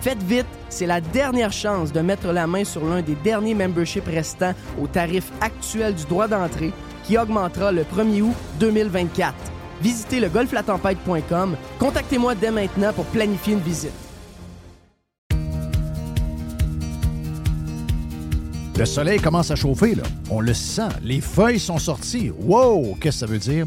Faites vite, c'est la dernière chance de mettre la main sur l'un des derniers memberships restants au tarif actuel du droit d'entrée qui augmentera le 1er août 2024. Visitez le golflatempête.com. Contactez-moi dès maintenant pour planifier une visite. Le soleil commence à chauffer, là. On le sent. Les feuilles sont sorties. Wow! Qu'est-ce que ça veut dire?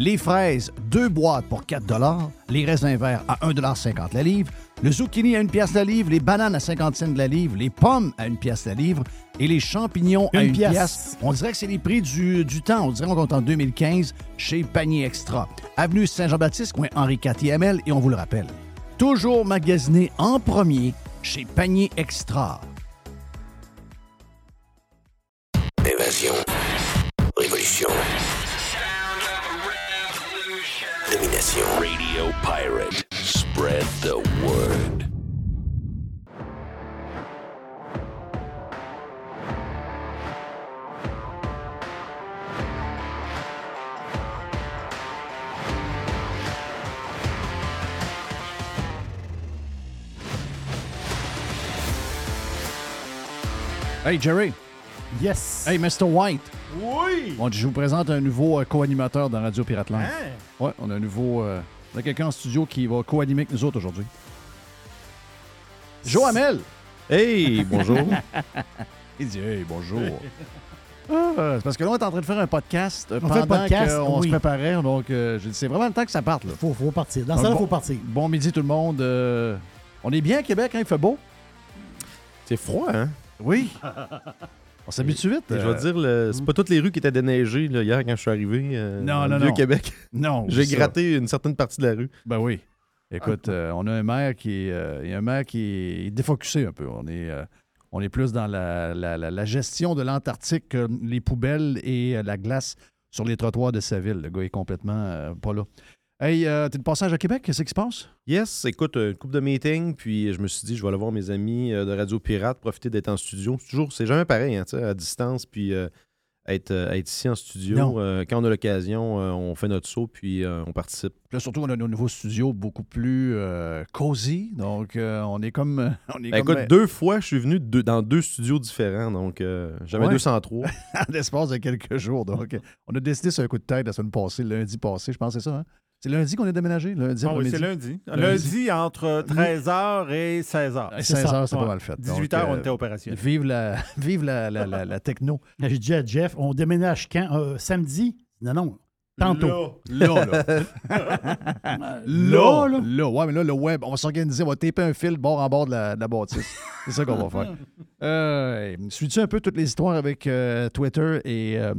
Les fraises, 2 boîtes pour 4 Les raisins verts à 1,50 la livre. Le zucchini à 1 pièce la livre. Les bananes à 50 cents la livre. Les pommes à 1 pièce la livre. Et les champignons à Une 1 pièce. pièce. On dirait que c'est les prix du, du temps. On dirait qu'on est en 2015 chez Panier Extra. Avenue Saint-Jean-Baptiste, coin Henri ML. Et on vous le rappelle, toujours magasiné en premier chez Panier Extra. Évasion. Révolution. Domination. Radio Pirate. Spread the word. Hey Jerry. Yes! Hey Mr. White. Oui! Bon, je vous présente un nouveau euh, co-animateur dans Radio Pirate Live. Hein? Ouais, on a un nouveau. euh, on a quelqu'un en studio qui va co-animer avec nous autres aujourd'hui. Joe Hamel. Hey, bonjour. Il dit Hey, bonjour. Ah, c'est parce que là, on est en train de faire un podcast euh, On fait pendant le podcast, qu'on se préparait. Donc, euh, j'ai dit, c'est vraiment le temps que ça parte. Là. Faut, faut partir. Dans Donc, ça, il bon- faut partir. Bon midi, tout le monde. Euh, on est bien à Québec, hein, il fait beau? C'est froid, hein? Oui. On s'habitue vite. Je euh, vais te dire, le- c'est pas toutes les rues qui étaient déneigées là, hier quand je suis arrivé euh, Non, non, non. Québec. Non. J'ai gratté une certaine partie de la rue. Ben oui. Écoute, euh, on a un maire qui est, euh, un maire qui est défocusé un peu. On est, euh, on est plus dans la, la- la- la gestion de l'Antarctique que les poubelles et euh, la glace sur les trottoirs de sa ville. Le gars est complètement euh, pas là. Hey, euh, t'es de passage à Québec? Qu'est-ce qui se passe? Yes, écoute, une couple de meetings, puis je me suis dit, je vais aller voir mes amis euh, de Radio Pirate, profiter d'être en studio. C'est toujours, c'est jamais pareil, hein, tu sais, à distance, puis euh, être, être ici en studio. Euh, quand on a l'occasion, on fait notre saut, puis on participe. Là, surtout, on a nos nouveaux studios beaucoup plus cosy. Donc, on est comme. On est Ben, comme écoute, deux fois, je suis venu deux- dans deux studios différents, donc euh, j'avais Ouais. 203. en l'espace de quelques jours. Donc, on a décidé sur un coup de tête la semaine passée, lundi passé, je pense c'est ça. Hein? C'est lundi qu'on a déménagé, lundi Ah oui, c'est lundi. Lundi. lundi. entre 13h et 16h. À 16 heures, c'est pas mal fait. 18h, Donc, on euh, était opérationnel. Vive la, vive la, la, la, la techno. J'ai dit à Jeff, on déménage quand? Euh, samedi? Non, non. Tantôt. Là, là. Là, là, là. là. Ouais, mais là, le web, on va s'organiser, on va taper un fil bord en bord de la, de la bâtisse. C'est ça qu'on va faire. Euh, Suis-tu un peu toutes les histoires avec euh, Twitter et. euh,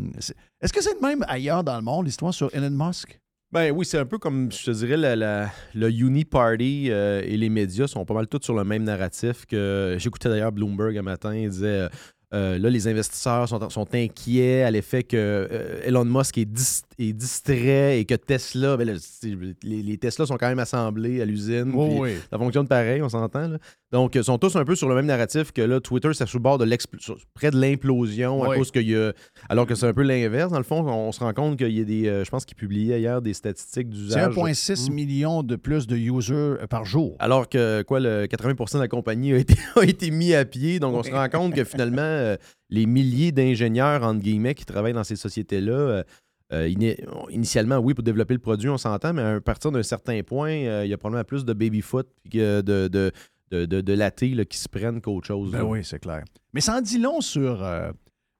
Est-ce que c'est le même ailleurs dans le monde, l'histoire sur Elon Musk? Ben oui, c'est un peu comme, je te dirais, la, la- le Uni Party euh, et les médias sont pas mal tous sur le même narratif que j'écoutais d'ailleurs Bloomberg un matin, il disait euh, euh, là les investisseurs sont, sont inquiets à l'effet que Elon Musk est, dis- est distrait et que Tesla, ben là, c'est- les, les Tesla sont quand même assemblés à l'usine. Oh, oui. Ça fonctionne pareil, on s'entend. là. Donc, ils sont tous un peu sur le même narratif que là, Twitter, c'est le bord de sur- près de l'implosion à cause qu'il y a. Alors que c'est un peu l'inverse. Dans le fond, on se rend compte qu'il y a des. euh, je pense qu'ils publiaient hier des statistiques C'est d'usage. 1,6 million de plus de users euh, par jour. Alors que quoi, le 80% de la compagnie a été, a été mis à pied. Donc, on se rend compte que finalement, euh, les milliers d'ingénieurs, entre guillemets, qui travaillent dans ces sociétés-là, euh, euh, ini- initialement, oui, pour développer le produit, on s'entend, mais à partir d'un certain point, euh, il y a probablement plus de baby-foot que de, de, de, de, de latés, là, qui se prennent qu'autre chose. Ben oui, c'est clair. Mais en dit long sur. euh,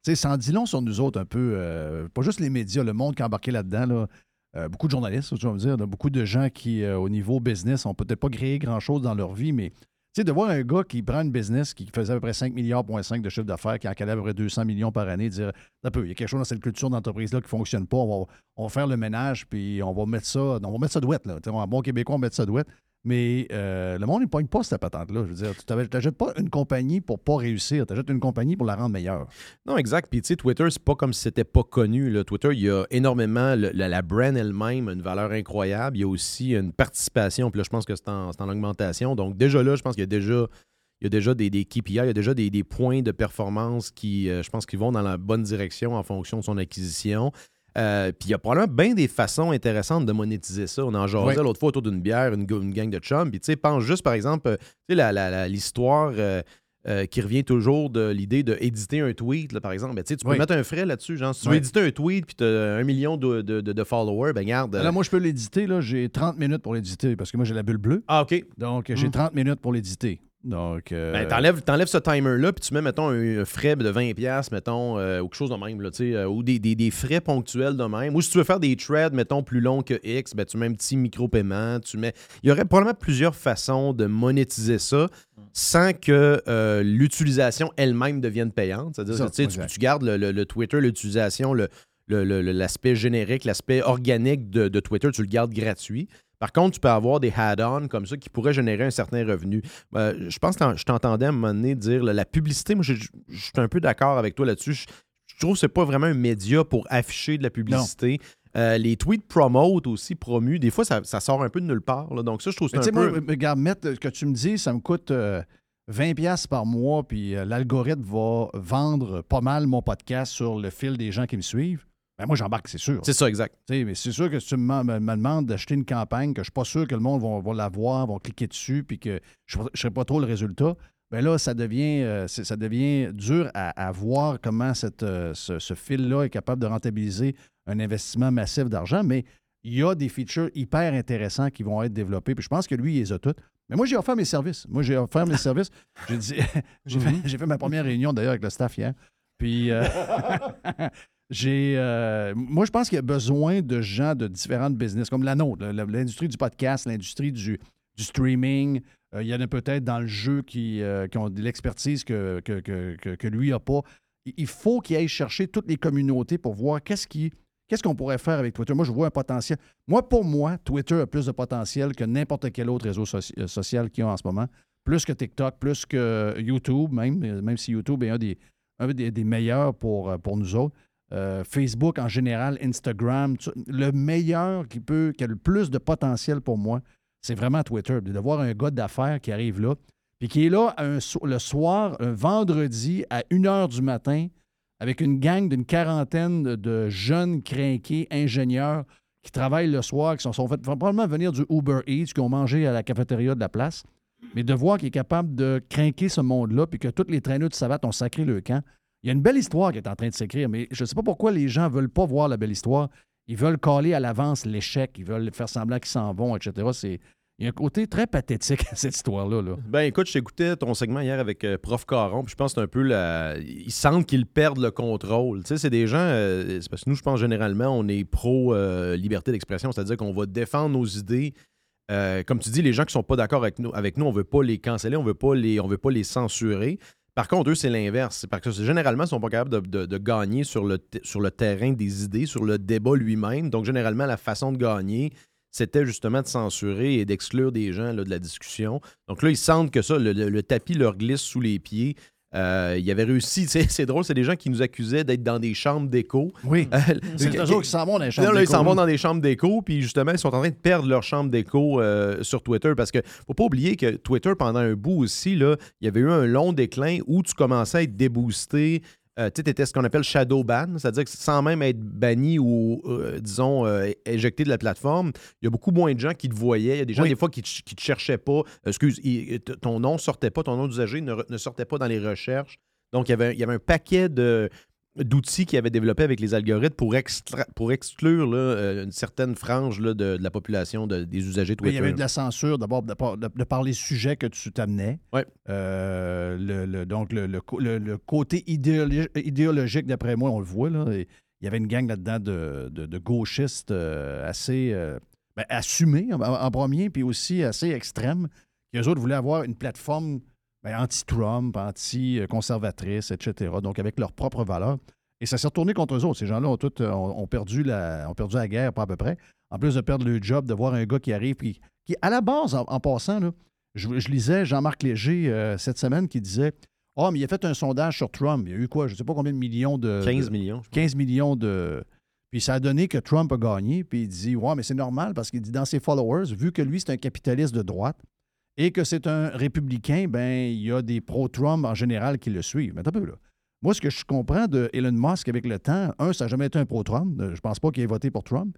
dit long sur nous autres un peu. pas juste les médias, le monde qui a embarqué là-dedans. Là, beaucoup de journalistes, je veux dire, là, beaucoup de gens qui, au niveau business, ont peut-être pas créé grand-chose dans leur vie, mais tu sais, de voir un gars qui prend une business qui faisait à peu près 5 milliards, point 5 de chiffre d'affaires, qui en calait à peu près 200 millions par année, dire, un peu, il y a quelque chose dans cette culture d'entreprise-là qui ne fonctionne pas, on va, faire le ménage, puis on va mettre ça, on va mettre ça là. En bon québécois, on va mettre ça douette. Mais euh, le monde, ne pogne pas cette patente-là. Je veux dire, tu n'achètes pas une compagnie pour pas réussir, tu achètes une compagnie pour la rendre meilleure. Non, exact. Puis, tu sais, Twitter, c'est pas comme si c'était pas connu. Twitter, il y a énormément. la, la brand elle-même a une valeur incroyable. Il y a aussi une participation. Puis là, je pense que c'est en, en augmentation. Donc, déjà là, je pense qu'il y a déjà. Il y a déjà des, des KPI, il y a déjà des, des points de performance qui, euh, je pense, qui vont dans la bonne direction en fonction de son acquisition. Euh, puis il y a probablement bien des façons intéressantes de monétiser ça. On en jasait Ouais. l'autre fois autour d'une bière, une, gang de chums. Puis tu sais, pense juste par exemple, euh, tu sais, l'histoire euh, euh, qui revient toujours de l'idée d'éditer un tweet, là, par exemple. Ben, tu peux Oui. mettre un frais là-dessus. Genre, si tu veux Oui. éditer un tweet puis tu as un million de, de- de- de followers, ben garde. Là, moi, je peux l'éditer. là, J'ai 30 minutes pour l'éditer parce que moi, j'ai la bulle bleue. Ah, OK. Donc, j'ai 30 minutes pour l'éditer. Donc, euh, Ben, t'enlèves, t'enlèves ce timer-là, puis tu mets, mettons, un, frais de 20$, mettons, euh, ou quelque chose de même, là, euh, ou des, des- des frais ponctuels de même. Ou si tu veux faire des threads, mettons, plus longs que X, ben, tu mets un petit micro-paiement, tu mets... Il y aurait probablement plusieurs façons de monétiser ça sans que euh, l'utilisation elle-même devienne payante. C'est-à-dire que, tu tu, gardes le, le- le Twitter, l'utilisation, le- l'aspect générique, l'aspect organique de, de Twitter, tu le gardes gratuit. Par contre, tu peux avoir des add-ons comme ça qui pourraient générer un certain revenu. Euh, je pense que je t'entendais à un moment donné dire là, la publicité, moi je, je- je suis un peu d'accord avec toi là-dessus. Je, je trouve que c'est pas vraiment un média pour afficher de la publicité. Euh, les tweets promote aussi, promus, des fois ça, ça sort un peu de nulle part. là. Donc ça, je trouve c'est un peu... moi, regarde, mettre ce que tu me dis, ça me coûte euh, 20$ piastres par mois, puis euh, l'algorithme va vendre pas mal mon podcast sur le fil des gens qui me suivent. Ben moi, j'embarque, c'est sûr. C'est ça, exact. Mais c'est sûr que si tu me, me- me demandes d'acheter une campagne que je suis pas sûr que le monde va, va la voir, va cliquer dessus, puis que je ne serai pas trop le résultat, ben là, ça devient, euh, c'est- ça devient dur à, à voir comment cette, euh, ce, ce fil-là est capable de rentabiliser un investissement massif d'argent, mais il y a des features hyper intéressants qui vont être développés, puis je pense que lui, il les a toutes. Mais moi, j'ai offert mes services. Moi, j'ai offert mes services. J'ai dit, j'ai fait, j'ai fait ma première réunion d'ailleurs avec le staff hier. Puis, euh, j'ai. euh, moi, je pense qu'il y a besoin de gens de différentes business, comme la nôtre, l'industrie du podcast, l'industrie du, du streaming, Euh, il y en a peut-être dans le jeu qui, euh, qui ont de l'expertise que, que, que- que- lui n'a pas. Il- faut qu'il aille chercher toutes les communautés pour voir qu'est-ce qui. Qu'est-ce qu'on pourrait faire avec Twitter? Moi, je vois un potentiel. Moi, pour moi, Twitter a plus de potentiel que n'importe quel autre réseau euh, social qu'il y a en ce moment. Plus que TikTok, plus que YouTube, même, même si YouTube est un des, un des, meilleurs pour, pour nous autres. Euh, Facebook en général, Instagram, le meilleur qui peut, qui a le plus de potentiel pour moi, c'est vraiment Twitter. De voir un gars d'affaires qui arrive là, puis qui est là le soir, un vendredi à 1 h du matin, avec une gang d'une quarantaine de- jeunes crinqués, ingénieurs, qui travaillent le soir, qui sont, sont fait probablement venir du Uber Eats, qui ont mangé à la cafétéria de la place. Mais de voir qu'il est capable de craquer ce monde-là, puis que tous les traîneurs de savate ont sacré le camp. Il y a une belle histoire qui est en train de s'écrire, mais je ne sais pas pourquoi les gens ne veulent pas voir la belle histoire. Ils veulent caler à l'avance l'échec, ils veulent faire semblant qu'ils s'en vont, etc. C'est, il y a un côté très pathétique à cette histoire-là. là. Ben écoute, je t'écoutais ton segment hier avec euh, Prof Caron, puis je pense que c'est un peu. Ils sentent qu'ils perdent le contrôle. Tu sais, c'est des gens. euh, c'est parce que nous, je pense généralement, on est pro euh, d'expression, c'est-à-dire qu'on va défendre nos idées. Comme tu dis, les gens qui sont pas d'accord avec nous, avec nous, on veut pas les canceller, on veut pas les, on veut pas les censurer. Par contre, eux, c'est l'inverse. Parce que généralement, ils sont pas capables de, gagner sur le, terrain des idées, sur le débat lui-même. Donc, généralement, la façon de gagner, c'était justement de censurer et d'exclure des gens de la discussion. Donc là, ils sentent que ça, le tapis leur glisse sous les pieds. Euh, il avait réussi, c'est drôle, c'est des gens qui nous accusaient d'être dans des chambres d'écho. Oui. Euh, C'est toujours qu'ils s'en vont dans les chambres là, ils d'écho, s'en vont là. dans des chambres d'écho, puis justement, ils sont en train de perdre leur chambre d'écho euh, sur Twitter parce que faut pas oublier que Twitter, pendant un bout aussi, là, il y avait eu un long déclin où tu commençais à être déboosté. Euh, tu étais ce qu'on appelle shadow ban, c'est-à-dire que sans même être banni ou, euh, disons, euh, éjecté de la plateforme, il y a beaucoup moins de gens qui te voyaient. Il y a des gens, Oui. des fois, qui te, qui te cherchaient pas. Excuse, il- ton nom sortait pas, ton nom d'usager ne, ne sortait pas dans les recherches. Donc, il y avait, il y avait un paquet de d'outils qu'ils avaient développés avec les algorithmes pour, extra- pour exclure là, euh, une certaine frange là, de, de la population de- des usagers Twitter. il y avait de la censure, d'abord, de, par- de- de par les sujets que tu t'amenais. Ouais. Euh, le, le- donc, le, côté idéologi- idéologique, d'après moi, on le voit. Là, et il y avait une gang là-dedans de, gauchistes euh, assez euh, ben, assumés en, en premier, puis aussi assez extrêmes. Qui, eux autres, voulaient avoir une plateforme anti-Trump, anti-conservatrice, etc. Donc, avec leurs propres valeurs. Et ça s'est retourné contre eux autres. Ces gens-là ont, tous, euh, ont, ont perdu la, ont perdu la guerre, pas à peu près. En plus de perdre le job, de voir un gars qui arrive, qui, à la base, en, en passant, là, je, je lisais Jean-Marc Léger euh, cette semaine qui disait Ah, mais il a fait un sondage sur Trump. Il y a eu quoi? Je ne sais pas combien de millions de. 15 de- millions. 15 millions de. Puis ça a donné que Trump a gagné. Puis il dit Ouais, mais c'est normal parce qu'il dit dans ses followers, vu que lui, c'est un capitaliste de droite et que c'est un républicain, ben il y a des pro-Trump en général qui le suivent. Mais un peu, là. Moi, ce que je comprends de Elon Musk avec le temps, un, ça n'a jamais été un pro-Trump. Euh, Je pense pas qu'il ait voté pour Trump.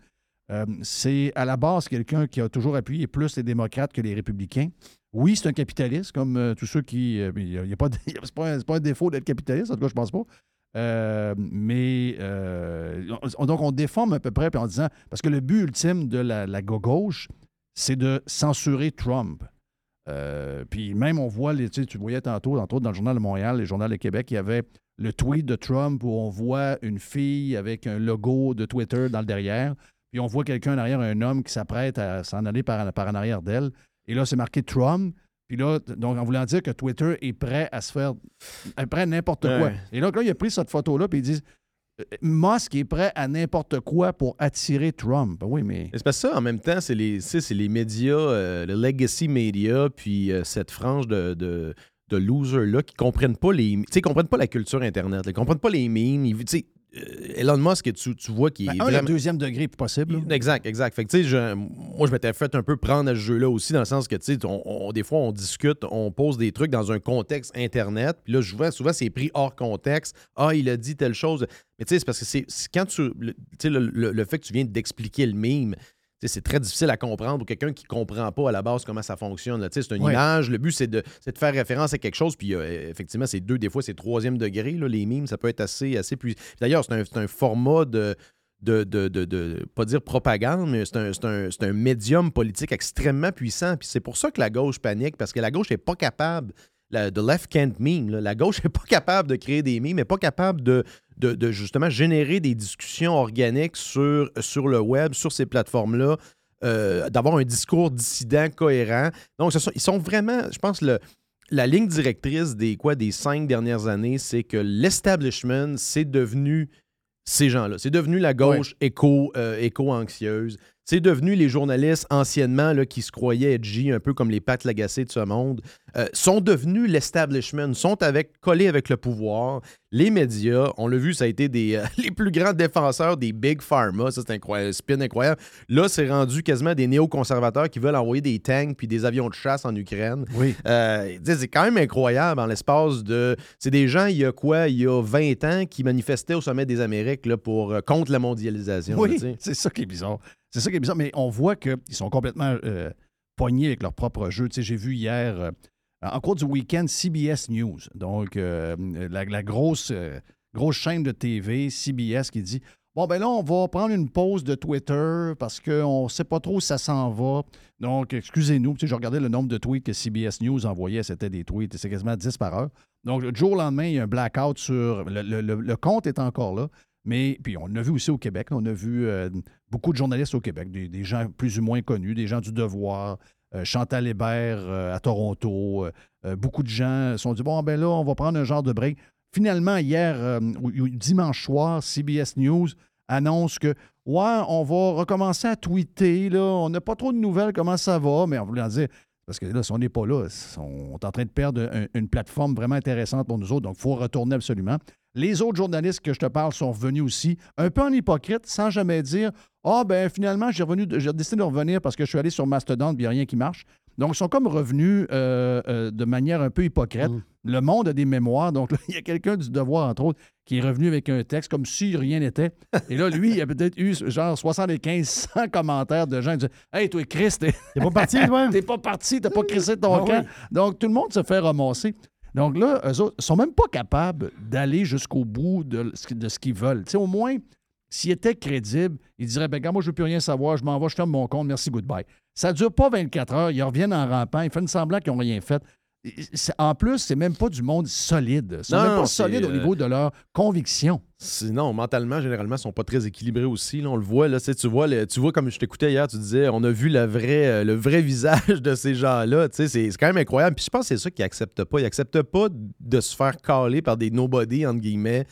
Euh, c'est à la base quelqu'un qui a toujours appuyé plus les démocrates que les républicains. Oui, c'est un capitaliste, comme euh, tous ceux qui. euh, n'y a, pas c'est pas, un- défaut d'être capitaliste, en tout cas, je pense pas. Mais on- donc, on déforme à peu près en disant. Parce que le but ultime de la, la gauche, c'est de censurer Trump. Euh, puis même, on voit, les, tu voyais tantôt, entre autres dans le Journal de Montréal, le Journal de Québec, il y avait le tweet de Trump où on voit une fille avec un logo de Twitter dans le derrière, puis on voit quelqu'un en arrière, un homme qui s'apprête à s'en aller par, par en arrière d'elle. Et là, c'est marqué Trump. Puis là, donc en voulant dire que Twitter est prêt à se faire. est prêt à n'importe quoi. Ouais. Et là, là, il a pris cette photo-là, puis il dit euh, Musk est prêt à n'importe quoi pour attirer Trump. Ben oui, mais. C'est parce ça, en même temps, c'est les, c'est les médias, euh, le legacy media, puis euh, cette frange de, de, de losers-là qui comprennent pas les. Comprennent pas la culture Internet, ils comprennent pas les memes. ils- Elon Musk, tu, tu vois qu'il Ben, est un, le deuxième degré est possible. là. Exact, exact. Fait que, tu sais, je- moi, je m'étais fait un peu prendre à ce jeu-là aussi, dans le sens que, tu sais, des fois, on discute, on pose des trucs dans un contexte Internet, puis là, souvent, souvent c'est pris hors contexte. Ah, il a dit telle chose. Mais, tu sais, c'est parce que c'est quand tu. Tu sais, le, le- le fait que tu viens d'expliquer le sais, c'est très difficile à comprendre pour quelqu'un qui ne comprend pas à la base comment ça fonctionne. C'est une Ouais. image. Le but, c'est de, c'est de faire référence à quelque chose. Puis euh, effectivement, c'est deux, des fois, c'est troisième degré. Là, les memes, ça peut être assez, assez. Puis D'ailleurs, c'est un, c'est un format de, de, de, de- de- pas dire propagande, mais c'est un, c'est un- c'est un médium politique extrêmement puissant. Puis c'est pour ça que la gauche panique, parce que la gauche n'est pas capable, la, de left can't meme, là. la gauche n'est pas capable de créer des memes, n'est pas capable de, de, de justement générer des discussions organiques sur, sur le web, sur ces plateformes-là. euh, d'avoir un discours dissident cohérent. Donc, ce sont- ils sont vraiment, je pense, le, la ligne directrice des, quoi, des cinq dernières années, c'est que l'establishment, c'est devenu ces gens-là. C'est devenu la gauche éco, euh, éco-anxieuse. C'est devenu les journalistes anciennement là, qui se croyaient edgy, un peu comme les Pat Lagacé de ce monde, euh, sont devenus l'establishment, sont avec, collés avec le pouvoir. Les médias, on l'a vu, ça a été des, euh, les plus grands défenseurs des Big Pharma. Ça, c'est incroyable, spin incroyable. Là, c'est rendu quasiment des néoconservateurs qui veulent envoyer des tanks puis des avions de chasse en Ukraine. Oui. Euh, c'est quand même incroyable en l'espace de. C'est des gens, il y a quoi, il y a 20 ans, qui manifestaient au sommet des Amériques là, pour, contre la mondialisation. Oui, c'est ça qui est bizarre. C'est ça qui est bizarre, mais on voit qu'ils sont complètement euh, poignés avec leur propre jeu. Tu sais, j'ai vu hier, euh, en cours du week-end, CBS News, donc euh, la, grosse, chaîne de TV, CBS, qui dit Bon, ben là, on va prendre une pause de Twitter parce qu'on ne sait pas trop où ça s'en va. Donc, excusez-nous. Tu sais, je regardais le nombre de tweets que CBS News envoyait, c'était des tweets, c'est quasiment 10 par heure. Donc, le jour au lendemain, il y a un blackout sur. Le compte est encore là. Mais, puis on a vu aussi au Québec, on a vu euh, beaucoup de journalistes au Québec, des, gens plus ou moins connus, des gens du Devoir, euh, Chantal Hébert euh, à Toronto. beaucoup de gens se sont dit, bon, ben là, on va prendre un genre de break. Finalement, hier, dimanche soir, CBS News annonce que, ouais, on va recommencer à tweeter, là, on n'a pas trop de nouvelles, comment ça va, mais en voulant dire, parce que là, si on n'est pas là, on est en train de perdre un- une plateforme vraiment intéressante pour nous autres, donc il faut retourner absolument. Les autres journalistes que je te parle sont revenus aussi, un peu en hypocrite, sans jamais dire Ah, ben finalement, j'ai décidé de revenir parce que je suis allé sur Mastodon, puis il n'y a rien qui marche. Donc, ils sont comme revenus euh, euh, de manière un peu hypocrite. Le monde a des mémoires. Donc, là, il y a quelqu'un du Devoir, entre autres, qui est revenu avec un texte comme si rien n'était. Et là, lui, il a peut-être eu genre 75, 100 commentaires de gens qui disent Hey, toi, Chris, t'es T'es pas parti, toi? t'es pas parti, t'as pas crissé ton Ah camp. oui. Donc, tout le monde se fait ramasser. Donc là, eux autres sont même pas capables d'aller jusqu'au bout de ce, qu'ils veulent. Au moins, s'ils étaient crédibles, ils diraient ben, gars, moi, je veux plus rien savoir, je m'en vais, je ferme mon compte, merci, goodbye. Ça dure pas 24 heures, ils reviennent en rampant, ils font semblant qu'ils n'ont rien fait. En plus, c'est même pas du monde solide. Ils sont Non, même pas solides au niveau de leur conviction. Sinon, mentalement, généralement, ils sont pas très équilibrés aussi. là. on le voit, là, tu vois, le- tu vois, comme je t'écoutais hier, tu disais, on a vu le vrai, euh, le vrai visage de ces gens-là. tu sais, C'est c'est quand même incroyable. Puis je pense que c'est ça qu'ils acceptent pas. Ils acceptent pas de se faire caler par des nobody, entre guillemets,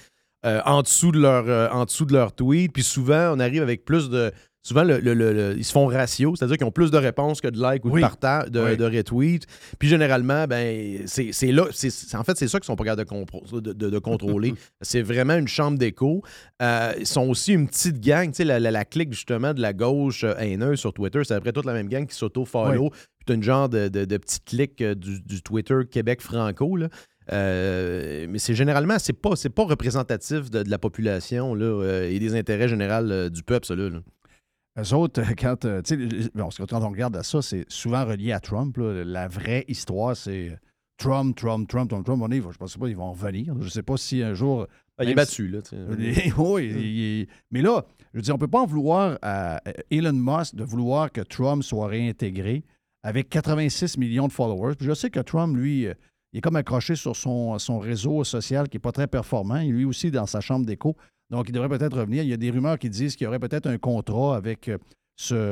euh, en, dessous de leur, euh, en dessous de leur tweet. Puis souvent, on arrive avec plus de. Souvent, le- le- le- le- ils se font ratio, c'est-à-dire qu'ils ont plus de réponses que de likes ou Oui. de de, Oui. de retweets. Puis généralement, ben, c'est c'est là. c'est- c'est- en fait, c'est ça qu'ils sont pas capables de, contrôler. c'est vraiment une chambre d'écho. Euh, ils sont aussi une petite gang. Tu sais, la, la- la clique justement de la gauche euh, haineuse sur Twitter, c'est après toute la même gang qui s'auto-follow. Puis t'as une genre de, de- petite clique euh, du, du Twitter Québec franco. Là. Euh, mais c'est généralement, c'est pas, c'est pas représentatif de, de la population là, euh, et des intérêts généraux euh, du peuple, ça. Là, là. Eux autres, quand, euh, sais, bon, quand on regarde à ça, c'est souvent relié à Trump. là. La vraie histoire, c'est Trump, Trump, Trump, Trump, Trump. On est, je ne pense pas ils vont revenir. Je ne sais pas si un jour. Ah, il est battu. Là, sais. oui, il- il- mais là, je veux dire, on ne peut pas en vouloir à Elon Musk de vouloir que Trump soit réintégré avec 86 millions de followers. Puis je sais que Trump, lui, euh, il est comme accroché sur son, son réseau social qui n'est pas très performant. Lui aussi, dans sa chambre d'écho. Donc, il devrait peut-être revenir. Il y a des rumeurs qui disent qu'il y aurait peut-être un contrat avec euh,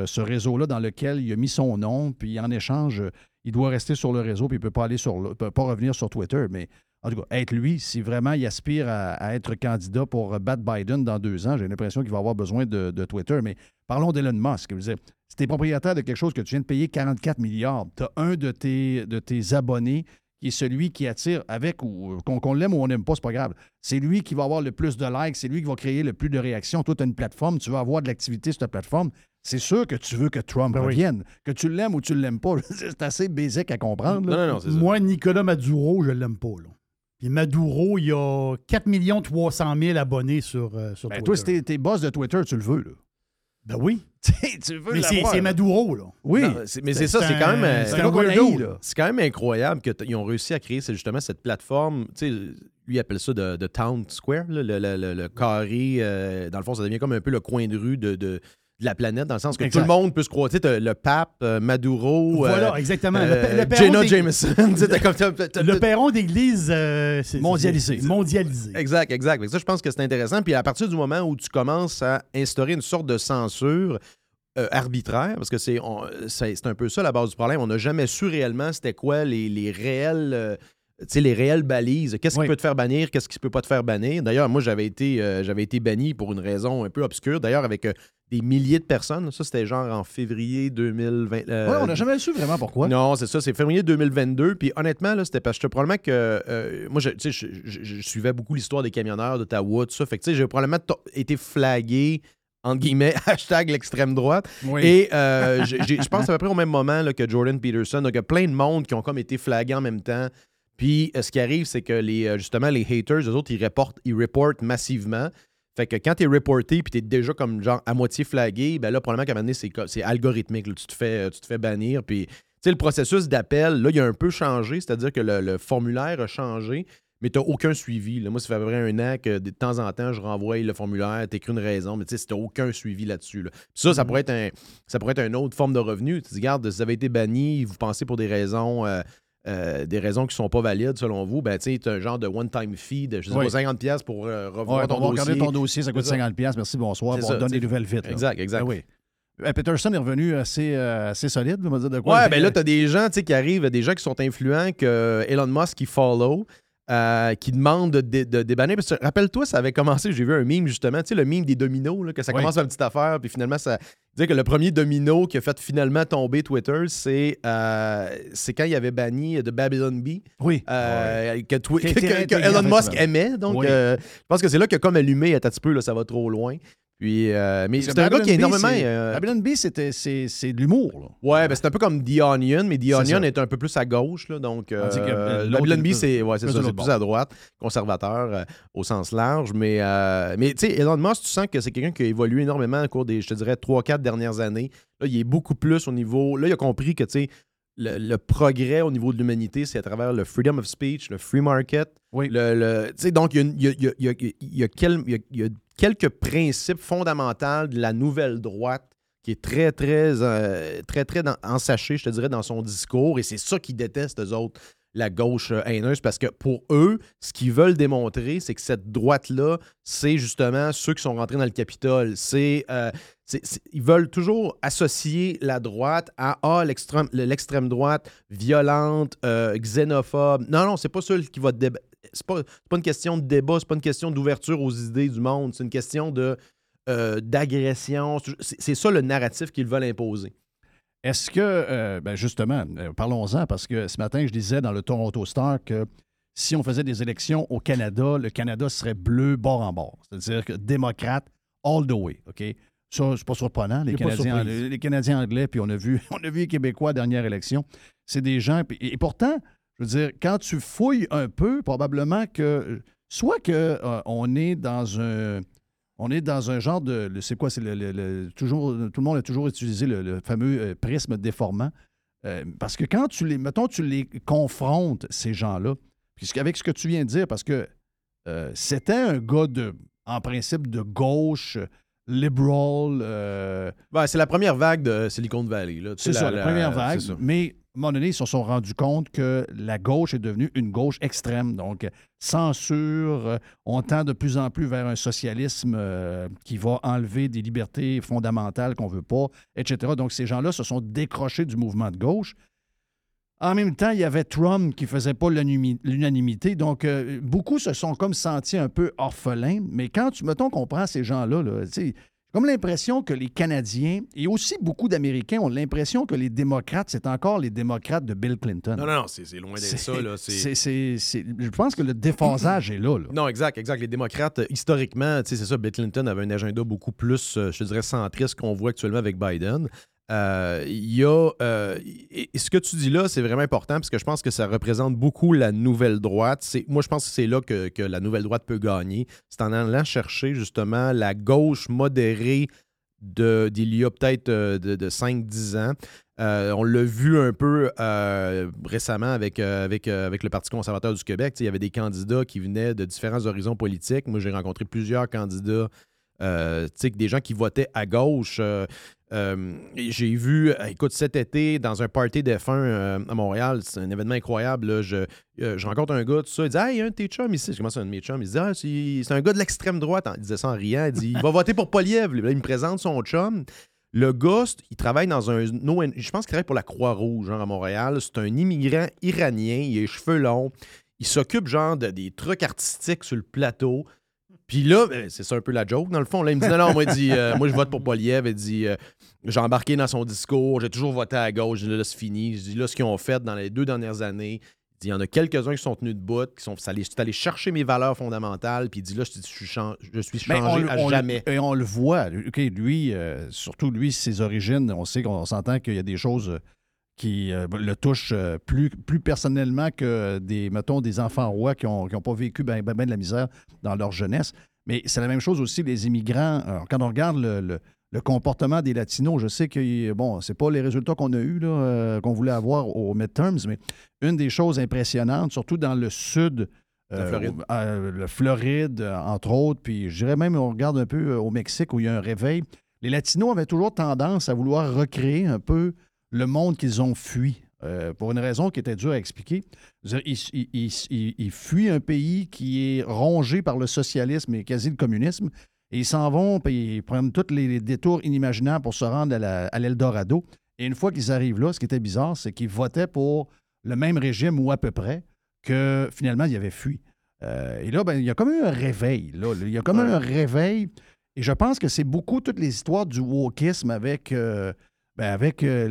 ce, réseau-là dans lequel il a mis son nom. Puis en échange, il doit rester sur le réseau. Puis il ne peut pas sur peut pas revenir sur Twitter. Mais en tout cas, être lui, si vraiment il aspire à, être candidat pour battre Biden dans deux ans, j'ai l'impression qu'il va avoir besoin de, Twitter. Mais parlons d'Elon Musk. Veux dire, si tu es propriétaire de quelque chose que tu viens de payer 44 milliards, tu as un de tes, de tes abonnés qui est celui qui attire avec ou qu'on l'aime ou on n'aime pas, c'est pas grave. C'est lui qui va avoir le plus de likes, c'est lui qui va créer le plus de réactions. Toi, tu as une plateforme, tu veux avoir de l'activité sur ta plateforme. C'est sûr que tu veux que Trump Ben oui. revienne. Que tu l'aimes ou tu ne l'aimes pas, c'est assez basique à comprendre. Non, non, non. Moi, Nicolas Maduro, je l'aime pas. Là. Puis Maduro, il a 4 300 000 abonnés sur, euh, sur Ben, Twitter. toi, si t'es, t'es boss de Twitter, tu le veux. Là. Ben oui. Tu veux Mais c'est. Maduro, là. Oui. Non, mais c'est ça, c'est quand même. euh, c'est là. C'est quand même incroyable qu'ils ont réussi à créer c'est justement cette plateforme. Tu sais, lui il appelle ça de, de Town Square, là, le, le- le- le carré. euh, dans le fond, ça devient comme un peu le coin de rue de, de- de la planète, dans le sens que Exact. tout le monde peut se croire. Tu sais, le pape, euh, Maduro, Voilà, euh, exactement. Le euh, le Jenna Jameson. Le perron d'église euh, Mondialisé. Mondialisé. Exact, exact. Ça, je pense que c'est intéressant. Puis à partir du moment où tu commences à instaurer une sorte de censure euh, arbitraire, parce que c'est un peu ça la base du problème. On n'a jamais su réellement c'était quoi les, les réels. les réelles balises. Qu'est-ce Oui. qui peut te faire bannir, qu'est-ce qui ne peut pas te faire bannir? D'ailleurs, moi, j'avais été, euh, j'avais été banni pour une raison un peu obscure. D'ailleurs, avec euh, des milliers de personnes. Ça, c'était genre en février 2020. euh, Ouais, on n'a jamais su vraiment pourquoi. non, c'est ça, c'est février 2022. Puis honnêtement, là, c'était parce que probablement que. euh, moi, je, tu sais, je, je- je suivais beaucoup l'histoire des camionneurs d'Ottawa, tout ça. Fait que, tu sais, j'ai probablement été flagué, entre guillemets, hashtag l'extrême droite. Oui. Et euh, je pense à peu près au même moment là, que Jordan Peterson. Donc, il y a plein de monde qui ont comme été flagués en même temps. Puis, euh, ce qui arrive, c'est que les, justement, les haters, eux autres, ils reportent, ils reportent massivement. Fait que quand t'es reporté puis t'es déjà comme genre à moitié flagué, ben là, probablement qu'à un moment donné, c'est, algorithmique. là. Tu, te fais, euh, tu te fais bannir. Puis, tu sais, le processus d'appel, là, il a un peu changé. C'est-à-dire que le, le formulaire a changé, mais t'as aucun suivi. là. Moi, ça fait à peu près un an que de temps en temps, je renvoie le formulaire, t'écris une raison, mais tu sais, t'as aucun suivi là-dessus. là. Ça, ça pourrait être un, ça pourrait être une autre forme de revenu. Tu dis, regarde, si vous avez été banni, vous pensez pour des raisons. euh, euh, des raisons qui sont pas valides selon vous, ben tu sais, un genre de one-time fee de je sais Oui. pas, 50$ piastres pour euh, revoir ton on va regarder dossier. ton dossier, ça coûte C'est ça. 50$. piastres. Merci, bonsoir. Bon, ça, on donne tu des nouvelles vite. là. Exact, exact. Oui. Euh, Peterson est revenu assez, euh, assez solide, on va dire de quoi. Ouais, ben là, t'as des gens tu qui arrivent, des gens qui sont influents, que Elon Musk qui follow, euh, qui demandent de, de débanner. Parce que rappelle-toi, ça avait commencé, j'ai vu un meme justement, tu sais, le meme des dominos, là, que ça Oui. commence par une petite affaire, puis finalement, ça. Dire que le premier domino qui a fait finalement tomber Twitter, c'est euh, quand il avait banni de Babylon Bee. Oui. euh, que, Elon Musk aimait. Donc, Oui. euh, je pense que c'est là que comme allumé, un petit peu, là, ça va trop loin. Puis, euh, mais c'est un gars qui Bee, énormément. euh, Babylon c'était- c'est de l'humour. Ouais, ben c'est un peu comme The Onion, mais The Onion est un peu plus à gauche, là, donc euh, Babylon plus- c'est ouais, ça, c'est plus à droite, conservateur euh, au sens large, mais, euh, mais tu sais, Elon Musk, tu sens que c'est quelqu'un qui a évolué énormément au cours des, je te dirais, 3-4 dernières années. Là, il est beaucoup plus au niveau, là, il a compris que, tu sais, le, le progrès au niveau de l'humanité, c'est à travers le freedom of speech, le free market. Oui. Le, le- tu sais, donc, il y a, quelques principes fondamentaux de la nouvelle droite qui est très, très, euh, très, très dans- ensaché, je te dirais, dans son discours. Et c'est ça qu'ils détestent, eux autres, la gauche euh, haineuse, parce que pour eux, ce qu'ils veulent démontrer, c'est que cette droite-là, c'est justement ceux qui sont rentrés dans le Capitole. C'est, euh, ils veulent toujours associer la droite à ah, l'extrême, droite violente, xénophobe. Non, non, c'est pas ça qui va déba- c'est pas, pas une question de débat, c'est pas une question d'ouverture aux idées du monde, c'est une question de euh, d'agression. C'est ça le narratif qu'ils veulent imposer. Est-ce que, euh, ben justement, euh, parlons-en, parce que ce matin, je disais dans le Toronto Star que si on faisait des élections au Canada, le Canada serait bleu bord en bord. C'est-à-dire que démocrate all the way. OK? Ça, c'est pas surprenant. Les Canadiens, surprise. les Canadiens anglais, puis on a vu, on a vu les Québécois à la dernière élection. C'est des gens. et pourtant, je veux dire, quand tu fouilles un peu, probablement que soit que euh, on est dans un. On est dans un genre de. C'est quoi? C'est le, le- le- toujours, tout le monde a toujours utilisé le, le fameux euh, prisme déformant. Euh, parce que quand tu les. Mettons, tu les confrontes, ces gens-là, avec ce que tu viens de dire, parce que c'était un gars de. En principe, de gauche, liberal. Ben, c'est la première vague de Silicon Valley. là. C'est ça, la, première vague. Mais un moment donné, ils se sont rendus compte que la gauche est devenue une gauche extrême. Donc, censure, euh, on tend de plus en plus vers un socialisme euh, qui va enlever des libertés fondamentales qu'on ne veut pas, etc. Donc, ces gens-là se sont décrochés du mouvement de gauche. En même temps, il y avait Trump qui ne faisait pas l'unanimi- l'unanimité. Donc, euh, beaucoup se sont comme sentis un peu orphelins. Mais quand tu, mettons qu'on prend ces gens-là, là, tu sais, j'ai comme l'impression que les Canadiens et aussi beaucoup d'Américains ont l'impression que les démocrates, c'est encore les démocrates de Bill Clinton. Non, non, non, c'est loin d'être ça. Là. Je pense que le déphasage est là. là. Non, exact, exact. Les démocrates, historiquement, c'est ça, Bill Clinton avait un agenda beaucoup plus, euh, je dirais, centriste qu'on voit actuellement avec Biden. Euh, y a. euh, et- ce que tu dis là, c'est vraiment important parce que je pense que ça représente beaucoup la nouvelle droite. Moi, je pense que c'est là que, que la nouvelle droite peut gagner. C'est en allant chercher justement la gauche modérée d'il y a peut-être euh, de, de 5-10 ans. On l'a vu un peu récemment avec, avec, avec le Parti conservateur du Québec. Il y avait des candidats qui venaient de différents horizons politiques. Moi, j'ai rencontré plusieurs candidats, euh, des gens qui votaient à gauche. Euh, euh, j'ai vu, euh, écoute, cet été, dans un party F1 euh, à Montréal, c'est un événement incroyable. je, rencontre un gars, tout ça. Il dit Ah, un de tes chums ici. Je commence à un de mes chums. Il dit Ah, c'est un gars de l'extrême droite. Il disait ça en riant. Il dit Il va voter pour Poliev. Il me présente son chum. Le gars, il travaille dans un. Je pense qu'il travaille pour la Croix-Rouge, genre à Montréal. C'est un immigrant iranien. Il a les cheveux longs. Il s'occupe, genre, de, des trucs artistiques sur le plateau. Puis là, ben, c'est ça un peu la joke, dans le fond. Là, il me dit non, non, moi, dit, euh, moi je vote pour Poliev. Il dit euh, j'ai embarqué dans son discours, j'ai toujours voté à gauche. Dis là, c'est fini. Je dis là, ce qu'ils ont fait dans les deux dernières années. Il dit il y en a quelques-uns qui sont tenus de bout, qui sont ça allé- chercher mes valeurs fondamentales. Puis il dit là, je, suis, chan- je suis Mais changé à jamais. et on le voit. OK, lui, euh, surtout lui, ses origines, on sait qu'on s'entend qu'il y a des choses qui euh, le touchent euh, plus, plus personnellement que des, mettons, des enfants rois qui n'ont pas vécu bien ben, ben de la misère dans leur jeunesse. Mais c'est la même chose aussi, les immigrants. Alors, quand on regarde le, le- le comportement des Latinos, je sais que, bon, c'est pas les résultats qu'on a eus, euh, qu'on voulait avoir aux midterms, mais une des choses impressionnantes, surtout dans le sud, La Floride. le Floride, entre autres, puis je dirais même, on regarde un peu au Mexique où il y a un réveil. Les Latinos avaient toujours tendance à vouloir recréer un peu le monde qu'ils ont fui, euh, pour une raison qui était dure à expliquer. Ils, ils- ils- ils- ils fuient un pays qui est rongé par le socialisme et quasi le communisme, et ils s'en vont, puis ils prennent tous les, les détours inimaginables pour se rendre à l'Eldorado. Et une fois qu'ils arrivent là, ce qui était bizarre, c'est qu'ils votaient pour le même régime ou à peu près que finalement ils avaient fui. Euh, et là, ben, il y a comme eu un réveil. Là. Il y a comme eu un réveil. Et je pense que c'est beaucoup toutes les histoires du wokisme avec, euh, ben, avec euh,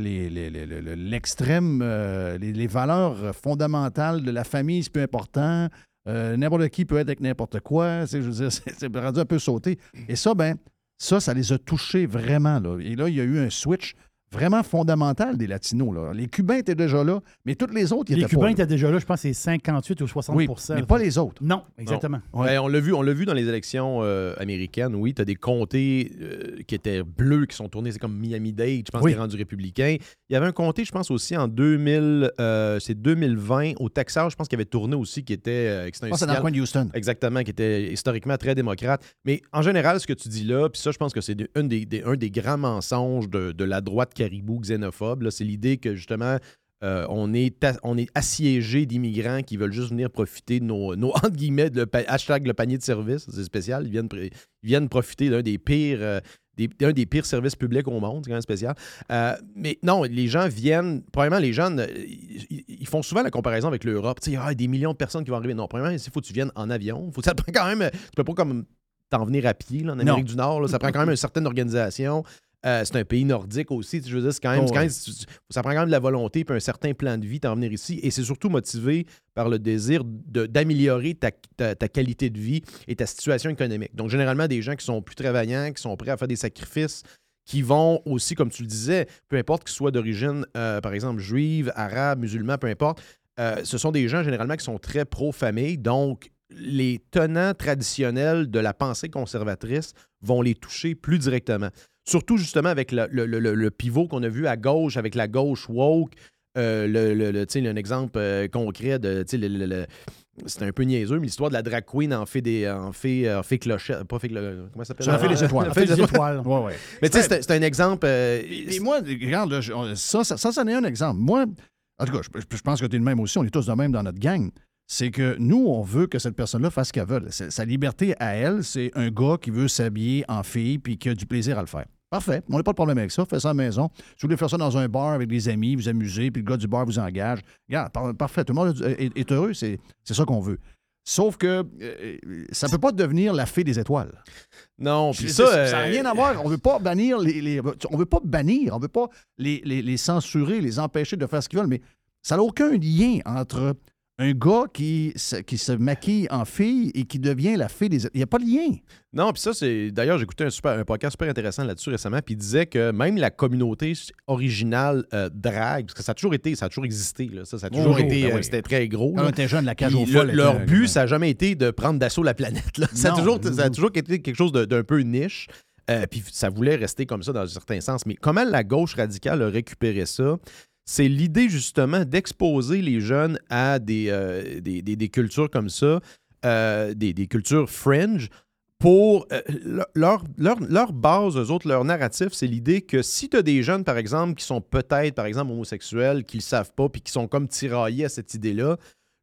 l'extrême, euh, les, valeurs fondamentales de la famille, c'est plus important. Euh, n'importe qui peut être avec n'importe quoi. C'est, je c'est, rendu un peu sauté. Et ça, ben, ça, ça les a touchés vraiment. Et là, il y a eu un switch vraiment fondamental des Latinos. Là. Les Cubains étaient déjà là, mais toutes les autres, ils Les étaient Cubains pas là. étaient déjà là, je pense que c'est 58 ou 60 Oui, mais pas les autres. Non, exactement. Ouais. Ben, on l'a vu, on l'a vu dans les élections euh, américaines. Oui, tu as des comtés euh, qui étaient bleus qui sont tournés, c'est comme Miami-Dade, je pense Oui. qui est rendu républicain. Il y avait un comté, je pense aussi en 2000, euh, c'est 2020 au Texas, je pense qu'il avait tourné aussi qui était euh, qui c'était Je pense que c'est dans le signal- coin de Houston. Exactement, qui était historiquement très démocrate. Mais en général, ce que tu dis là, puis ça, je pense que c'est de- un des, des- un des grands mensonges de, de la droite caribou xénophobe, là, c'est l'idée que justement, euh, on, est on est assiégé d'immigrants qui veulent juste venir profiter de nos, nos entre guillemets, le pa- hashtag le panier de service, c'est spécial, ils viennent, pr- ils viennent profiter d'un des pires. euh, des- d'un des pires services publics au monde, c'est quand même spécial. Euh, mais non, les gens viennent. Premièrement, les gens, euh, ils, ils font souvent la comparaison avec l'Europe. Tu sais, ah, des millions de personnes qui vont arriver. Non, premièrement, il faut que tu viennes en avion. Faut, ça te prend quand même. Tu peux pas comme t'en venir à pied là, en Amérique Non. du Nord. là. ça prend quand même une certaine organisation. Euh, c'est un pays nordique aussi. Je veux dire, c'est quand même, Oh, quand même- ça prend quand même de la volonté et un certain plan de vie d'en venir ici. Et c'est surtout motivé par le désir d'améliorer ta, ta- ta qualité de vie et ta situation économique. Donc, généralement, des gens qui sont plus travaillants, qui sont prêts à faire des sacrifices, qui vont aussi, comme tu le disais, peu importe qu'ils soient d'origine, euh, par exemple, juive, arabe, musulman, peu importe, euh, ce sont des gens généralement qui sont très pro-famille. Donc, les tenants traditionnels de la pensée conservatrice vont les toucher plus directement. Surtout justement avec le, le- le- le pivot qu'on a vu à gauche, avec la gauche woke. Euh, le, le- un exemple euh, concret de. le- le- le- c'est un peu niaiseux, mais l'histoire de la drag queen en fait des en fait, en fait clochette. Pas fait clo- comment ça s'appelle? Ça en fait des étoiles. En fait des étoiles. Ouais, ouais. Mais tu sais, c'est un- exemple. euh, Et moi, regarde, là, ça, ça, ça, c'en est un exemple. Moi, en tout cas, je, je pense que tu es le même aussi, on est tous de même dans notre gang. C'est que nous, on veut que cette personne-là fasse ce qu'elle veut. Sa liberté à elle, c'est un gars qui veut s'habiller en fille puis qui a du plaisir à le faire. Parfait. On n'a pas de problème avec ça. Fais ça à la maison. Si vous voulez faire ça dans un bar avec des amis, vous amusez, puis le gars du bar vous engage. Regarde, par- parfait. Tout le monde est, est heureux. C'est c'est ça qu'on veut. Sauf que euh, ça ne peut pas devenir la fée des étoiles. non, puis Ça ça. n'a euh, rien à voir. On veut pas bannir les, les- on veut pas bannir, on veut pas les, les- les censurer, les empêcher de faire ce qu'ils veulent, mais ça n'a aucun lien entre un gars qui, se- qui se maquille en fille et qui devient la fée des. Il n'y a pas de lien. Non, puis ça, c'est. D'ailleurs, j'ai écouté un, super, un podcast super intéressant là-dessus récemment, puis il disait que même la communauté originale euh, drag, parce que ça a toujours été, ça a toujours existé, là, ça, ça a toujours Oui, été. ben euh, oui. C'était très gros. Quand là. on était jeune, la cage aux le- leur était- but, ça n'a jamais été de prendre d'assaut la planète. là. Ça, a toujours, ça a toujours été quelque chose de- d'un peu niche. Euh, puis ça voulait rester comme ça dans un certain sens. Mais comment la gauche radicale a récupéré ça? C'est l'idée justement d'exposer les jeunes à des, euh, cultures comme ça, euh, des, cultures fringe, pour euh, leur, leur, base, eux autres, leur narratif, c'est l'idée que si tu as des jeunes, par exemple, qui sont peut-être, par exemple, homosexuels, qui le savent pas, puis qui sont comme tiraillés à cette idée-là,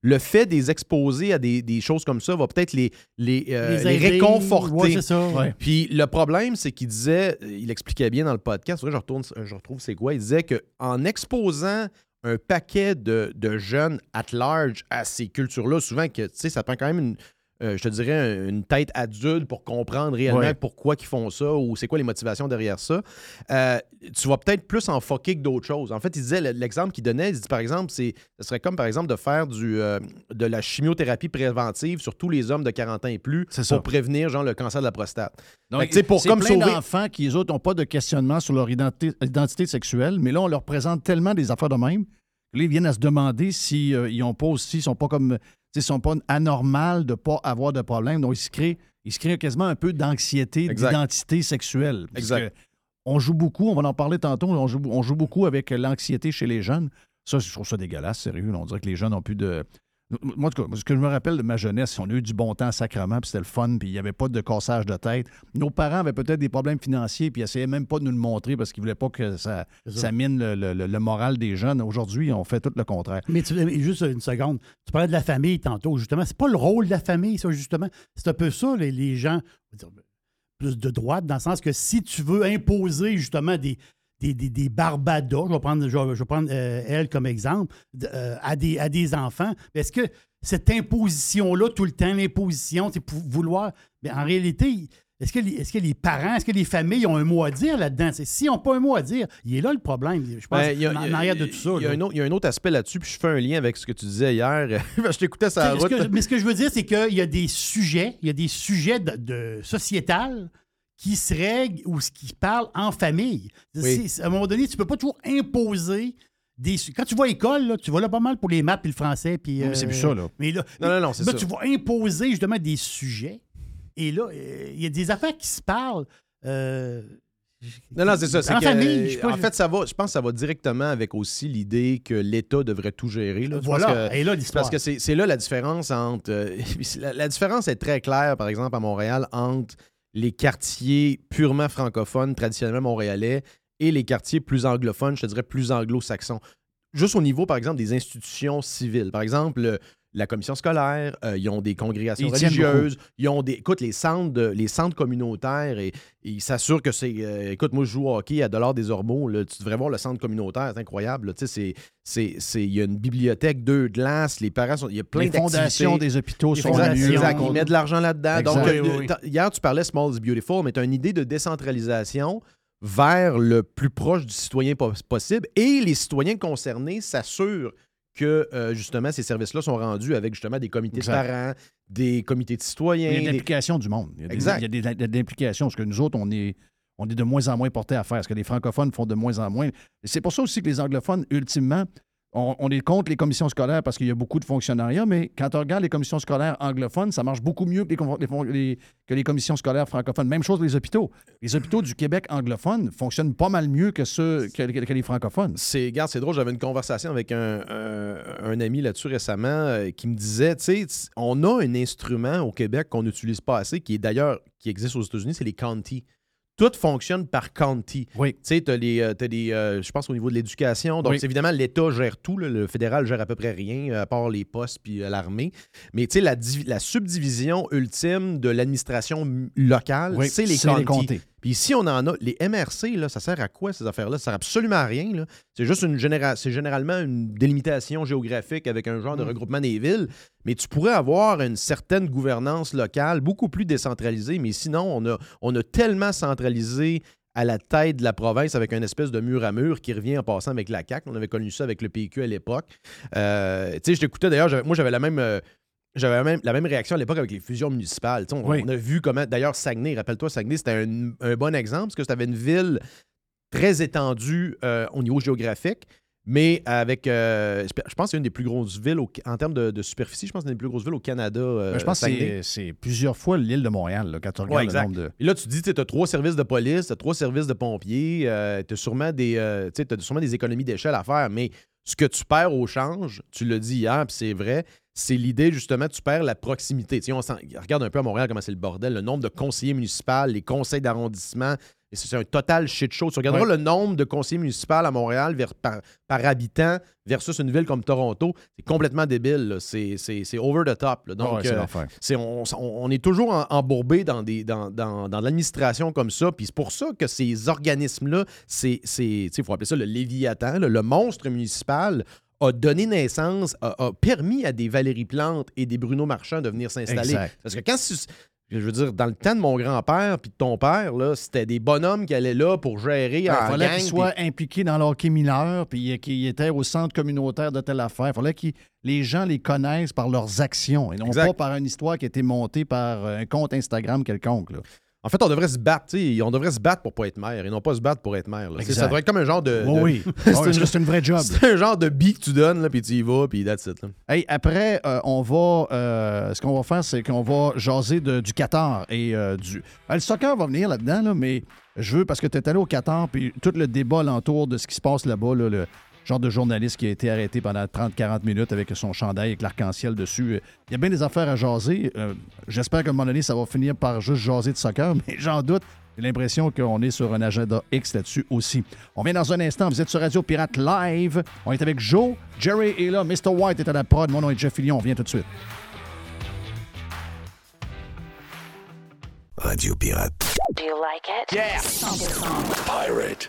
le fait des exposer à des, des choses comme ça va peut-être les, les, euh, les réconforter. Ouais, c'est ça. Ouais. Puis le problème, c'est qu'il disait, il expliquait bien dans le podcast, que je, retourne, je retrouve c'est quoi, il disait qu'en exposant un paquet de, de jeunes at large à ces cultures-là, souvent que, tu sais, ça prend quand même une, euh, je te dirais, une tête adulte pour comprendre réellement Ouais. pourquoi ils font ça ou c'est quoi les motivations derrière ça. Euh, tu vas peut-être plus en foquer que d'autres choses. En fait, il disait, l'exemple qu'il donnait, il dit par exemple, c'est, ce serait comme par exemple de faire du, euh, de la chimiothérapie préventive sur tous les hommes de 40 ans et plus C'est ça. pour prévenir genre le cancer de la prostate. Donc, tu sais, pour c'est comme plein sauver- d'enfants qui, eux autres, n'ont pas de questionnement sur leur identité, identité sexuelle, mais là, on leur présente tellement des affaires de même là, ils viennent à se demander si euh, ils ont pas aussi, sont pas comme, sais, sont pas anormales de pas avoir de problème. Donc, ils se créent, ils se créent quasiment un peu d'anxiété, d'identité sexuelle. Parce Exact. on joue beaucoup, on va en parler tantôt, on joue, on joue beaucoup avec l'anxiété chez les jeunes. Ça, je trouve ça dégueulasse, sérieux. On dirait que les jeunes ont plus de. Moi, en tout cas, ce que je me rappelle de ma jeunesse, on a eu du bon temps sacrement, puis c'était le fun, puis il n'y avait pas de cassage de tête. Nos parents avaient peut-être des problèmes financiers, puis ils essayaient même pas de nous le montrer parce qu'ils voulaient pas que ça, C'est ça. ça mine le, le- le- le moral des jeunes. Aujourd'hui, on fait tout le contraire. Mais tu- juste une seconde. Tu parlais de la famille tantôt, justement. C'est pas le rôle de la famille, ça, justement. C'est un peu ça, les, les gens, plus de droite, dans le sens que si tu veux imposer, justement, des, des, des, des barbadas, je vais prendre, je vais- je vais prendre euh, elle comme exemple, euh, à, des, à des enfants, est-ce que cette imposition-là, tout le temps, l'imposition, c'est pour vouloir. Mais en réalité, est-ce que, les, est-ce que les parents, est-ce que les familles ont un mot à dire là-dedans? S'ils n'ont pas un mot à dire, il est là le problème, je pense, Ben, y a- en, arrière de tout ça. Il y, a un autre, il y a un autre aspect là-dessus, puis je fais un lien avec ce que tu disais hier. je t'écoutais Ce route. que- mais ce que je veux dire, c'est qu'il y a des sujets, il y a des sujets de, de sociétal qui se règlent ou ce qui parlent en famille. Oui. À un moment donné, tu peux pas toujours imposer des. Quand tu vas à l'école, là, tu vas là pas mal pour les maths puis le français. Puis, Oui, c'est euh, plus ça, là. Mais là, Non, non, non, c'est là, ça. tu vas imposer justement des sujets. Et là, euh, il y a des affaires qui se parlent. euh, Non, non, c'est ça. c'est En que, famille, je sais pas, en fait, ça va, je pense que ça va directement avec aussi l'idée que l'État devrait tout gérer. Là. Voilà, que- et là, l'histoire. parce que c'est c'est là la différence entre. euh, la, la différence est très claire, par exemple, à Montréal, entre les quartiers purement francophones, traditionnellement montréalais, et les quartiers plus anglophones, je te dirais plus anglo-saxons. Juste au niveau, par exemple, des institutions civiles. Par exemple, le- la commission scolaire, euh, ils ont des congrégations Ils religieuses, ils ont des. Écoute, les centres, de- les centres communautaires, et, et ils s'assurent que c'est. euh, écoute, moi, je joue au hockey à Dollar des Ormeaux. là, tu devrais voir le centre communautaire, c'est incroyable. Il y a une bibliothèque, deux glaces, les parents sont. Il y a plein Les fondations des hôpitaux Les sont Exact. Ils mettent de l'argent là-dedans. Donc, Oui, euh, oui, hier, tu parlais Small is Beautiful, mais tu as une idée de décentralisation vers le plus proche du citoyen po- possible et les citoyens concernés s'assurent que euh, justement ces services-là sont rendus avec justement des comités Exact. de parents, des comités de citoyens. Il y a de des- l'implication du monde. Il y a des- Exact. il y a de l'implication, parce que nous autres, on est, on est de moins en moins portés à faire, ce que les francophones font de moins en moins. C'est pour ça aussi que les anglophones, ultimement, on, est contre les commissions scolaires parce qu'il y a beaucoup de fonctionnariat, mais quand on regarde les commissions scolaires anglophones, ça marche beaucoup mieux que les, commissions scolaires francophones. Même chose les hôpitaux. Les hôpitaux du Québec anglophone fonctionnent pas mal mieux que ceux que, les francophones. C'est, regarde, c'est drôle, j'avais une conversation avec un, ami là-dessus récemment euh, qui me disait, tu sais, on a un instrument au Québec qu'on n'utilise pas assez, qui est d'ailleurs, qui existe aux États-Unis, c'est les counties. Tout fonctionne par county. Oui. Tu sais, tu as les, euh, euh, je pense au niveau de l'éducation. Donc, Oui. évidemment, l'État gère tout. là. le fédéral gère à peu près rien, euh, à part les postes puis l'armée. Mais tu sais, la, divi- la subdivision ultime de l'administration locale, Oui, c'est les les comtés. Puis ici, on en a. Les MRC, là, ça sert à quoi, ces affaires-là? Ça sert absolument à rien. là. C'est juste une généra- c'est généralement une délimitation géographique avec un genre de regroupement des villes. Mais tu pourrais avoir une certaine gouvernance locale, beaucoup plus décentralisée. Mais sinon, on a, on a tellement centralisé à la tête de la province avec une espèce de mur à mur qui revient en passant avec la CAQ. On avait connu ça avec le PQ à l'époque. Euh, tu sais, je t'écoutais d'ailleurs, moi j'avais la même. euh, j'avais la même, la même réaction à l'époque avec les fusions municipales. Tu On, Oui. on a vu comment. D'ailleurs, Saguenay, rappelle-toi, Saguenay, c'était un, un bon exemple parce que c'était une ville très étendue euh, au niveau géographique, mais avec. euh, je pense que c'est une des plus grosses villes au- en termes de, de superficie. Je pense que c'est une des plus grosses villes au Canada. euh, Ben, je pense que c'est- plusieurs fois l'île de Montréal, là, quand tu regardes Ouais, le nombre de. Et là, tu te dis, tu as trois services de police, tu as trois services de pompiers, tu as sûrement des tu sûrement des économies d'échelle à faire, mais ce que tu perds au change, tu l'as dit hier, puis c'est vrai, c'est l'idée, justement, tu perds la proximité. Tu sais, on regarde un peu à Montréal comment c'est le bordel, le nombre de conseillers municipaux, les conseils d'arrondissement. Et c'est un total shit show. Tu regarderas Ouais. le nombre de conseillers municipaux à Montréal vers- par, par habitant versus une ville comme Toronto. C'est complètement débile. C'est over the top. là. Donc, Ouais, euh, on, est toujours embourbé dans, des, dans, dans, dans l'administration comme ça. Puis c'est pour ça que ces organismes-là, il faut appeler ça le Léviathan, là, le monstre municipal a donné naissance, a, a permis à des Valérie Plante et des Bruno Marchand de venir s'installer. Parce que quand tu- je veux dire, dans le temps de mon grand-père puis de ton père, là, c'était des bonhommes qui allaient là pour gérer Il en Ben, fallait gang, qu'ils soient impliqués dans l'hockey mineur, puis qu'ils étaient au centre communautaire de telle affaire. Il fallait que les gens les connaissent par leurs actions et non Exact. pas par une histoire qui a été montée par euh, un compte Instagram quelconque. là. En fait, on devrait se battre, tu sais, on devrait se battre pour pas être maire et non pas se battre pour être maire. Ça devrait être comme un genre de. Oui, de- oui. c'est Ouais, une- vraie job. C'est un genre de billet que tu donnes, puis tu y vas, puis that's it. là. Hey, après, euh, on va. euh, ce qu'on va faire, c'est qu'on va jaser de- du Qatar et euh, du. Ben, le soccer va venir là-dedans, là, mais je veux, parce que tu es allé au Qatar, puis tout le débat alentour de ce qui se passe là-bas, là, le genre de journaliste qui a été arrêté pendant 30-40 minutes avec son chandail avec l'arc-en-ciel dessus. Il y a bien des affaires à jaser. Euh, J'espère qu'à un moment donné, ça va finir par juste jaser de soccer, mais j'en doute. J'ai l'impression qu'on est sur un agenda X là-dessus aussi. On vient dans un instant. Vous êtes sur Radio Pirate Live. On est avec Joe. Jerry est là. Mr. White est à la prod. Mon nom est Jeff Fillion. On vient tout de suite. Radio Pirate. Do you like it? Yeah. 100%. Pirate.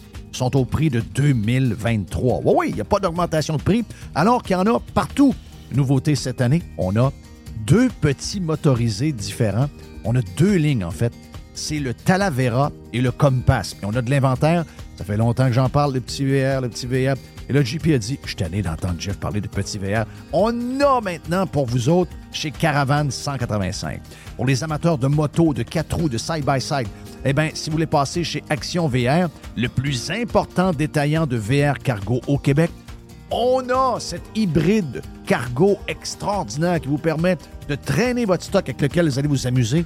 sont au prix de 2023. Oui, oui, il n'y a pas d'augmentation de prix, alors qu'il y en a partout. Nouveauté cette année, on a deux petits motorisés différents. On a deux lignes, en fait. C'est le Talavera et le Compass. On a de l'inventaire. Ça fait longtemps que j'en parle, le petit VR, le petit VR. Et là, JP a dit, je suis tanné d'entendre Jeff parler de petit VR. On a maintenant pour vous autres chez Caravane 185. Pour les amateurs de moto, de quatre roues, de side-by-side, eh bien, si vous voulez passer chez Action VR, le plus important détaillant de VR cargo au Québec, on a cet hybride cargo extraordinaire qui vous permet de traîner votre stock avec lequel vous allez vous amuser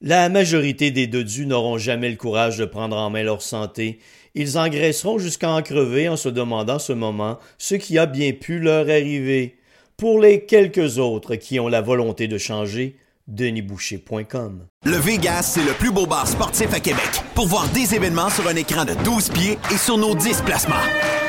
La majorité des dodus n'auront jamais le courage de prendre en main leur santé. Ils engraisseront jusqu'à en crever en se demandant ce moment ce qui a bien pu leur arriver. Pour les quelques autres qui ont la volonté de changer, denisboucher.com. Le Vegas, c'est le plus beau bar sportif à Québec. Pour voir des événements sur un écran de 12 pieds et sur nos 10 placements.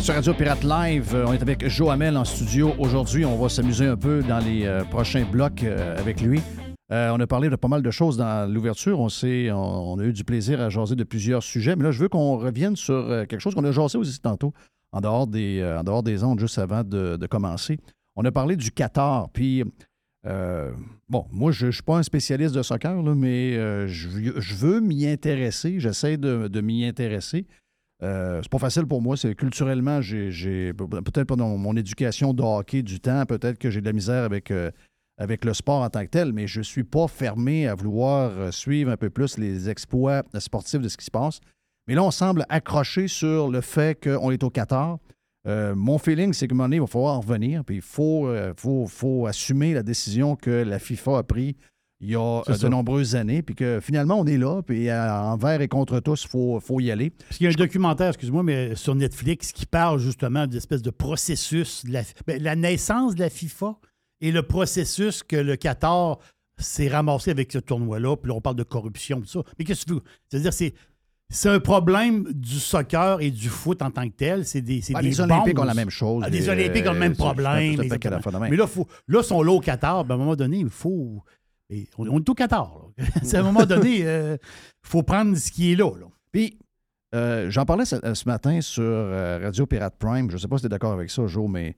Sur Radio Pirate Live. Euh, On est avec Joe Hamel en studio. Aujourd'hui, on va s'amuser un peu dans les euh, prochains blocs euh, avec lui. On a parlé de pas mal de choses dans l'ouverture. On, on, on a eu du plaisir à jaser de plusieurs sujets. Mais là, je veux qu'on revienne sur quelque chose qu'on a jasé aussi tantôt, en dehors des, en dehors des ondes, juste avant de, commencer. On a parlé du Qatar. Puis, bon, moi, je ne suis pas un spécialiste de soccer, mais je, veux- m'y intéresser. J'essaie de m'y intéresser. Euh, c'est pas facile pour moi. C'est culturellement, j'ai, peut-être pendant mon éducation de hockey du temps, peut-être que j'ai de la misère avec, euh, avec le sport en tant que tel, mais je suis pas fermé à vouloir euh, suivre un peu plus les exploits sportifs de ce qui se passe. Mais là, on semble accroché sur le fait qu'on est au Qatar. Euh, mon feeling, c'est un moment donné, il va falloir en revenir, puis il faut, euh, faut, faut assumer la décision que la FIFA a prise il y a euh, de ça. nombreuses années, puis que finalement, on est là, puis euh, envers et contre tous, il faut, faut y aller. Parce qu'il y a un documentaire, excuse-moi, mais sur Netflix qui parle justement d'une espèce de processus, de la, ben, la naissance de la FIFA et le processus que le Qatar s'est ramassé avec ce tournoi-là. Puis là, on parle de corruption, tout ça. Mais qu'est-ce que tu veux? C'est-à-dire, c'est. C'est un problème du soccer et du foot en tant que tel. C'est des, c'est Ben, des les Olympiques bombes. ont la même chose. Ah, les Olympiques ont le même euh, problème. Mais là, faut, là, ils sont là au Qatar. Ben, à un moment donné, il faut. On, on est au Qatar. à un moment donné, il faut prendre ce qui est là. Puis, euh, j'en parlais ce, ce matin sur euh, Radio Pirate Prime. Je ne sais pas si tu es d'accord avec ça, Joe, mais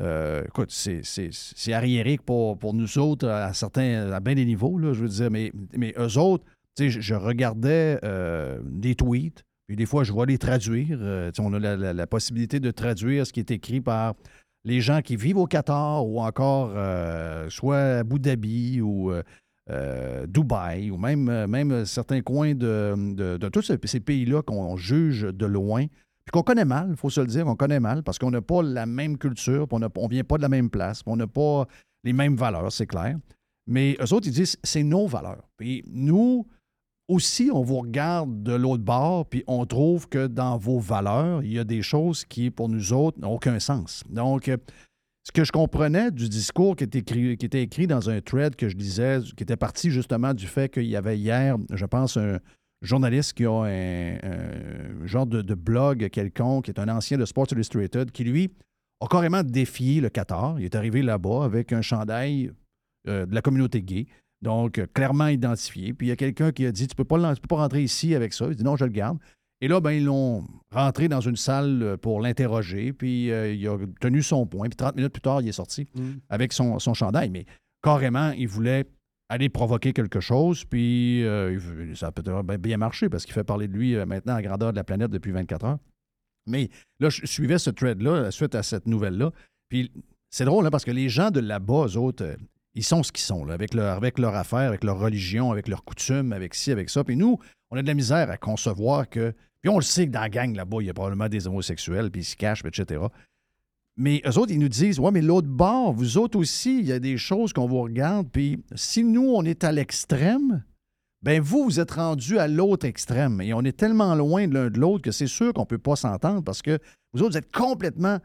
euh, écoute, c'est, arriéré pour, nous autres à certains, à bien des niveaux, je veux dire, mais, mais eux autres, je, je regardais euh, des tweets, puis des fois, je vois les traduire. Euh, on a la possibilité de traduire ce qui est écrit par les gens qui vivent au Qatar ou encore euh, soit Abu Dhabi ou euh, euh, Dubaï ou même, certains coins de, tous ces, pays-là qu'on juge de loin, puis qu'on connaît mal, il faut se le dire, on connaît mal parce qu'on n'a pas la même culture, puis on ne vient pas de la même place, on n'a pas les mêmes valeurs, c'est clair. Mais eux autres, ils disent c'est nos valeurs. Puis nous, aussi, on vous regarde de l'autre bord, puis on trouve que dans vos valeurs, il y a des choses qui, pour nous autres, n'ont aucun sens. Donc, euh, ce que je comprenais du discours qui était, écrit, dans un thread que je lisais, qui était parti justement du fait qu'il y avait hier, je pense, un journaliste qui a un, genre de, de blog quelconque, qui est un ancien de Sports Illustrated, qui, lui, a carrément défié le Qatar. Il est arrivé là-bas avec un chandail euh, de la communauté gay. Donc, euh, clairement identifié. Puis il y a quelqu'un qui a dit Tu peux pas, l'en- tu peux pas rentrer ici avec ça. Il dit Non, je le garde. Et là, ben, ils l'ont rentré dans une salle euh, pour l'interroger. Puis euh, il a tenu son point. Puis 30 minutes plus tard, il est sorti avec son, son chandail. Mais carrément, il voulait aller provoquer quelque chose. Puis euh, ça a peut-être bien- marché parce qu'il fait parler de lui euh, maintenant à grandeur de la planète depuis 24 heures. Mais là, je suivais ce thread-là suite à cette nouvelle-là. Puis c'est drôle, hein, parce que les gens de là-bas, eux autres, ils sont ce qu'ils sont, là, avec, leur, avec leur affaire, avec leur religion, avec leurs coutumes, avec ci, avec ça. Puis nous, on a de la misère à concevoir que. Puis on le sait que dans la gang là-bas, il y a probablement des homosexuels, puis ils se cachent, etc. Mais eux autres, ils nous disent Ouais, mais l'autre bord, vous autres aussi, il y a des choses qu'on vous regarde. Puis si nous, on est à l'extrême, ben vous, vous êtes rendus à l'autre extrême. Et on est tellement loin de l'un de l'autre que c'est sûr qu'on ne peut pas s'entendre parce que vous autres, vous êtes complètement.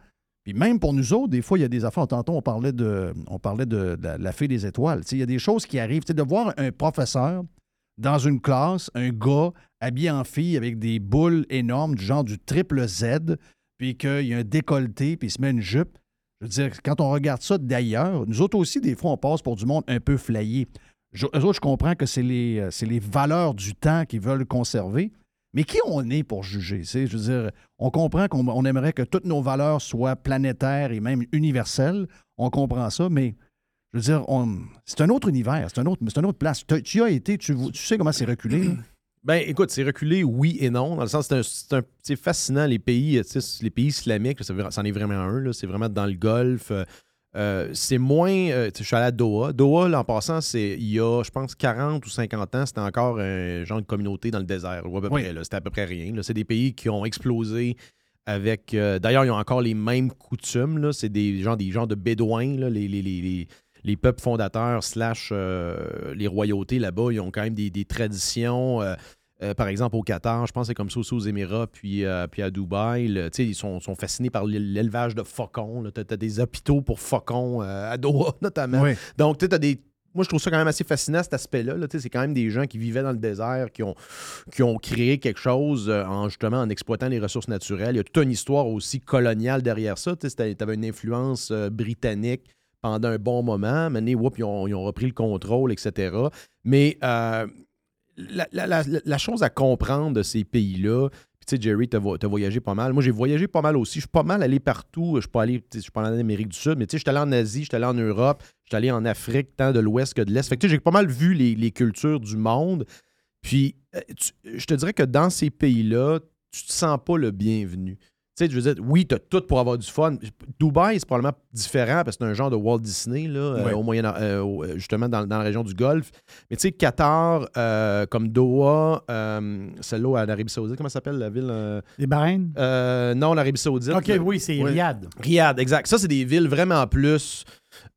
Même pour nous autres, des fois, il y a des affaires. Tantôt, on parlait de, on parlait de, la, fée des étoiles. Il y a des choses qui arrivent. De voir un professeur dans une classe, un gars habillé en fille avec des boules énormes, du genre du triple Z, puis qu'il y a un décolleté, puis il se met une jupe. Je veux dire, quand on regarde ça d'ailleurs, nous autres aussi, des fois, on passe pour du monde un peu flayé. Je, eux autres, je comprends que c'est les, euh, c'est les valeurs du temps qu'ils veulent conserver. Mais qui on est pour juger? Je veux dire, on comprend qu'on on aimerait que toutes nos valeurs soient planétaires et même universelles. On comprend ça, mais je veux dire, c'est un autre univers, c'est un autre, c'est une autre place. Tu, tu as été, tu, sais comment c'est reculé. Ben, écoute, c'est reculé, oui et non. Dans le sens, c'est fascinant, les pays, euh, les pays islamiques, vra- c'en est vraiment un, c'est vraiment dans le Golfe. Euh, c'est moins. euh, je suis allé à Doha. Doha, là, en passant, c'est il y a, je pense, 40 ou 50 ans, c'était encore un genre de communauté dans le désert, ou à peu Oui. près. là. C'était à peu près rien. là. C'est des pays qui ont explosé avec. euh, D'ailleurs, ils ont encore les mêmes coutumes. là. C'est des gens, des gens de bédouins, là, les, les- les- les- les peuples fondateurs slash les royautés là-bas, ils ont quand même des, des traditions. Euh, par exemple, au Qatar, je pense que c'est comme ça aussi aux Émirats, puis, euh, puis à Dubaï. là, ils sont, sont fascinés par l'é- l'élevage de faucons. Tu as, des hôpitaux pour faucons euh, à Doha, notamment. Oui. Donc, tu sais, t'as des. Moi, je trouve ça quand même assez fascinant, cet aspect-là. là. C'est quand même des gens qui vivaient dans le désert, qui ont, qui ont créé quelque chose en justement en exploitant les ressources naturelles. Il y a toute une histoire aussi coloniale derrière ça. Tu avais une influence britannique pendant un bon moment. Maintenant, ils, ont, ils ont repris le contrôle, etc. Mais la, la- chose à comprendre de ces pays-là, tu sais, Jerry, tu as, voyagé pas mal. Moi, j'ai voyagé pas mal aussi. Je suis pas mal allé partout. Je suis pas allé, suis pas allé en Amérique du Sud, mais tu sais, je suis allé en Asie, je suis allé en Europe, je suis allé en Afrique, tant de l'Ouest que de l'Est. Fait que tu sais, j'ai pas mal vu les, les cultures du monde. Puis, euh, je te dirais que dans ces pays-là, tu te sens pas le bienvenu. Tu sais, je veux dire, oui, tu as tout pour avoir du fun. Dubaï, c'est probablement différent parce que c'est un genre de Walt Disney, là, euh, au moyen, euh, euh, justement dans, dans la région du Golfe. Mais tu sais, Qatar, euh, comme Doha, celle-là en Arabie Saoudite, comment ça s'appelle la ville Les Bahreïn? Non, l'Arabie Saoudite. OK, oui, c'est Ouais. Riyad. Riyad, exact. Ça, c'est des villes vraiment plus,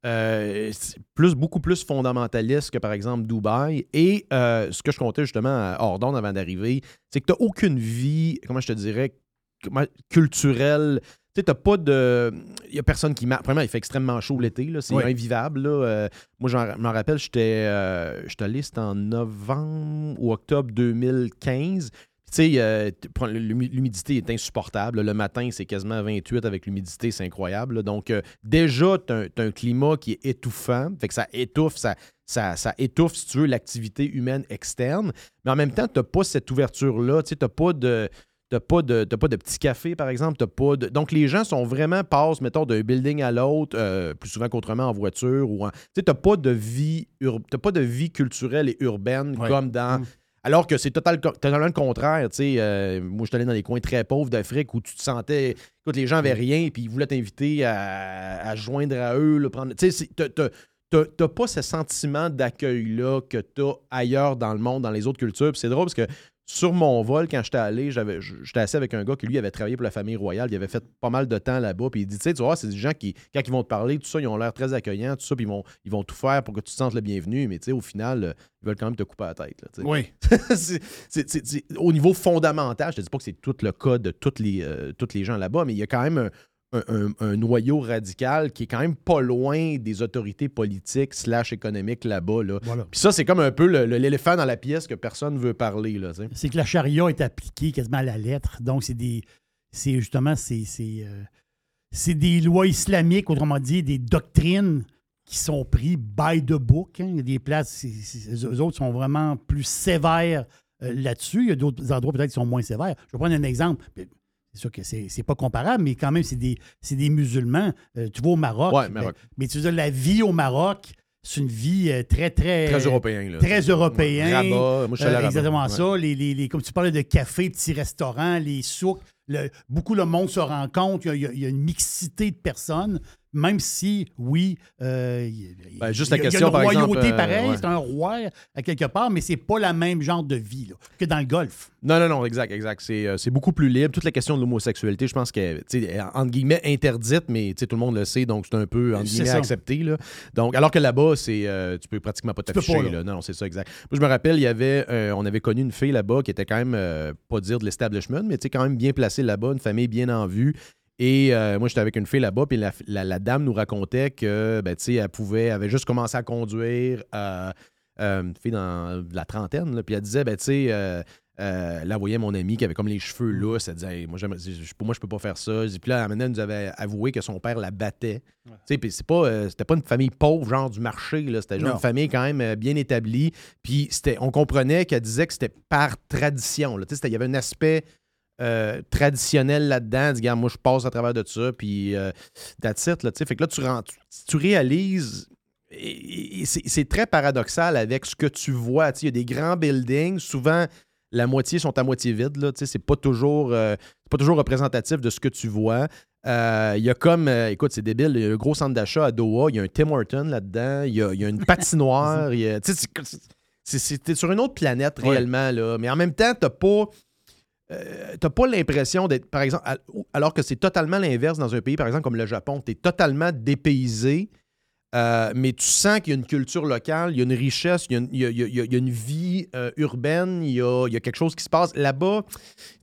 euh, plus beaucoup plus fondamentalistes que, par exemple, Dubaï. Et euh, ce que je comptais justement à Ordon avant d'arriver, c'est que tu n'as aucune vie, comment je te dirais, culturelle. Tu sais, t'as pas de. Il y a personne qui marche. Premièrement, il fait extrêmement chaud l'été, là. C'est Oui. invivable, là. Euh, moi, je m'en rappelle, j'étais euh, allé, c'était en novembre ou octobre 2015. Tu sais, euh, l'humidité est insupportable. Le matin, c'est quasiment 28 avec l'humidité, c'est incroyable. là. Donc, euh, déjà, tu as, un climat qui est étouffant. Fait que ça étouffe, ça, ça, ça étouffe, si tu veux, l'activité humaine externe. Mais en même temps, tu n'as pas cette ouverture-là. Tu n'as pas de. T'as pas de, t'as pas de petit café, par exemple. T'as pas de... Donc, les gens sont vraiment, passent, mettons, d'un building à l'autre, euh, plus souvent qu'autrement en voiture. ou en... Tu sais, t'as pas de vie ur- t'as pas de vie culturelle et urbaine Ouais. comme dans... Mm. Alors que c'est total, totalement le contraire. tu sais. Euh, moi, je suis allé dans des coins très pauvres d'Afrique où tu te sentais... Écoute, les gens avaient rien, puis ils voulaient t'inviter à, joindre à eux. là, prendre... Tu sais, t'as- t'as- t'as t'as pas ce sentiment d'accueil-là que tu as ailleurs dans le monde, dans les autres cultures. C'est drôle parce que sur mon vol, quand j'étais allé, j'avais- j'étais assis avec un gars qui, lui, avait travaillé pour la famille royale. Il avait fait pas mal de temps là-bas. Puis il dit, tu sais, tu vois, c'est des gens qui, quand ils vont te parler, tout ça, ils ont l'air très accueillants, tout ça, puis ils vont, ils vont tout faire pour que tu te sentes le bienvenu. Mais tu sais, au final, euh, ils veulent quand même te couper la tête. là. Oui. C'est- c'est- c'est- c'est- au niveau fondamental, je te dis pas que c'est tout le cas de tous les, euh, tous les gens là-bas, mais il y a quand même un, un- un- un noyau radical qui est quand même pas loin des autorités politiques slash économiques là-bas. Là. Voilà. Puis ça, c'est comme un peu l'éléphant dans la pièce que personne veut parler. C'est que la charia est appliquée quasiment à la lettre. Donc, c'est des. C'est justement, c'est. C'est euh, des lois islamiques, autrement dit, des doctrines qui sont prises by the book. hein. Il y a des places, eux autres sont vraiment plus sévères euh, là-dessus. Il y a d'autres endroits peut-être qui sont moins sévères. Je vais prendre un exemple. C'est sûr que c'est pas comparable, mais quand même, c'est des, des musulmans. Euh, tu vas au Maroc. Ouais, ben, Maroc. mais tu veux dire, la vie au Maroc, c'est une vie euh, très, très. Très européen. Là. Très européen. Rabat. Moi, je suis allé à Euh, exactement Ouais. ça. Les, les- les- comme tu parlais de café, petits restaurants, les souks, le- beaucoup le monde se rencontre. Il y a- il y a une mixité de personnes, même si, oui, euh, il y a- Ben, juste il y a- la question, il y a par une royauté euh, pareil, ouais. c'est un roi à quelque part, mais c'est pas la même genre de vie là, que dans le golf. Non, non, non, exact, exact. C'est, euh, c'est beaucoup plus libre. Toute la question de l'homosexualité, je pense qu'elle est, entre guillemets interdite, mais tout le monde le sait, donc c'est un peu entre guillemets accepté. Là. Donc, alors que là-bas, c'est, euh, tu peux pratiquement pas t'afficher. là. Non, non, c'est ça, exact. Moi, je me rappelle, il y avait, euh, on avait connu une fille là-bas qui était quand même, euh, pas dire de l'establishment, mais quand même bien placée là-bas, une famille bien en vue. Et euh, moi, j'étais avec une fille là-bas, puis la, la- la dame nous racontait que, ben, tu sais, elle pouvait, elle avait juste commencé à conduire, euh, euh, une fille dans la trentaine, là, puis elle disait, ben, tu sais, là, voyait mon ami qui avait comme les cheveux lousses. Elle disait, Hey, moi, pour moi, je peux pas faire ça. Puis là, maintenant, elle nous avait avoué que son père la battait. Tu sais, Puis c'est pas, c'était pas une famille pauvre, genre du marché. là. C'était genre Non. une famille quand même bien établie. Puis c'était, on comprenait qu'elle disait que c'était par tradition. Tu sais, Il y avait un aspect euh, traditionnel là-dedans. Regarde, moi, je passe à travers de ça. Puis euh, that's it, là. Fait que là, tu, rentres, tu, réalises. et- et c'est très paradoxal avec ce que tu vois. Il y a des grands buildings, souvent la moitié sont à moitié vides. Là, tu sais, c'est pas toujours euh, pas toujours représentatif de ce que tu vois. Euh, Il y a comme, euh, écoute, c'est débile, il y a un gros centre d'achat à Doha, il y a un Tim Horton là-dedans, il y a, y a une patinoire, t'es sur une autre planète Ouais. réellement, là. mais en même temps, t'as pas, euh, t'as pas l'impression d'être, par exemple, al- alors que c'est totalement l'inverse dans un pays, par exemple, comme le Japon, t'es totalement dépaysé, Euh, mais tu sens qu'il y a une culture locale, il y a une richesse, il y a une, il y a- il y a- il y a- il y a une vie euh, urbaine, il y a, il y a quelque chose qui se passe. Là-bas,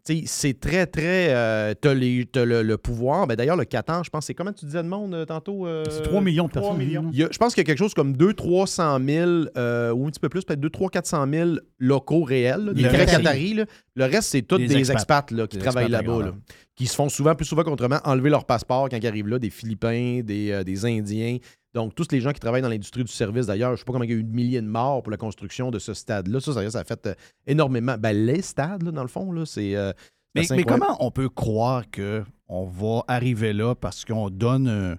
tu c'est très, très. euh, t'as les- t'as le, le pouvoir. Ben, D'ailleurs, le Qatar, je pense, c'est comment tu disais de monde euh, tantôt euh, C'est 3 millions de personnes. il y a- je pense qu'il y a quelque chose comme 200-300 000, euh, ou un petit peu plus, peut-être 200-400 000 locaux réels, là, des Le vrais Qataris. là. Le reste, c'est tous Des des, expats. là, qui Des travaillent là-bas, là, qui se font souvent, plus souvent qu'autrement, enlever leur passeport quand ils arrivent là, des Philippins, des, euh, des Indiens. Donc, tous les gens qui travaillent dans l'industrie du service, d'ailleurs, je ne sais pas comment il y a eu de milliers de morts pour la construction de ce stade-là. Ça, ça, ça a fait euh, énormément. Ben, les stades, là, dans le fond, là, c'est. euh, c'est Mais, comment on peut croire qu'on va arriver là parce qu'on donne.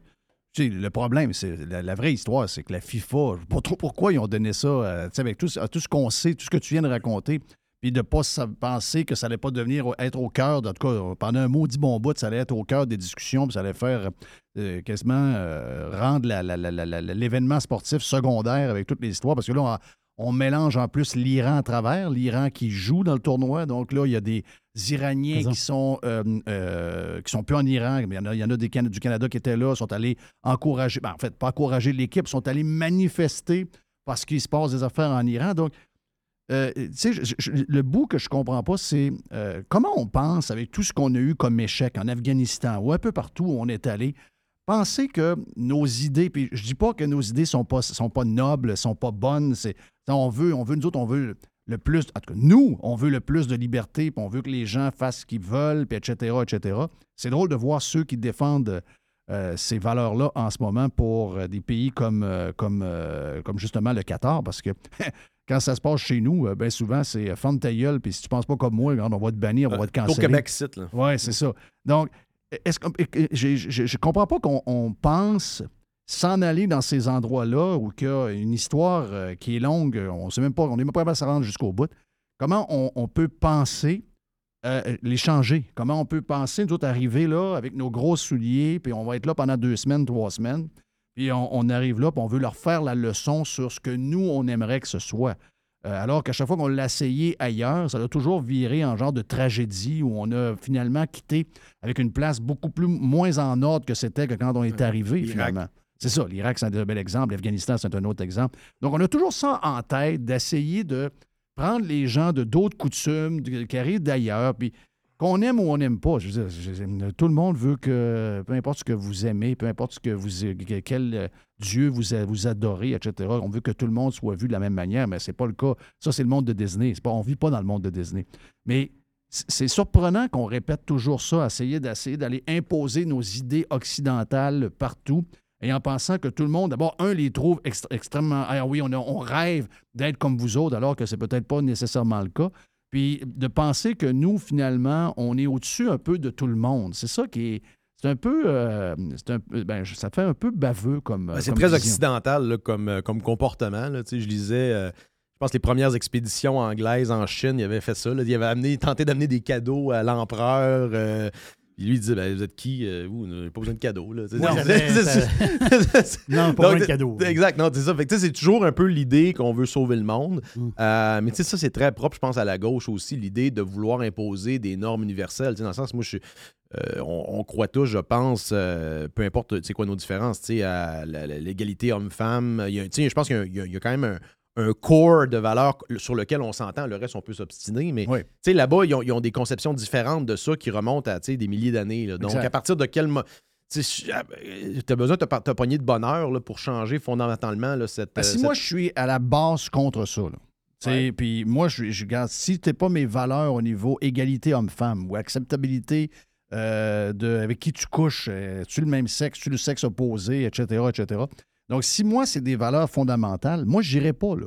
Tu sais, le problème, c'est la, la vraie histoire, c'est que la FIFA, je sais pas trop pourquoi ils ont donné ça, euh, tu sais, avec tout ce qu'on sait, tout ce que tu viens de raconter, puis de ne pas penser que ça allait pas devenir être au cœur, en tout cas, pendant un maudit bon bout, ça allait être au cœur des discussions, puis ça allait faire euh, quasiment euh, rendre l'événement sportif secondaire avec toutes les histoires, parce que là, on, on mélange en plus l'Iran à travers, l'Iran qui joue dans le tournoi, donc là, il y a des Iraniens qui sont, euh, euh, qui sont plus en Iran, mais il y en a, il y en a des Can- du Canada qui étaient là, sont allés encourager, ben, en fait, pas encourager l'équipe, sont allés manifester parce qu'il se passe des affaires en Iran. Donc, euh, le bout que je comprends pas, c'est euh, comment on pense, avec tout ce qu'on a eu comme échec en Afghanistan ou un peu partout où on est allé, penser que nos idées, puis je dis pas que nos idées sont pas, sont pas nobles, sont pas bonnes, c'est, on veut, on veut, nous autres, on veut le plus, en tout cas, nous, on veut le plus de liberté, puis on veut que les gens fassent ce qu'ils veulent, etc., etc. C'est drôle de voir ceux qui défendent euh, ces valeurs-là en ce moment pour des pays comme, comme justement le Qatar, parce que quand ça se passe chez nous, euh, bien souvent, c'est euh, ferme ta gueule, puis si tu penses pas comme moi, on va te bannir, on va te Au canceller. Québec, site, là. Oui, c'est ça. Donc, est-ce que, je, je comprends pas qu'on on pense s'en aller dans ces endroits-là où il y a une histoire euh, qui est longue, on sait même pas, on n'est même pas capable de se rendre jusqu'au bout. Comment on, on peut penser euh, les changer? Comment on peut penser, nous autres, arriver là avec nos gros souliers, puis on va être là pendant deux semaines, trois semaines, puis on, on arrive là, puis on veut leur faire la leçon sur ce que nous, on aimerait que ce soit. Euh, alors qu'à chaque fois qu'on l'a essayé ailleurs, ça a toujours viré en genre de tragédie où on a finalement quitté avec une place beaucoup plus moins en ordre que c'était que quand on est arrivé, finalement. C'est ça, l'Irak, c'est un bel exemple, l'Afghanistan, c'est un autre exemple. Donc, on a toujours ça en tête d'essayer de prendre les gens de d'autres coutumes, de- qui arrivent d'ailleurs, puis qu'on aime ou on n'aime pas. Je veux dire, tout le monde veut que, peu importe ce que vous aimez, peu importe ce que vous, que- quel euh, Dieu vous, adorez, etc., on veut que tout le monde soit vu de la même manière, mais c'est pas le cas. Ça, c'est le monde de Disney. Pas, on vit pas dans le monde de Disney. Mais c'est surprenant qu'on répète toujours ça, essayer d'essayer d'aller imposer nos idées occidentales partout, et en pensant que tout le monde, d'abord, un, les trouve extrêmement. Ah oui, on rêve d'être comme vous autres, alors que c'est peut-être pas nécessairement le cas. Puis de penser que nous, finalement, on est au-dessus un peu de tout le monde. C'est ça qui est. C'est un peu. euh, c'est un peu- ben, ça fait un peu baveux comme. Ben, c'est comme très vision. occidental là, comme, euh, comme comportement. là. Tu sais, Je lisais, euh, je pense, les premières expéditions anglaises en Chine, il avait fait ça. là. Il avait amené, tenté d'amener des cadeaux à l'empereur. euh, puis lui, il disait ben, Vous êtes qui Euh, Vous, n'avez pas besoin de cadeaux. Là. C'est- Non, pas besoin de cadeaux. Exact, non, c'est ça. Fait que, c'est toujours un peu l'idée qu'on veut sauver le monde. Mm. Euh, mais tu sais, ça, c'est très propre, je pense, à la gauche aussi, l'idée de vouloir imposer des normes universelles. Dans le sens, moi, je suis. euh, on, on croit tous, je pense, euh, peu importe c'est quoi nos différences, à l'égalité homme-femme. Il Je pense qu'il y il il y a quand même un, un core de valeurs sur lequel on s'entend. Le reste, on peut s'obstiner. Mais Oui. là-bas, ils ont, ils ont des conceptions différentes de ça qui remontent à des milliers d'années. Donc, Exact. à partir de quel. mo- Tu as besoin de te pogner de bonheur là, pour changer fondamentalement là, cette. Ben, euh, si cette- moi, je suis à la base contre ça, Puis moi, je, je regarde, si tu pas mes valeurs au niveau égalité homme-femme ou acceptabilité euh, de avec qui tu couches, euh, tu le même sexe, tu le sexe opposé, etc., etc. Donc, si moi, c'est des valeurs fondamentales, moi, je n'irai pas là.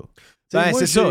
Ben, c'est ça,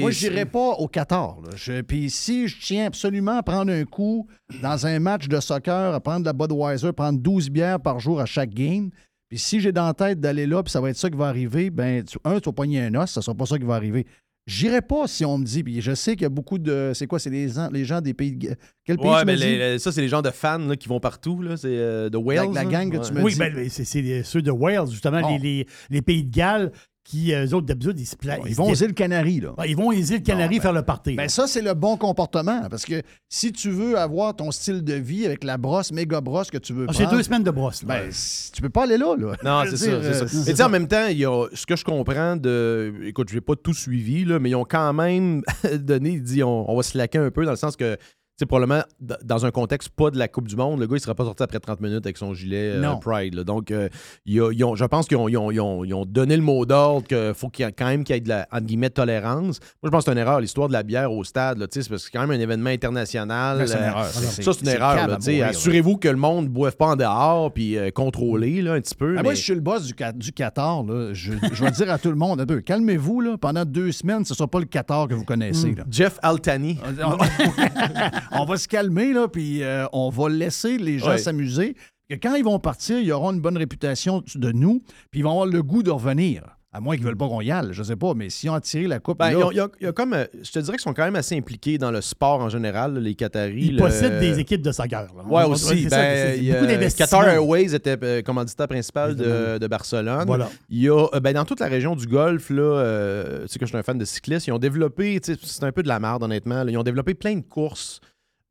Moi, je n'irai pas au Qatar. là. Je- Puis si je tiens absolument à prendre un coup dans un match de soccer, à prendre de la Budweiser, prendre 12 bières par jour à chaque game, puis si j'ai dans la tête d'aller là, puis ça va être ça qui va arriver, ben, tu- un, tu vas pogner un os, ça sera pas ça qui va arriver. J'irai pas si on me dit, puis je sais qu'il y a beaucoup de. C'est quoi, c'est les, gens- les gens des pays. de- Quel pays Ouais, tu mais m'as dit? les- les- ça, c'est les gens de fans là, qui vont partout. là. C'est euh, de Wales. la là. gang que tu me Oui, dis. ben, c'est ceux de Wales, justement, Bon. les, les- les pays de Galles qui, euh, eux autres, d'habitude, ils se plaisent. Ils vont aux îles Canaries, là. ils vont aux îles Canaries ben- faire le party. Ben ça, c'est le bon comportement. Parce que si tu veux avoir ton style de vie avec la brosse, méga brosse que tu veux Ah, c'est prendre, deux semaines de brosse. là. ben, tu peux pas aller là. là. Non, c'est ça, euh, ça. Sais, en même temps, il y a, ce que je comprends de. Écoute, je n'ai pas tout suivi, là, mais ils ont quand même donné, dit, on, on va se laquer un peu dans le sens que. C'est probablement dans un contexte pas de la Coupe du Monde. Le gars, il ne sera pas sorti après 30 minutes avec son gilet euh. Pride. là. Donc, euh, ils ont- je pense qu'ils ont, donné le mot d'ordre qu'il faut qu'il y ait quand même qu'il y ait de la entre guillemets, tolérance. Moi, je pense que c'est une erreur, l'histoire de la bière au stade. là, sais, c'est parce que c'est quand même un événement international. Ben, c'est une Euh, erreur. Ça, C'est- une erreur. sais. Assurez-vous que le monde ne boive pas en dehors puis euh, contrôler là, un petit peu. Ah, Moi, je suis le boss du, Qatar. Là. Je, je vais dire à tout le monde, un peu, calmez-vous. Là. Pendant deux semaines, ce ne sera pas le Qatar que vous connaissez. là. Jeff Altani. on va se calmer, là, puis euh, on va laisser les gens s'amuser. Quand ils vont partir, ils auront une bonne réputation de nous, puis ils vont avoir le goût de revenir. À moins qu'ils ne veulent pas qu'on y aille, je sais pas, mais s'ils ont attiré la coupe. Ben, là- y a- y a comme, euh, je te dirais qu'ils sont quand même assez impliqués dans le sport en général, les Qataris. Ils le- possèdent des équipes de soccer. là. Ouais, On- aussi. c'est ça, Ben, a-. Qatar Airways était euh, commanditaire principal de, de Barcelone. Voilà. Il y a, ben, dans toute la région du Golfe, là, euh, tu sais que je suis un fan de cyclistes, ils ont développé, c'est un peu de la merde, honnêtement. là, ils ont développé plein de courses.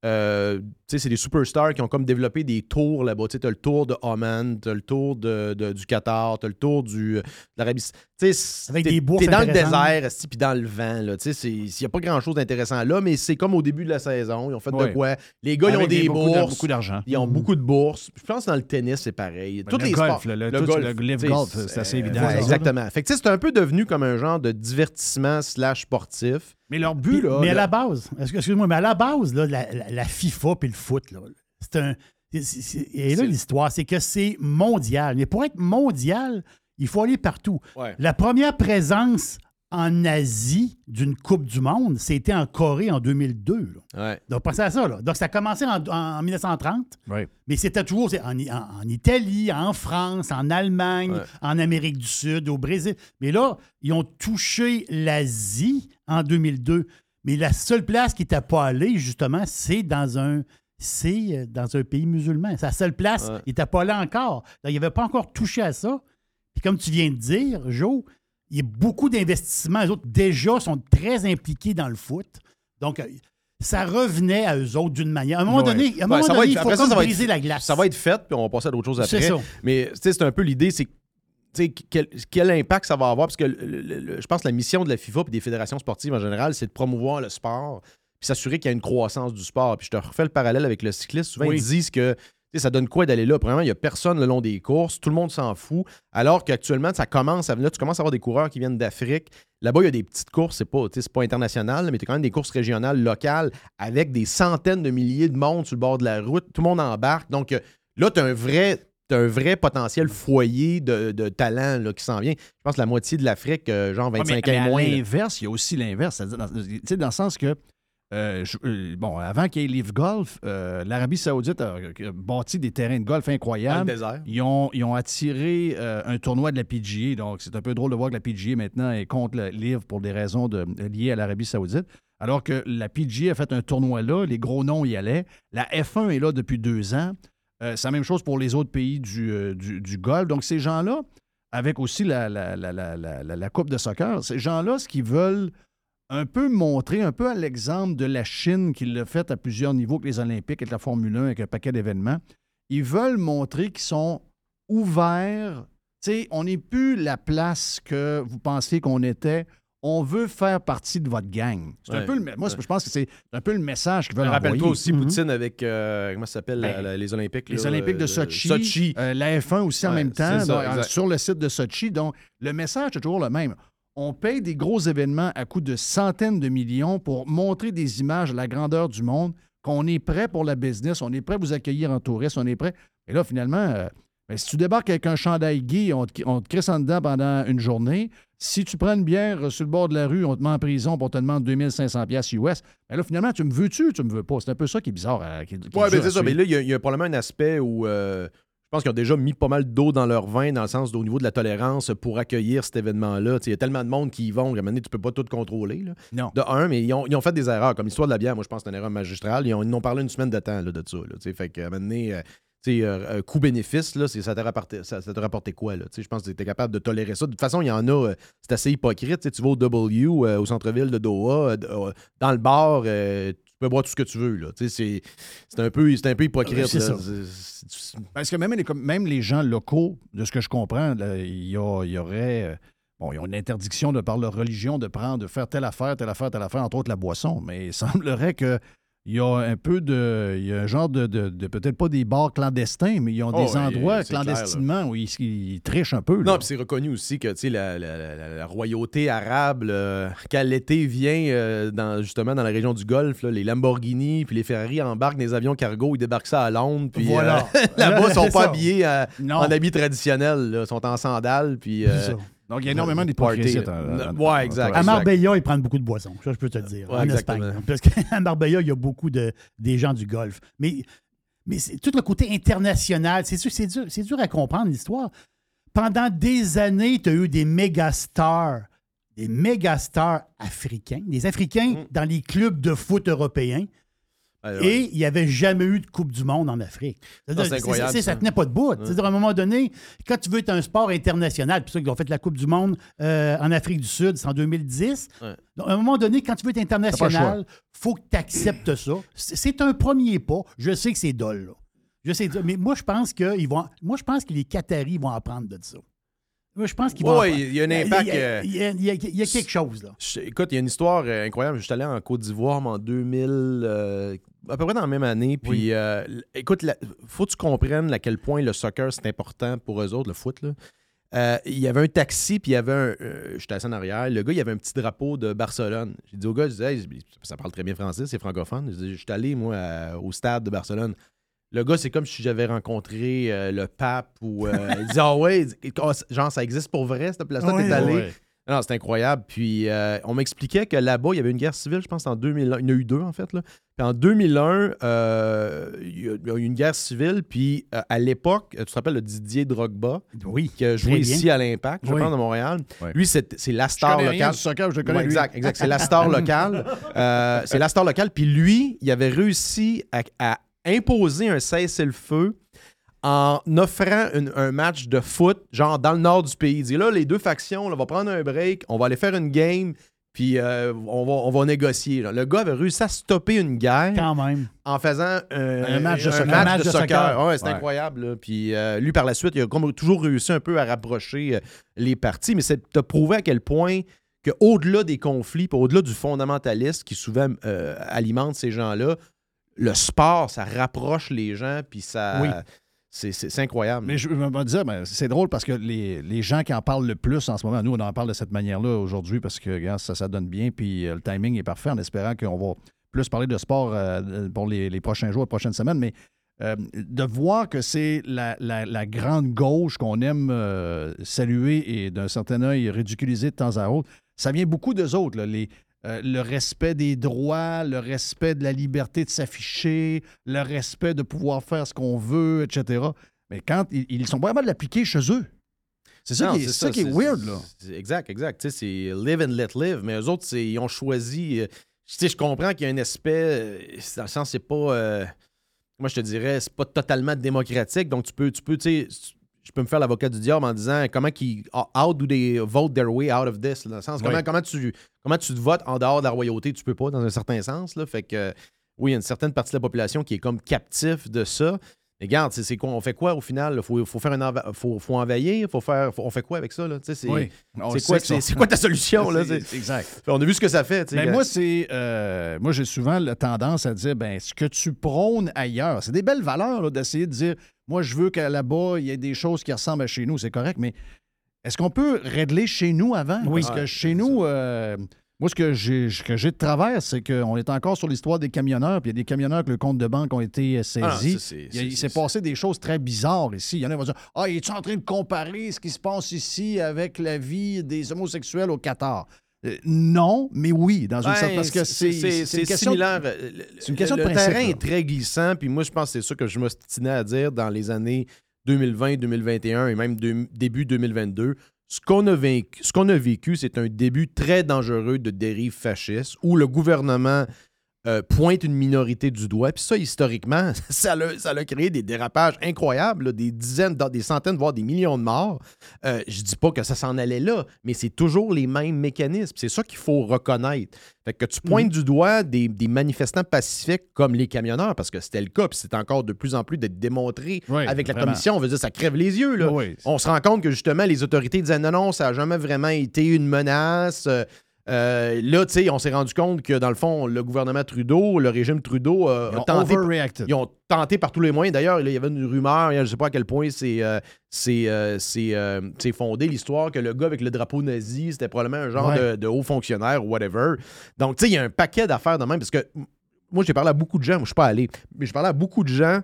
uh, sais, c'est des superstars qui ont comme développé des tours là-bas. Tu sais, t'as le tour de Oman, t'as le tour de, de- du Qatar, t'as le tour du, de l'Arabie Tu sais, c'est- Avec t'es- des bourses T'es dans le désert, puis dans le vent. là. Tu sais, il n'y a pas grand-chose d'intéressant là, mais c'est comme au début de la saison. Ils ont fait Ouais. de quoi? Les gars, ils ont Avec des beaucoup de- bourses. beaucoup d'argent. Ils ont beaucoup de bourses. Je pense que dans le tennis, c'est pareil. Ben, Tous le les golf, sports. le- le- tout le live tu sais, golf, c'est assez évident, ouais, ça, exactement. Fait que tu sais, c'est un peu devenu comme un genre de divertissement slash sportif. Mais leur but, là. mais à la base, excuse- excuse-moi, mais à la base, là, la FIFA puis le foot, là, c'est un. c'est- c'est- et là, l'histoire, c'est que c'est mondial. Mais pour être mondial, il faut aller partout. Ouais. La première présence en Asie d'une Coupe du Monde, c'était en Corée en 2002. là. Ouais. Donc, pensez à ça. Là. Donc, ça a commencé en, en 1930, Ouais. mais c'était toujours en, en- en Italie, en France, en Allemagne, Ouais. en Amérique du Sud, au Brésil. Mais là, ils ont touché l'Asie en 2002. Mais la seule place qui n'était pas allé, justement, c'est dans un c'est euh, dans un pays musulman. La seule place, Ouais. il n'était pas là encore. Donc, il n'avait pas encore touché à ça. Puis comme tu viens de dire, Joe, il y a beaucoup d'investissements. Les autres, déjà, sont très impliqués dans le foot. Donc, euh, ça revenait à eux autres d'une manière. À un moment Ouais. donné, à un Ouais, moment ça va donné, être- il faut ça, ça être- briser la glace. Ça va être fait, puis on va passer à d'autres choses après. ça. Mais tu sais, c'est un peu l'idée, c'est quel, quel impact ça va avoir, parce que le- le- le- je pense que la mission de la FIFA et des fédérations sportives en général, c'est de promouvoir le sport, puis s'assurer qu'il y a une croissance du sport. Puis je te refais le parallèle avec le cycliste. Souvent, Oui. ils disent que ça donne quoi d'aller là? Premièrement, il n'y a personne le long des courses, tout le monde s'en fout, alors qu'actuellement, ça commence à venir, tu commences à avoir des coureurs qui viennent d'Afrique. Là-bas, il y a des petites courses, c'est pas, pas international, mais tu as quand même des courses régionales, locales, avec des centaines de milliers de monde sur le bord de la route, tout le monde embarque. Donc euh, là, tu as un vrai t'as un vrai potentiel foyer de, de talent là, qui s'en vient. Je pense que la moitié de l'Afrique, euh, genre Ouais, 25 mais- mais ans et à moins. l'inverse, il y a aussi l'inverse. Dans, tu sais, dans le sens que, euh, je- euh, bon, avant qu'il y ait Live Golf, euh, l'Arabie Saoudite a, a bâti des terrains de golf Dans le incroyables. désert. Ils ont, ils ont attiré un tournoi de la PGA. Donc, c'est un peu drôle de voir que la PGA maintenant est contre le Live pour des raisons de- liées à l'Arabie Saoudite. Alors que la PGA a fait un tournoi là, les gros noms y allaient. La F1 est là depuis deux ans. C'est la même chose pour les autres pays du, du, du Golfe. Donc, ces gens-là, avec aussi la, la, la, la, la, la- la Coupe de soccer, ces gens-là, ce qu'ils veulent un peu montrer, un peu à l'exemple de la Chine qui l'a fait à plusieurs niveaux avec les Olympiques, avec la Formule 1, avec un paquet d'événements, ils veulent montrer qu'ils sont ouverts. Tu sais, on n'est plus la place que vous pensiez qu'on était. On veut faire partie de votre gang. C'est un peu le, moi, je pense que c'est un peu le message qu'ils veulent Rappelle-toi envoyer. aussi Mhm. Poutine avec, euh, comment ça s'appelle, Ben, les Olympiques. Les là, Olympiques de euh, Sochi, Sochi. euh, la F1 aussi en même temps, ça, donc, sur le site de Sochi. Donc, le message est toujours le même. On paye des gros événements à coût de centaines de millions pour montrer des images à la grandeur du monde, qu'on est prêt pour la business, on est prêt à vous accueillir en touriste, on est prêt. Et là, finalement, euh, ben, si tu débarques avec un chandail gay, on te, on te crisse en dedans pendant une journée. Si tu prends une bière euh, sur le bord de la rue, on te met en prison pour te demander 2500 pièces US. Ben là, finalement, tu me veux-tu ou tu me veux pas? C'est un peu ça qui est bizarre. euh, est Ouais, dur ben, c'est ça. Mais là, il y a- il y, a probablement un aspect où euh, je pense qu'ils ont déjà mis pas mal d'eau dans leur vin, dans le sens au niveau de la tolérance pour accueillir cet événement-là. Il y a tellement de monde qui y vont, qu'à un moment donné, tu peux pas tout contrôler. là. Non. De un, mais ils ont, ils ont fait des erreurs. Comme l'histoire de la bière, moi, je pense que c'est une erreur magistrale. Ils, ont, ils en ont parlé une semaine de temps là, de ça. là, fait qu'à un moment donné, euh, euh, euh, coût-bénéfice, ça t'a rapporté, ça, ça t'a rapporté quoi? Je pense que tu capable de tolérer ça. De toute façon, il y en a, euh, c'est assez hypocrite. Tu sais, Tu vas au W, euh, au centre-ville de Doha, dans le bar, peux boire tout ce que tu veux. Là. Tu sais, C'est, c'est, un peu, c'est un peu hypocrite. C'est là. ça. C'est- c'est- Parce que même les, même les gens locaux, de ce que je comprends, là, il y, a- il y aurait. euh, Bon, ils ont une interdiction de par leur religion de prendre, de faire telle affaire, telle affaire, telle affaire, entre autres la boisson. Mais il semblerait que. Il y a un peu de. Il y a un genre de. de- de- Peut-être pas des bars clandestins, mais ils ont Oh, des endroits clair, clandestinement où ils, ils trichent un peu. là. Non, puis c'est reconnu aussi que tu sais, la, la- la- la royauté arabe, là, quand l'été vient euh, dans, justement dans la région du Golfe, là, les Lamborghini puis les Ferrari embarquent des avions cargo, ils débarquent ça à Londres. Puis Voilà. euh, là-bas, ils sont pas ça. habillés euh, en habits traditionnels, ils sont en sandales. Puis, euh. Donc, il y a énormément d'hypocrisie. Ouais, exact. À. Marbella, ils prennent beaucoup de boissons. Ça, je peux te le dire. Ouais, en exactement. Espagne. Parce qu'à Marbella, il y a beaucoup de, des gens du Golfe. Mais, mais c'est tout le côté international, c'est sûr, c'est dur, c'est dur à comprendre l'histoire. Pendant des années, tu as eu des méga stars, des méga stars africains, des Africains Mm. dans les clubs de foot européens. Et il n'y avait jamais eu de Coupe du Monde en Afrique. C'est incroyable, ça ça. tenait pas de bout. C'est-à-dire, à un moment donné, quand tu veux être un sport international, puis ça qu'ils ont fait la Coupe du Monde euh, en Afrique du Sud, c'est en 2010. Ouais. Donc, à un moment donné, quand tu veux être international, faut que tu acceptes ça. C'est un premier pas. Je sais que c'est dole, là. Je sais, mais moi, je pense que ils vont. Moi, je pense que les Qataris vont apprendre de ça. Moi, je pense vont. Ouais, apprendre. il y a un impact, Il y a, il y a- il y a- il y a quelque chose, là. Je- écoute, il y a une histoire euh, incroyable. Je suis allé en Côte d'Ivoire en 2000, euh, à peu près dans la même année. Puis, euh, écoute, il faut que tu comprennes à quel point le soccer, c'est important pour eux autres, le foot. là. Euh, il y avait un taxi, puis il y avait un. euh, J'étais assis en arrière. Le gars, il avait un petit drapeau de Barcelone. J'ai dit au gars, je disais, Hey, ça parle très bien français, c'est francophone. Je dis, je suis allé, moi, à- au stade de Barcelone. Le gars, c'est comme si j'avais rencontré euh, le pape ou. euh, il dit, ah ouais, dit, genre, ça existe pour vrai, cette place-là, t'es allé? Non, c'est incroyable. Puis euh, on m'expliquait que là-bas, il y avait une guerre civile, je pense, en 2001. Il y en a eu deux, en fait. Là. Puis en 2001, euh, il y a eu une guerre civile. Puis euh, à l'époque, tu te rappelles le Didier Drogba, Oui. qui a joué ici à l'Impact, je Oui. pense, à Montréal. Lui, c'est c'est la Je star connais rien locale. du soccer, je le connais, Ouais, lui. exact, exact. C'est la star locale. C'est la star locale. Puis lui, il avait réussi à, à imposer un cessez-le-feu en offrant une- un match de foot, genre dans le nord du pays. Il dit là, les deux factions, là, on va prendre un break, on va aller faire une game, puis euh, on, va, on va négocier. là. Le gars avait réussi à stopper une guerre Quand même. en faisant un, Un match de un soccer. match Un match de de soccer. soccer. Ouais, c'est Ouais. incroyable. là. Puis euh, lui, par la suite, il a toujours réussi un peu à rapprocher euh, les partis, mais c'est de prouver à quel point que au-delà des conflits, au-delà du fondamentaliste qui souvent euh, alimente ces gens-là, le sport, ça rapproche les gens, puis ça... Oui. C'est, incroyable. Mais je me dire, ben, c'est drôle parce que les, les gens qui en parlent le plus en ce moment, nous, on en parle de cette manière-là aujourd'hui parce que regarde, ça, ça donne bien, puis euh, le timing est parfait en espérant qu'on va plus parler de sport euh, pour les, les prochains jours, les prochaines semaines. Mais euh, de voir que c'est la, la- la grande gauche qu'on aime saluer et d'un certain œil ridiculiser de temps à autre, ça vient beaucoup d'eux autres. là, les, euh, le respect des droits, le respect de la liberté de s'afficher, le respect de pouvoir faire ce qu'on veut, etc. Mais quand ils, sont vraiment de l'appliquer chez eux. C'est ça, qui est, c'est ça qui est weird, là. Exact, exact. Tu sais, c'est live and let live. Mais eux autres, ils ont choisi. euh, tu sais, je comprends qu'il y a un aspect. euh, Dans le sens, c'est pas. euh, moi, je te dirais, c'est pas totalement démocratique. Donc, tu peux, tu peux, tu sais, je peux me faire l'avocat du diable en disant comment qu'ils. How do they vote their way out of this? Dans le sens, comment, tu, comment tu te votes en dehors de la royauté? Tu peux pas, dans un certain sens. Là. Fait que, oui, il y a une certaine partie de la population qui est comme captif de ça. Mais regarde, c'est c'est quoi, on fait quoi au final? Il faut, faut faire un enva- faut, faut envahir, faut faire, faut- on fait quoi avec ça? C'est Oui. Quoi, quoi ta solution? Là? C'est- C'est- Exact. On a vu ce que ça fait. Mais moi, c'est. euh, moi, j'ai souvent la tendance à dire ben, ce que tu prônes ailleurs, c'est des belles valeurs là, d'essayer de dire moi, je veux qu'à là-bas, il y ait des choses qui ressemblent à chez nous, c'est correct, mais est-ce qu'on peut régler chez nous avant? Oui. Parce que chez nous, euh, moi, ce que j'ai ce que j'ai de travers, c'est qu'on est encore sur l'histoire des camionneurs, puis il y a des camionneurs que le compte de banque ont été euh, Ah, saisis. c'est- Il s'est passé des choses très bizarres ici. Il y en a qui vont dire Ah, es-tu en train de comparer ce qui se passe ici avec la vie des homosexuels au Qatar? Euh, non, mais oui, dans une Ouais, certaine. Parce que c'est c'est c'est une question. similaire. euh, c'est une question le, de principe, terrain là. est très glissant, puis moi, je pense que c'est ça que je m'ostinais à dire dans les années 2020, 2021 et même de- début 2022. Ce qu'on a, vécu, c'est un début très dangereux de dérive fasciste où le gouvernement euh, pointe une minorité du doigt. Puis ça, historiquement, ça a, ça a créé des dérapages incroyables, là, des dizaines, des centaines, voire des millions de morts. Euh, je dis pas que ça s'en allait là, mais c'est toujours les mêmes mécanismes. C'est ça qu'il faut reconnaître. Fait que tu pointes du doigt des, des manifestants pacifiques comme les camionneurs, parce que c'était le cas, puis c'est encore de plus en plus d'être démontré Oui, avec la vraiment. commission. On veut dire, ça crève les yeux. Là. Oui. On se rend compte que justement, les autorités disaient non, non, ça n'a jamais vraiment été une menace. Euh, euh, là, tu sais, on s'est rendu compte que dans le fond, le gouvernement Trudeau, le régime Trudeau, euh, Ils ont tenté. overreacted. Ils ont tenté par tous les moyens. D'ailleurs, il y avait une rumeur, je ne sais pas à quel point c'est euh, c'est, fondé, l'histoire que le gars avec le drapeau nazi, c'était probablement un genre Ouais. de, de haut fonctionnaire ou whatever. Donc, tu sais, il y a un paquet d'affaires de même parce que moi, j'ai parlé à beaucoup de gens, moi, je suis pas allé, mais j'ai parlé à beaucoup de gens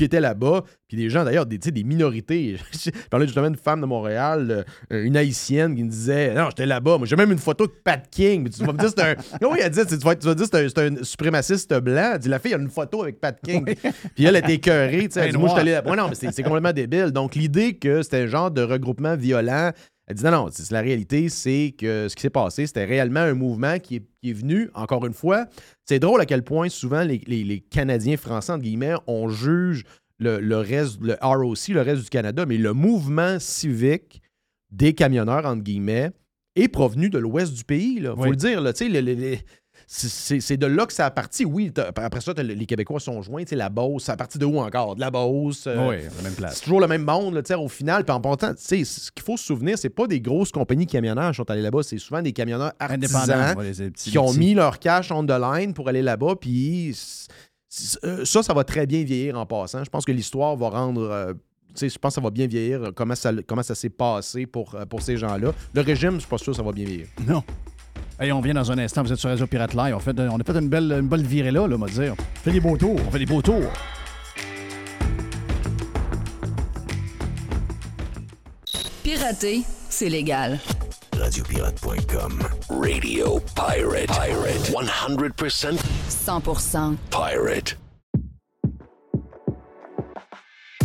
qui étaient là-bas, puis des gens d'ailleurs, des, des minorités. Je parlais justement d'une femme de Montréal, euh, une haïtienne, qui me disait Non, j'étais là-bas, moi j'ai même une photo de Pat King. Tu vas me dire, c'est un. Oui, elle dit, tu vas, tu vas dire, c'est un, suprémaciste blanc. Elle dit, la fille, elle a une photo avec Pat King. Puis elle était écœurée. Elle dit, moi, je suis allé là-bas. Ouais, non, mais c'est complètement débile. Donc, l'idée que c'était un genre de regroupement violent. Elle dit non, non, c'est- la réalité, c'est que ce qui s'est passé, c'était réellement un mouvement qui est, qui est venu, encore une fois. C'est drôle à quel point souvent les, les- les Canadiens français, entre guillemets, on juge le, le reste, le ROC, le reste du Canada, mais le mouvement civique des camionneurs, entre guillemets, est provenu de l'ouest du pays. Il faut Oui. le dire. Là, tu c'est- de là que ça a parti. Oui, après ça, les Québécois sont joints. tu sais, La Beauce, ça a parti de où encore? De la Beauce. euh, Oui, la même place. c'est toujours le même monde, là, tu sais, au final. Puis en ce qu'il faut se souvenir, c'est pas des grosses compagnies camionneurs qui sont allés là-bas, c'est souvent des camionneurs Indépendants. artisans ouais, les petits- qui ont petits. mis leur cash on the line pour aller là-bas. Puis euh, ça, ça va très bien vieillir en passant. Je pense que l'histoire va rendre. euh, je pense que ça va bien vieillir, euh, comment ça, comment ça s'est passé pour, pour ces gens-là. Le régime, je suis pas sûr que ça va bien vieillir. Non. Hey, on vient dans un instant, vous êtes sur Radio Pirate Live. On, fait, on a fait une belle, une belle virée là, là, on va dire. On fait des beaux tours. On fait des beaux tours. Pirater, c'est légal. Radiopirate.com. Radio Pirate. Pirate. 100% 100% pirate.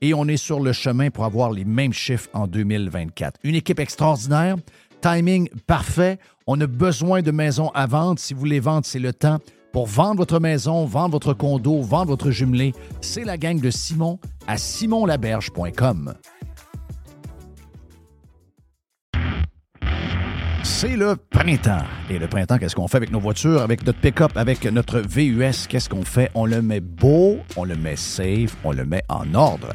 et on est sur le chemin pour avoir les mêmes chiffres en 2024. Une équipe extraordinaire, timing parfait. On a besoin de maisons à vendre. Si vous voulez vendre, c'est le temps. Pour vendre votre maison, vendre votre condo, vendre votre jumelé, c'est la gang de Simon à simonlaberge.com. C'est le printemps. Et le printemps, qu'est-ce qu'on fait avec nos voitures, avec notre pick-up, avec notre VUS? Qu'est-ce qu'on fait? On le met beau, on le met safe, on le met en ordre.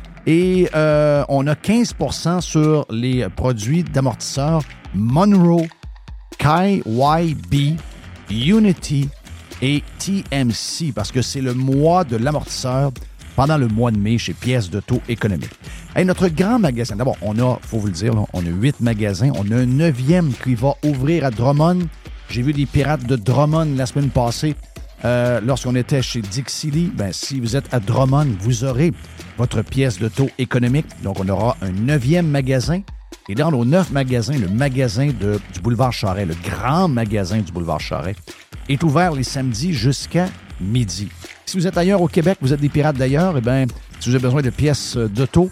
Et euh, on a 15% sur les produits d'amortisseurs Monroe, KYB, Unity et TMC parce que c'est le mois de l'amortisseur pendant le mois de mai chez Pièces de taux économique. Hey, notre grand magasin, d'abord, on a, faut vous le dire, on a huit magasins. On a un neuvième qui va ouvrir à Drummond. J'ai vu des pirates de Drummond la semaine passée. Euh, lorsqu'on était chez Dixie Lee, ben, si vous êtes à Drummond, vous aurez votre pièce taux économique. Donc, on aura un neuvième magasin. Et dans nos neuf magasins, le magasin du boulevard Charret, le grand magasin du boulevard Charret, est ouvert les samedis jusqu'à midi. Si vous êtes ailleurs au Québec, vous êtes des pirates d'ailleurs, eh bien, si vous avez besoin de pièces d'auto,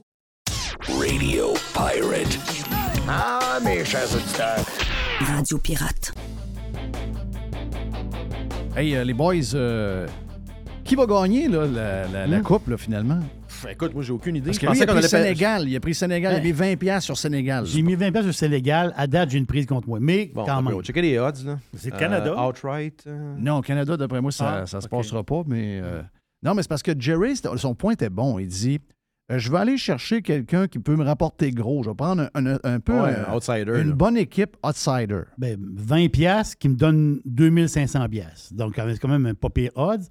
Radio Pirate. Ah, mes chers auditeurs. Radio Pirate. Hey, euh, les boys, euh, qui va gagner là, la, la- la Hmm. coupe là, finalement? Écoute, moi, j'ai aucune idée. Parce que lui, il a qu'on pris allait Sénégal. Il a pris Sénégal. Il a mis 20 piastres sur Sénégal. J'ai mis 20 pièces sur Sénégal. À date, j'ai une prise contre moi. Mais Bon, quand on même. checker les odds. là. C'est Euh, Canada. outright. euh, Non, au Canada, d'après moi, ça, Ah, ça se ok. passera pas. Mais euh, non, mais c'est parce que Jerry, c'était- son point était bon. Il dit Je vais aller chercher quelqu'un qui peut me rapporter gros. Je vais prendre un, un- un peu Ouais, un- un outsider, une là. bonne équipe outsider. Ben, 20 pièces qui me donne 2500 pièces. Donc, c'est quand même un pas pire odds.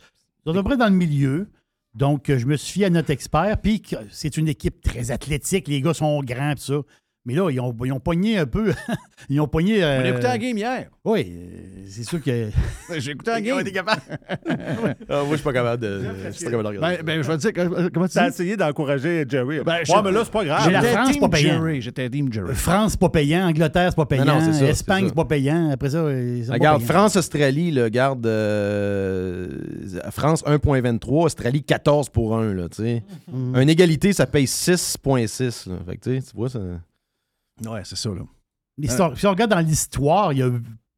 Sont à peu près dans le milieu. Donc, euh, je me suis fié à notre expert. Puis, c'est une équipe très athlétique. Les gars sont grands, tout ça. Mais là, ils ont, ils ont pogné un peu. ils ont pogné. On euh, a écouté la game hier. Oui, euh, c'est sûr que. J'ai écouté la game. On était capable. Ah, moi, je suis pas capable de, je suis pas capable de regarder. Ben, ben, je vais te dire, euh, comment tu T'as dis? essayé d'encourager Jerry. Ben, ouais, je- mais là, c'est pas grave. J'ai la J'étais France, pas payant. Jerry. J'étais team Jerry. France, c'est pas payant. Angleterre, c'est pas payant. non, Espagne, c'est pas payant. Après ça, euh, ils Regarde, payants. France-Australie, le garde euh, France 1.23, Australie 14 pour 1. Là, tu sais. Mhm. Une égalité, ça paye 6.6. là. Fait que, tu vois, ça. Ouais, c'est ça, là. L'histoire- Si on regarde dans l'histoire, il n'y a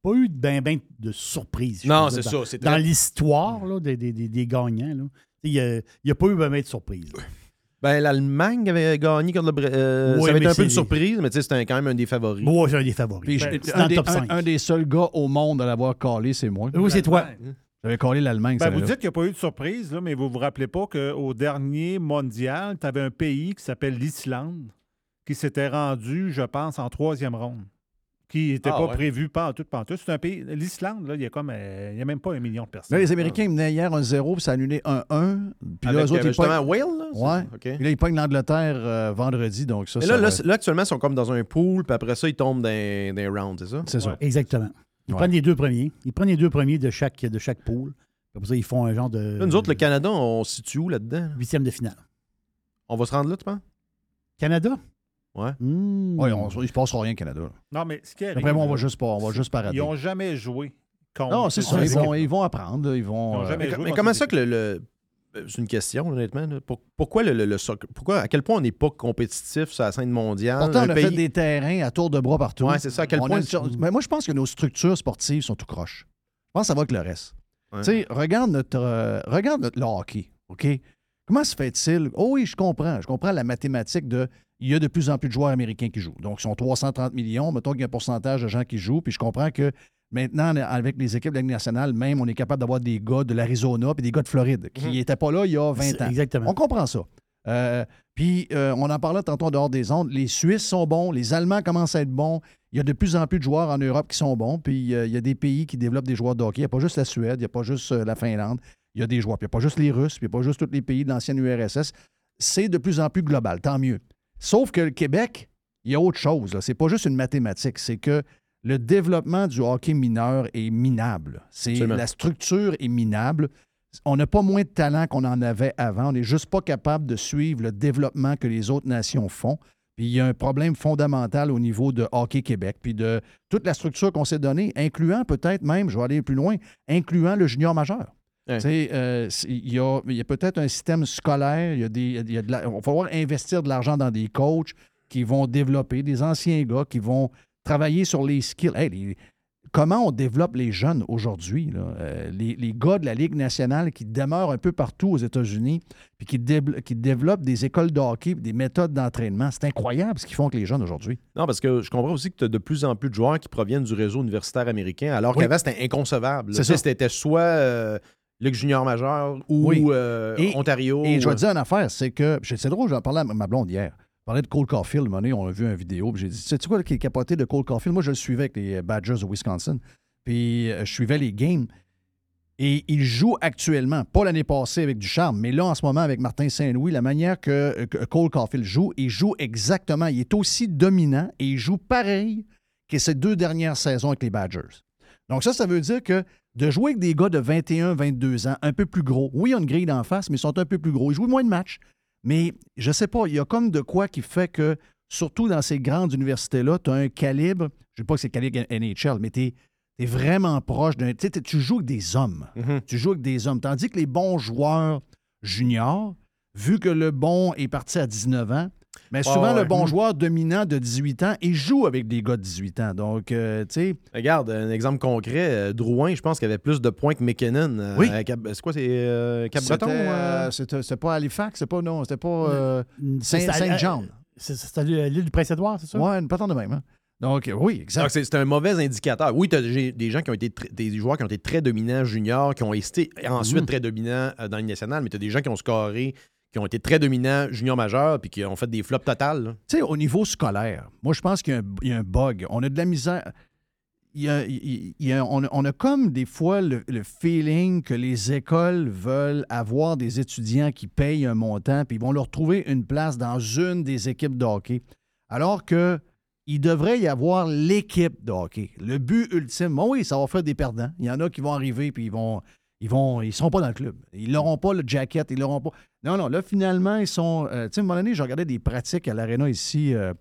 pas eu ben, ben de surprise. Non, c'est ça, Dans l'histoire là, des, des- des- des gagnants, là. il n'y a, il y a pas eu ben, ben de surprise. là. Ben, l'Allemagne avait gagné contre le euh, Oui, ça avait été un peu une surprise, mais tu sais, c'était quand même un des favoris. Moi, c'est un des favoris. Puis, Ben, c'est un, dans le des, top un- 5. un des seuls gars au monde à l'avoir collé, c'est moi. Oui, c'est toi. J'avais collé l'Allemagne. Ben, ça vous dites qu'il n'y a pas eu de surprise, là, mais vous vous rappelez pas qu'au dernier mondial, tu avais un pays qui s'appelle l'Islande qui s'était rendu, je pense, en troisième ronde. Qui n'était Ah, pas ouais. prévu pas en tout, pas en tout. C'est un pays. L'Islande, là, il y a comme euh, il y a même pas un million de personnes. Là, les Américains ils menaient hier 1-0, puis ça a annulé 1-1. Puis là, Avec, eux autres, euh, ils pognent- justement, Wales, là, c'est Ouais. ça? OK. Puis là, ils pognent l'Angleterre euh, vendredi, donc ça, Mais ça là, là, là, actuellement, ils sont comme dans un pool, puis après ça, ils tombent dans, dans un round, c'est ça? C'est ça. Exactement. Ils Ouais. prennent les deux premiers. Ils prennent les deux premiers de chaque, de chaque pool. Comme ça, ils font un genre de Là, nous autres, le Canada, on se situe où là-dedans? huitième de finale. On va se rendre là, tu penses? Canada? Ouais. Ouais, on- il se passera rien, Canada. là. Non, mais ce qui arrive, D'après moi, on va juste, pas, on va juste parader. Ils n'ont jamais joué contre. Non, c'est ça. Ils vont, ils vont apprendre. Ils vont. Ils euh, jamais Mais, joué mais comment ça que le. le- euh, C'est une question, honnêtement. là. Pourquoi le, le- le soccer- Pourquoi, à quel point on n'est pas compétitif sur la scène mondiale? Pourtant, on a pays- fait des terrains à tour de bras partout. Ouais, c'est ça. À quel On point. Mais moi, je pense que nos structures sportives sont tout croches. Je pense que ça va que le reste. Ouais. Tu sais, regarde notre, euh, regarde notre le hockey, OK? Comment se fait-il? Oh oui, je comprends. Je comprends la mathématique de. Il y a de plus en plus de joueurs américains qui jouent. Donc, ils sont 330 millions. Mettons qu'il y a un pourcentage de gens qui jouent. Puis je comprends que maintenant, avec les équipes de la Ligue nationale, même, on est capable d'avoir des gars de l'Arizona puis des gars de Floride qui Mhm. n'étaient pas là il y a 20 C'est- ans. exactement. On comprend ça. Euh, puis, euh, on en parlait tantôt en dehors des ondes. Les Suisses sont bons, les Allemands commencent à être bons. Il y a de plus en plus de joueurs en Europe qui sont bons. Puis, euh, il y a des pays qui développent des joueurs de hockey. Il n'y a pas juste la Suède, il n'y a pas juste euh, la Finlande. Il y a des joueurs. Puis, il n'y a pas juste les Russes, puis il n'y a pas juste tous les pays de l'ancienne URSS. C'est de plus en plus global, tant mieux. Sauf que le Québec, il y a autre chose. Ce n'est pas juste une mathématique. C'est que le développement du hockey mineur est minable. C'est la structure est minable. On n'a pas moins de talent qu'on en avait avant. On n'est juste pas capable de suivre le développement que les autres nations font. Puis il y a un problème fondamental au niveau de Hockey Québec, puis de toute la structure qu'on s'est donnée, incluant peut-être même, je vais aller plus loin, incluant le junior majeur. Ouais. Euh, Il y a, a peut-être un système scolaire, il y a des, y a de la- va falloir investir de l'argent dans des coachs qui vont développer, des anciens gars qui vont travailler sur les skills. Hey, les- comment on développe les jeunes aujourd'hui? Euh, les, les gars de la Ligue nationale qui demeurent un peu partout aux États-Unis, puis qui, qui développent des écoles de hockey, des méthodes d'entraînement. C'est incroyable ce qu'ils font avec les jeunes aujourd'hui. Non, parce que je comprends aussi que tu as de plus en plus de joueurs qui proviennent du réseau universitaire américain, alors Oui. qu'avant, c'était inconcevable. C'était soit euh, Ligue junior majeur ou Oui. euh, Et- Ontario. Et je vais te dire une affaire, c'est que, c'est drôle, j'en parlais à ma blonde hier. Je parlais de Cole Caulfield, on a vu une vidéo, puis j'ai dit, sais-tu quoi qui est capoté de Cole Caulfield? Moi, je le suivais avec les Badgers de Wisconsin, puis euh, je suivais les games. Et il joue actuellement, pas l'année passée avec du charme, mais là, en ce moment, avec Martin Saint-Louis, la manière que, que Cole Caulfield joue, il joue exactement, il est aussi dominant et il joue pareil que ses deux dernières saisons avec les Badgers. Donc ça, ça veut dire que de jouer avec des gars de 21, 22 ans, un peu plus gros, oui, ils ont une grille d'en face, mais ils sont un peu plus gros. Ils jouent moins de matchs. Mais je sais pas, il y a comme de quoi qui fait que, surtout dans ces grandes universités-là, tu as un calibre, je ne sais pas que c'est calibre NHL, mais tu es, vraiment proche d'un. Tu tu joues avec des hommes. Tu joues avec des hommes. Tandis que les bons joueurs juniors, vu que le bon est parti à 19 ans, mais Ah souvent, le ouais. bon joueur dominant de 18 ans, il joue avec des gars de 18 ans. Donc, euh, tu sais. Regarde, un exemple concret, euh, Drouin, je pense qu'il avait plus de points que McKinnon. euh, Oui. C'est quoi, c'est euh, Cap-Breton? C'était, C'était c'était pas Halifax, c'était pas, non, c'était pas euh, C'est- Saint- c'est- Saint-Jean. C'est c'est l'île du Prince-Édouard, c'est ça? Ouais, une patente de même. hein. Donc, oui, Donc, exact. c'est c'est un mauvais indicateur. Oui, tu as des gens qui ont été des joueurs qui ont été très dominants juniors, qui ont été ensuite Mhm. très dominants dans le national, mais tu as des gens qui ont scoré, qui ont été très dominants junior majeurs, puis qui ont fait des flops totales. Tu sais, au niveau scolaire, moi, je pense qu'il y, a un- bug. On a de la misère. Il y a- a- on, a, comme des fois le, le feeling que les écoles veulent avoir des étudiants qui payent un montant, puis ils vont leur trouver une place dans une des équipes de hockey. Alors que il devrait y avoir l'équipe de hockey. Le but ultime, bon oui, ça va faire des perdants. Il y en a qui vont arriver, puis ils vont. Ils vont, ils seront pas dans le club. Ils n'auront pas le jacket, ils l'auront pas. Non, non, là, finalement, ils sont. euh, tu sais, à un moment donné, je regardais des pratiques à l'Arena ici, euh,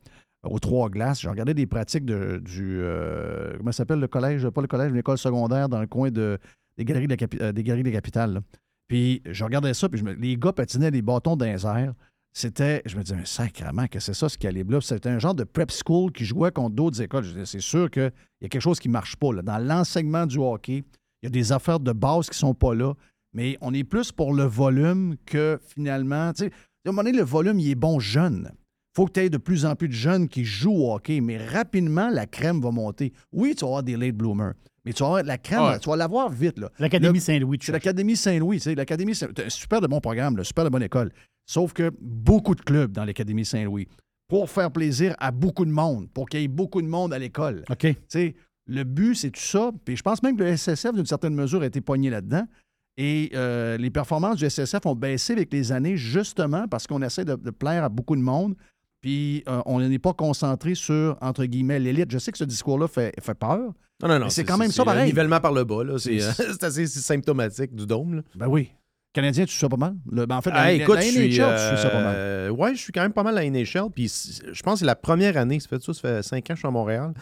aux Trois-Glaces. Je regardais des pratiques de, du. euh, comment ça s'appelle le collège Pas le collège, l'école secondaire dans le coin de, des, galeries de la des Galeries là. Puis je regardais ça, puis je les gars patinaient des bâtons dans les airs. C'était. Je me disais, mais sacrément, que c'est ça, ce calibre-là. C'était un genre de prep school qui jouait contre d'autres écoles. C'est sûr qu'il y a quelque chose qui ne marche pas. là. Dans l'enseignement du hockey, il y a des affaires de base qui ne sont pas là, mais on est plus pour le volume que finalement. Tu sais, à un moment donné, le volume, il est bon jeune. faut que tu aies de plus en plus de jeunes qui jouent au hockey, mais rapidement, la crème va monter. Oui, tu vas avoir des late bloomers, mais tu vas avoir la crème, tu vas l'avoir vite. là. L'Académie Saint-Louis. tu c'est l'Académie Saint-Louis. tu sais, L'Académie Saint- c'est un super de bon programme, là, super de bonne école. Sauf que beaucoup de clubs dans l'Académie Saint-Louis pour faire plaisir à beaucoup de monde, pour qu'il y ait beaucoup de monde à l'école. OK. Tu sais, le but, c'est tout ça. Puis je pense même que le SSF, d'une certaine mesure, a été poigné là-dedans. Et euh, les performances du SSF ont baissé avec les années, justement parce qu'on essaie de, de plaire à beaucoup de monde. Puis euh, on n'est pas concentré sur, entre guillemets, l'élite. Je sais que ce discours-là fait, fait peur. Non, non, non. C'est quand même ça pareil. nivellement par le bas. là. C'est C'est- euh, c'est assez symptomatique du dôme. là. Ben oui. Canadien, tu sais ça pas mal? Le- ben, en fait, Ah, la, écoute, la je NHL, suis, tu sais ça pas mal. ouais, je suis quand même pas mal à la NHL. Puis je pense que c'est la première année, ça fait ça, ça fait cinq ans que je suis à Montréal.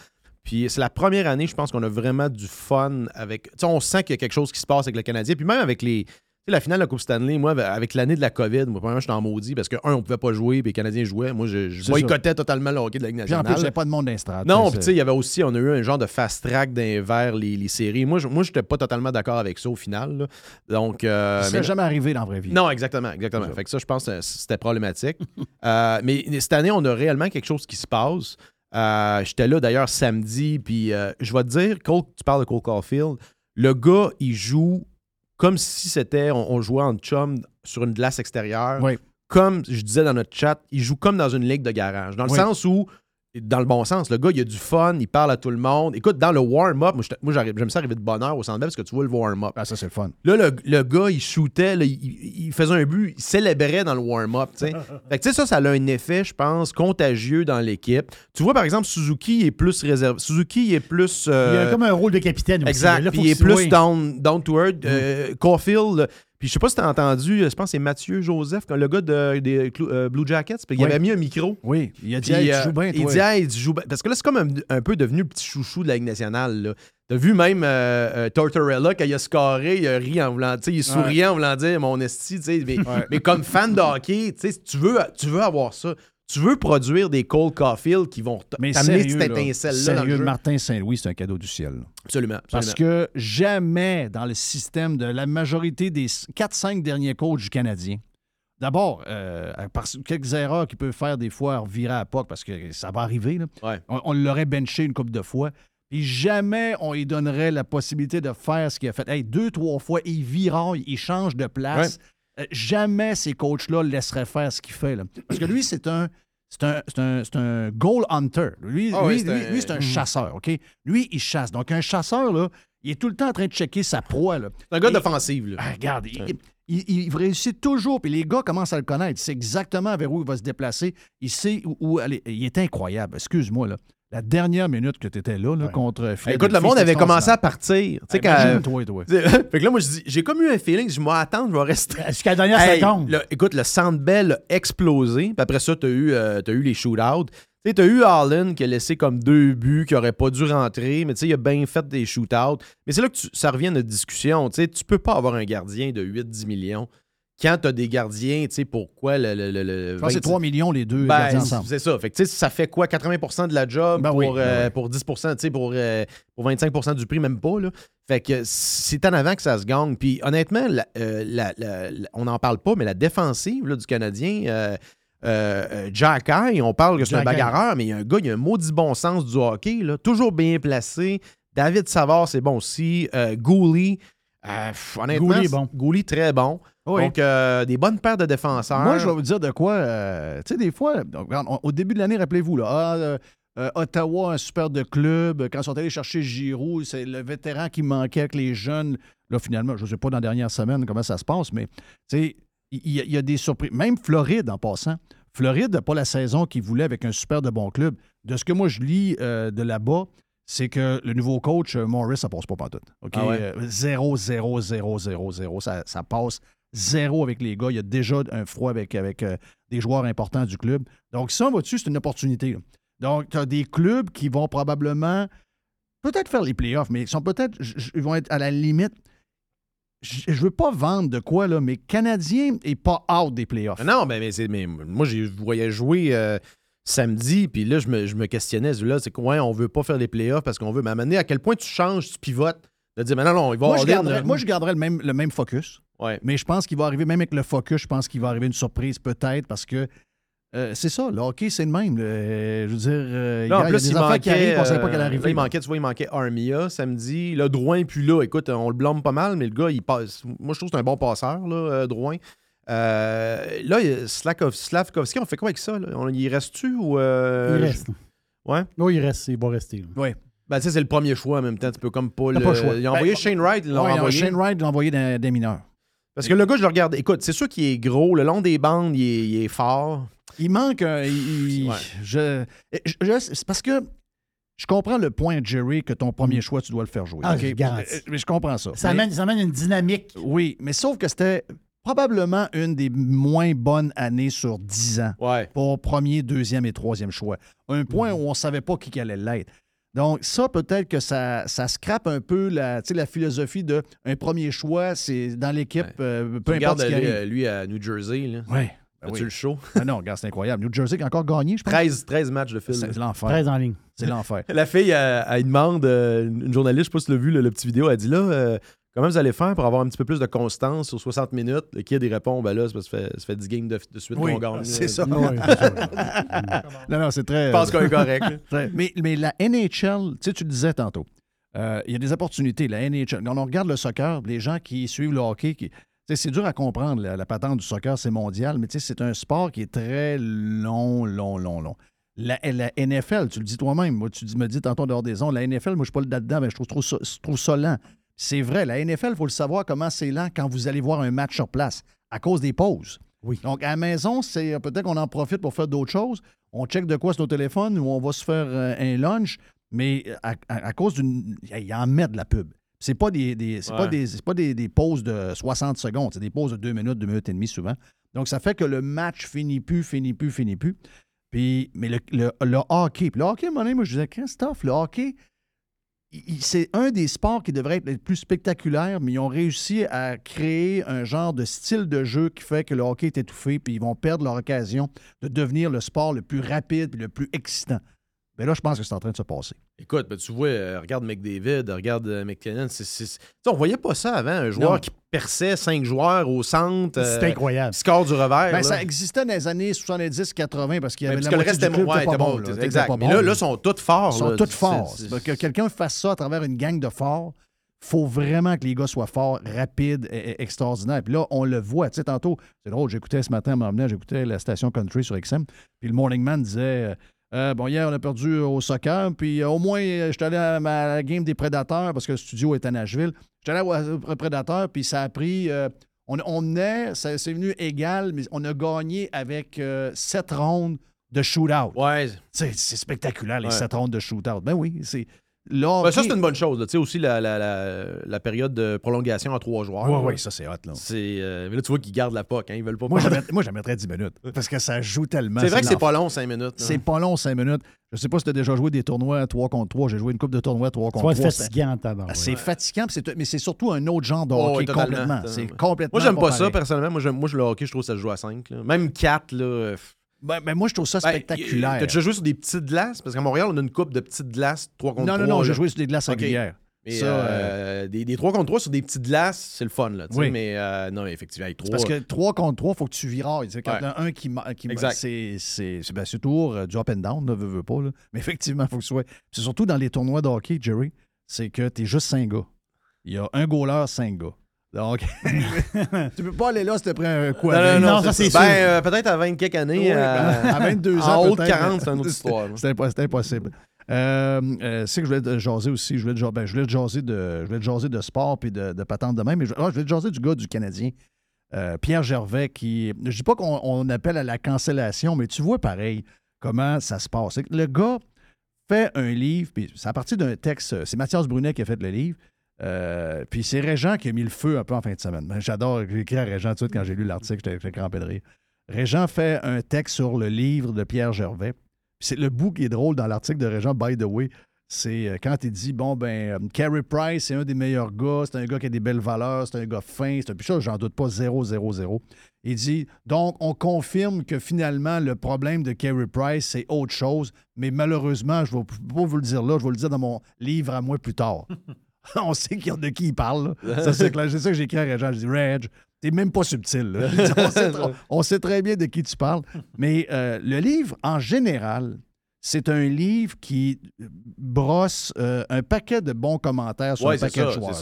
Puis c'est la première année, je pense qu'on a vraiment du fun avec. Tu sais, on sent qu'il y a quelque chose qui se passe avec le Canadien. Puis même avec les. sais, la finale de la Coupe Stanley, moi, avec l'année de la COVID, moi, premièrement, j'étais en maudit parce que, un, on pouvait pas jouer, puis les Canadiens jouaient. Moi, je, boycottais totalement le hockey de la Ligue Puis en nationale. plus, a pas de monde d'instrat. Non, puis tu sais, il y avait aussi, on a eu un genre de fast track d'un vers les, les séries. Moi, je moi, j'étais pas totalement d'accord avec ça au final. là. Donc, euh, Ça mais- jamais arrivé dans la vraie vie. non, exactement, exactement. Fait que ça, je pense que c'était problématique. Euh, mais cette année, on a réellement quelque chose qui se passe. Euh, J'étais là d'ailleurs samedi, puis euh, je vais te dire, Cole, tu parles de Cole Caulfield, le gars, il joue comme si c'était, on, on jouait en chum sur une glace extérieure. Oui. Comme je disais dans notre chat, il joue comme dans une ligue de garage. Dans le Oui. sens où, dans le bon sens, le gars, il a du fun, il parle à tout le monde. Écoute, dans le warm-up, moi, j'aime ça arriver de bonne heure au centre parce que tu vois le warm-up. Ah, ça, c'est le fun. Là, le, le gars, il shootait, là, il, faisait un but, il célébrait dans le warm-up. Fait que, tu sais, ça, ça a un effet, je pense, contagieux dans l'équipe. Tu vois, par exemple, Suzuki est plus réservé. Suzuki est plus. Il euh, a comme un rôle de capitaine aussi. Exact. Là, il est plus down, down to earth. Euh, Caulfield, puis je sais pas si tu as entendu, je pense que c'est Mathieu Joseph, le gars de, des euh, Blue Jackets, puis il Oui. avait mis un micro. Oui, il a dit, Hey, tu euh, joues bien, Il toi. dit, Hey, tu joues bien. Parce que là, c'est comme un, un peu devenu le petit chouchou de la Ligue nationale. là. T'as vu même euh, euh, Tortorella, quand il a scoré, il a ri en voulant, tu sais, il est Ouais. en voulant dire mon esti. Mais, Ouais. mais comme fan de hockey, tu veux, tu veux avoir ça. Tu veux produire des Cole Caulfield qui vont t'amener cette là, étincelle-là dans le sérieux, jeu? Martin Saint-Louis, c'est un cadeau du ciel. là. Absolument. Parce que jamais dans le système de la majorité des 4-5 derniers coachs du Canadien, d'abord, euh, par quelques erreurs qu'il peut faire des fois virer à POC, parce que ça va arriver, là. Ouais. on, on l'aurait benché une couple de fois. Puis jamais on lui donnerait la possibilité de faire ce qu'il a fait. Hey, deux, trois fois, il viraille, il change de place. Jamais ces coachs-là laisseraient faire ce qu'il fait. là. Parce que lui, c'est un. C'est un, un- un goal hunter. Lui, Ah lui, c'est lui- un- lui, c'est un Mhm. chasseur, OK? Lui, il chasse. Donc, un chasseur, là, il est tout le temps en train de checker sa proie. C'est un gars d'offensive. ah, regarde, il, il- il réussit toujours, puis les gars commencent à le connaître. Il sait exactement vers où il va se déplacer. Il sait où, où aller. Il est incroyable. Excuse-moi, là. La dernière minute que tu étais là, là, contre Philadelphie, écoute, le monde avait commencé à partir. Tu sais, Imagine, quand. toi, toi. fait que là, moi, je dis- j'ai comme eu un feeling, je vais attendre, je vais rester. Jusqu'à la dernière Hey, seconde. le- écoute, le Centre Bell a explosé. Puis après ça, tu as, eu, euh, t'as eu les shootouts. Tu sais, t'as eu Allen qui a laissé comme deux buts, qui n'aurait pas dû rentrer, mais tu sais, il a bien fait des shootouts. Mais c'est là que tu- ça revient à notre discussion. Tu sais, tu peux pas avoir un gardien de 8-10 millions quand tu as des gardiens, tu sais, pourquoi le. le, le- le Je pense que c'est 20 3 millions les deux ben, ensemble. c'est ça. Fait que, ça fait quoi? 80% de la job Ben pour, oui, euh, ben oui. pour 10 tu sais, pour, euh, pour 25% du prix, même pas. Là. Fait que c'est en avant que ça se gagne. Puis honnêtement, la- euh, la- la- la- on n'en parle pas, mais la défensive là, du Canadien, euh, euh, Jack Eye, on parle que c'est un bagarreur, mais il y a un gars, il a un maudit bon sens du hockey, là, toujours bien placé. David Savard, c'est bon aussi. Euh, Gouli, euh, honnêtement, Gouli est bon. Gouli, très bon. Oui. Donc, euh, des bonnes paires de défenseurs. Moi, je vais vous dire de quoi. euh, tu sais, des fois, donc, regarde, on- au début de l'année, rappelez-vous, là, ah, Ottawa, un super de club. Quand ils sont allés chercher Giroud, c'est le vétéran qui manquait avec les jeunes. Là, finalement, je ne sais pas dans la dernière semaine comment ça se passe, mais tu sais, il y, a- il y a des surprises. Même Floride, en passant. Floride n'a pas la saison qu'il voulait avec un super de bon club. De ce que moi, je lis euh, de là-bas, c'est que le nouveau coach, euh, Morris, ça passe pas pantoute. OK? Ah ouais? Euh, 0, 0, 0, 0, 0. Ça, ça passe zéro avec les gars. Il y a déjà un froid avec, avec euh, des joueurs importants du club. Donc, ça, va-tu, c'est une opportunité. là. Donc, tu as des clubs qui vont probablement peut-être faire les playoffs, mais ils sont peut-être. Ils vont être à la limite. Je veux pas vendre de quoi, là, mais Canadien est pas out des playoffs. Non, mais, mais, moi, j'ai- je voyais jouer euh, samedi, puis là, je me, je me questionnais, là, c'est quoi, ouais, on veut pas faire les playoffs parce qu'on veut. Mais à quel point tu changes, tu pivotes, de dire, mais non, non, il va Moi, je garderais, moi, je garderais le même, le même focus. Ouais. Mais je pense qu'il va arriver, même avec le focus, je pense qu'il va arriver une surprise peut-être parce que euh, c'est ça, le hockey, c'est le même. le- je veux dire, euh, Là, en il y a plus, des il manquait, qui arrivent, on ne savait pas euh, qu'elle arrivait. là, il manquait, tu vois, il manquait Armia samedi. Le Drouin, plus là, écoute, on le blâme pas mal, mais le gars, il passe. Moi, je trouve que c'est un bon passeur, là, euh, Drouin. Euh, là, Slakov- Slavkovski, on fait quoi avec ça? Là? On, il reste-tu ou. euh, Il reste. Ouais? Oui, il reste. Il va rester. là. Oui. Ben, tu sais, c'est le premier choix en même temps. Tu peux comme pas le. pas le choix. Il a envoyé Ben, Shane Wright, il l'a Ouais, envoyé. Shane Wright l'a envoyé des mineurs. Parce que le gars, je le regarde. Écoute, c'est sûr qu'il est gros. Le long des bandes, il est, il est fort. Il manque. un- il- Ouais. je, je- je- c'est parce que je comprends le point, Jerry, que ton premier choix, tu dois le faire jouer. Ah, OK? je. Euh, Mais je comprends ça. Ça Mais- amène, ça amène une dynamique. Oui, mais sauf que c'était probablement une des moins bonnes années sur 10 ans Ouais. pour premier, deuxième et troisième choix. Un point où on ne savait pas qui allait l'être. Donc, ça, peut-être que ça, ça scrape un peu la, la philosophie de un premier choix, c'est dans l'équipe, euh, peu Tu importe ce qui lui, arrive. euh, lui à New Jersey. Là. Ouais. Ben As-tu oui. le show? Ah non, regarde, c'est incroyable. New Jersey qui a encore gagné, je pense. 13, 13 matchs de fil. C'est l'enfer. 13 en ligne. C'est l'enfer. La fille, elle, elle demande, euh, une journaliste, je sais pas si tu l'as vu, le, le petit vidéo, elle dit là, euh, comment vous allez faire pour avoir un petit peu plus de constance sur 60 minutes? Le kid, il répond, ben là, c'est parce que ça fait, ça fait 10 games de, de suite Oui, qu'on gagne. c'est ça. Ouais, non, non, c'est très. Je pense qu'on est correct. mais, mais la NHL, tu sais, tu le disais tantôt, euh, il y a des opportunités. La NHL, quand on regarde le soccer, les gens qui suivent le hockey, qui, c'est dur à comprendre, la, la patente du soccer, c'est mondial, mais c'est un sport qui est très long, long, long, long. La, la NFL, tu le dis toi-même, moi, tu me dis tantôt dehors des ondes, la NFL, moi, je suis pas le là-dedans, mais je trouve, trop ça- je trouve ça lent. C'est vrai, la NFL, il faut le savoir comment c'est lent quand vous allez voir un match sur place, à cause des pauses. Oui. Donc, à la maison, c'est peut-être qu'on en profite pour faire d'autres choses. On check de quoi sur nos téléphones ou on va se faire euh, un lunch, mais à, à- à cause d'une. Il en met de la pub. C'est pas des, des- c'est pas des, c'est pas des, des pauses de 60 secondes, c'est des pauses de 2 minutes, 2 minutes et demie souvent. Donc, ça fait que le match finit plus, finit plus, finit plus. Puis, mais le, le- le hockey, puis le hockey, à un moment donné, moi, je disais, Christophe, le hockey, c'est un des sports qui devrait être le plus spectaculaire, mais ils ont réussi à créer un genre de style de jeu qui fait que le hockey est étouffé, puis ils vont perdre leur occasion de devenir le sport le plus rapide et le plus excitant. Mais là, je pense que c'est en train de se passer. Écoute, ben, tu vois, euh, regarde McDavid, regarde euh, sais, on voyait pas ça avant, un joueur Non. qui perçait cinq joueurs au centre. euh, C'est incroyable. Score du revers. Ben, ça existait dans les années 70-80 parce qu'il y Ben, avait parce la que le reste était ouais, était bon, là. exact. Pas Mais bon, là, là. sont tous forts. Ils sont C'est- forts. que quelqu'un fasse ça à travers une gang de forts, faut vraiment que les gars soient forts, rapides, et, et extraordinaires. Puis là, on le voit. Tu sais, tantôt, c'est drôle, j'écoutais ce matin, en m'emmenant, j'écoutais la station country sur XM, puis le Morning Man disait euh, Euh, Bon, hier, on a perdu au soccer, puis euh, au moins, euh, j'étais allé à la game des Prédateurs parce que le studio est à Nashville. J'étais allé au- aux Prédateurs, puis ça a pris. euh, on, on menait, ça- c'est venu égal, mais on a gagné avec euh, sept rondes de shootout. Ouais. C'est c'est spectaculaire, les Ouais. sept rondes de shootout. Ben oui, c'est. Là, Ben, ça, c'est une bonne chose. Tu sais, aussi la, la, la, la période de prolongation à trois joueurs. Oui, oui, ça, c'est hot. Là. C'est, euh, mais là, tu vois qu'ils gardent la POC. Hein, ils veulent pas Moi, j'en mettrais- moi, j'en mettrais 10 minutes. Parce que ça joue tellement. C'est vrai que c'est pas long, cinq minutes. hein. C'est pas long, 5 minutes. Je sais pas si tu as déjà joué des tournois 3 contre 3. J'ai joué une coupe de tournois 3 contre Ça va 3. être fatigant. C'est fatigant, c'est- mais c'est surtout un autre genre de Oh, hockey complètement. C'est complètement. Moi, j'aime pas, ça, personnellement. Moi, j'aime- moi, je- le hockey, je trouve que ça se joue à 5. Même 4, là. euh, Ben, ben, moi, je trouve ça ben, spectaculaire. T'as déjà joué sur des petites glaces? Parce qu'à Montréal, on a une coupe de petites glaces 3 contre non, 3. non, non, j'ai là. joué sur des glaces régulières. Mais, Ça, euh, des, des 3 contre 3 sur des petites glaces, c'est le fun, là. tu Oui. Mais euh, non, effectivement, avec 3. Parce que 3 contre 3, il faut que tu virailles. Tu Quand Ouais. il y en a un qui, qui c'est c'est- ben, euh, du up and down, ne veut, veut pas. là. Mais effectivement, il faut que ce soit. C'est surtout dans les tournois de hockey, Jerry, c'est que tu es juste 5 gars. Il y a un goaler, 5 gars. Donc, tu peux pas aller là si t'as pris un coup Non, non, vingt. non, ça, c'est Ben, sûr. euh, peut-être à 20 quelques années. Oui, euh, ben, à 22 ans. En haut de peut-être. 40, c'est une autre histoire. C'est impo- c'est impossible. Euh, euh, c'est que je voulais te jaser aussi. Je voulais te, ben, je voulais te jaser de, je voulais te jaser de sport puis de, de patente de même. Mais je, ah, je voulais te jaser du gars du Canadien, euh, Pierre Gervais, qui. Je dis pas qu'on on appelle à la cancellation, mais tu vois pareil comment ça se passe. Le gars fait un livre, puis c'est à partir d'un texte. C'est Mathias Brunet qui a fait le livre. Euh, puis c'est Régent qui a mis le feu un peu en fin de semaine. Ben, J'adore écrire à Régent tout de suite quand j'ai lu l'article, j'étais crampé de rire. Régent fait un texte sur le livre de Pierre Gervais. C'est le bout qui est drôle dans l'article de Régent, by the way. C'est euh, quand il dit bon, ben, euh, Carey Price, c'est un des meilleurs gars, c'est un gars qui a des belles valeurs, c'est un gars fin, c'est un. Ça, j'en doute pas, 0, 0, 0. Il dit donc, on confirme que finalement, le problème de Carey Price, c'est autre chose, mais malheureusement, je ne vais pas vous le dire là, je vais le dire dans mon livre à moi plus tard. on sait de qui il parle. Ça, c'est clair. C'est ça que j'ai écrit à Régent. Je dis, Reg, t'es même pas subtil. là. On, sait, tr- on sait très bien de qui tu parles. Mais euh, le livre, en général, c'est un livre qui brosse euh, un paquet de bons commentaires sur Ouais, un paquet de joueurs.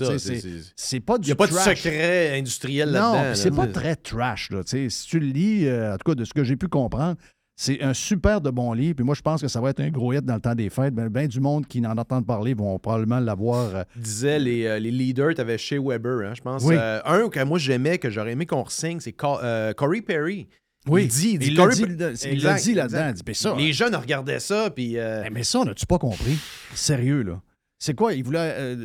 c'est pas Il du n'y a pas de secret industriel Non, là-dedans. puis là. c'est pas très trash. Là, si tu le lis, euh, en tout cas, de ce que j'ai pu comprendre, c'est un super de bon livre. Puis moi, je pense que ça va être un gros hit dans le temps des fêtes. Ben, ben du monde qui en entend parler vont probablement l'avoir. euh, disait les, euh, les leaders, tu avais Shea Weber, hein, je pense. Oui. Euh, un que moi j'aimais, que j'aurais aimé qu'on re-signe, c'est Co- euh, Corey Perry. Oui, il dit, il dit il Corey dit, Pe- il l'a- dit là-dedans. exact. Il dit, ben ça, Les jeunes regardaient ça, puis. euh, Eh, Mais ça, on n'a-tu pas compris? Sérieux, là. C'est quoi? Il voulait. euh,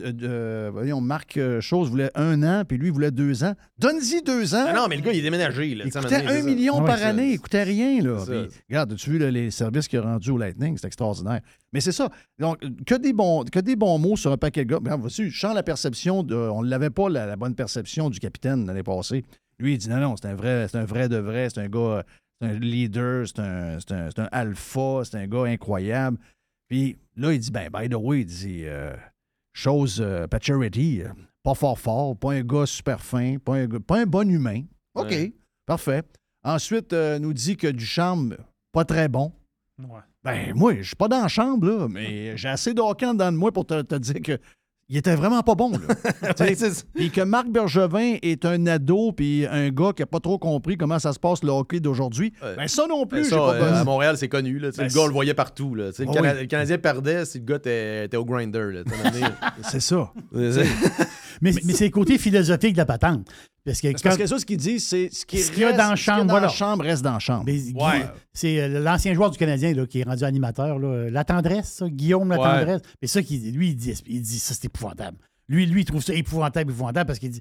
euh, euh, voyons, Marc euh, Chose voulait un an, puis lui, il voulait deux ans. Donne-y deux ans. Ah non, mais le gars, il est déménagé. Là, Il un donné, million Ouais, par année. Il coûtait rien, là. Puis, regarde, as-tu vu là, les services qu'il a rendus au Lightning? C'est extraordinaire. Mais c'est ça. Donc, que des, bons, que des bons mots sur un paquet de gars. Regarde, voici, je sens la perception. De, on ne l'avait pas, la, la bonne perception du capitaine l'année passée. Lui, il dit non, non, c'est un vrai, c'est un vrai de vrai, c'est un gars, c'est un leader, c'est un, c'est un, c'est un alpha, c'est un gars incroyable. Puis là, il dit, ben, by the way, il dit, euh, chose, euh, Pacioretty, euh, pas fort fort, pas un gars super fin, pas un, gars- pas un bon humain. OK, Ouais. parfait. Ensuite, euh, nous dit que Ducharme, pas très bon. Ouais. Ben, moi, je suis pas dans la chambre, là, mais j'ai assez d'orcan dans de moi pour te, te dire que il était vraiment pas bon. Là. Puis que Marc Bergevin est un ado puis un gars qui a pas trop compris comment ça se passe le hockey d'aujourd'hui. Ben ça non plus, Ben, ça, pas euh, à Montréal, c'est connu. Là, sais, Ben, le gars, on le voyait partout. Là, le, Ah Cana- oui. le Canadien perdait si le gars était au grinder. C'est ça. Mais, mais c'est le côté philosophique de la patente. Parce que, C'est Parce que ça, ce qu'il dit, c'est ce qui Ce qu'il y a reste- dans la ce qu'il y a chambre, dans voilà. la chambre reste dans la chambre. Mais Guy- C'est euh, l'ancien joueur du Canadien là, qui est rendu animateur. là. La tendresse, ça, Guillaume La Ouais. tendresse. Mais ça, qui, lui, il dit, il dit ça, c'est épouvantable. Lui, lui, il trouve ça épouvantable, épouvantable parce qu'il dit.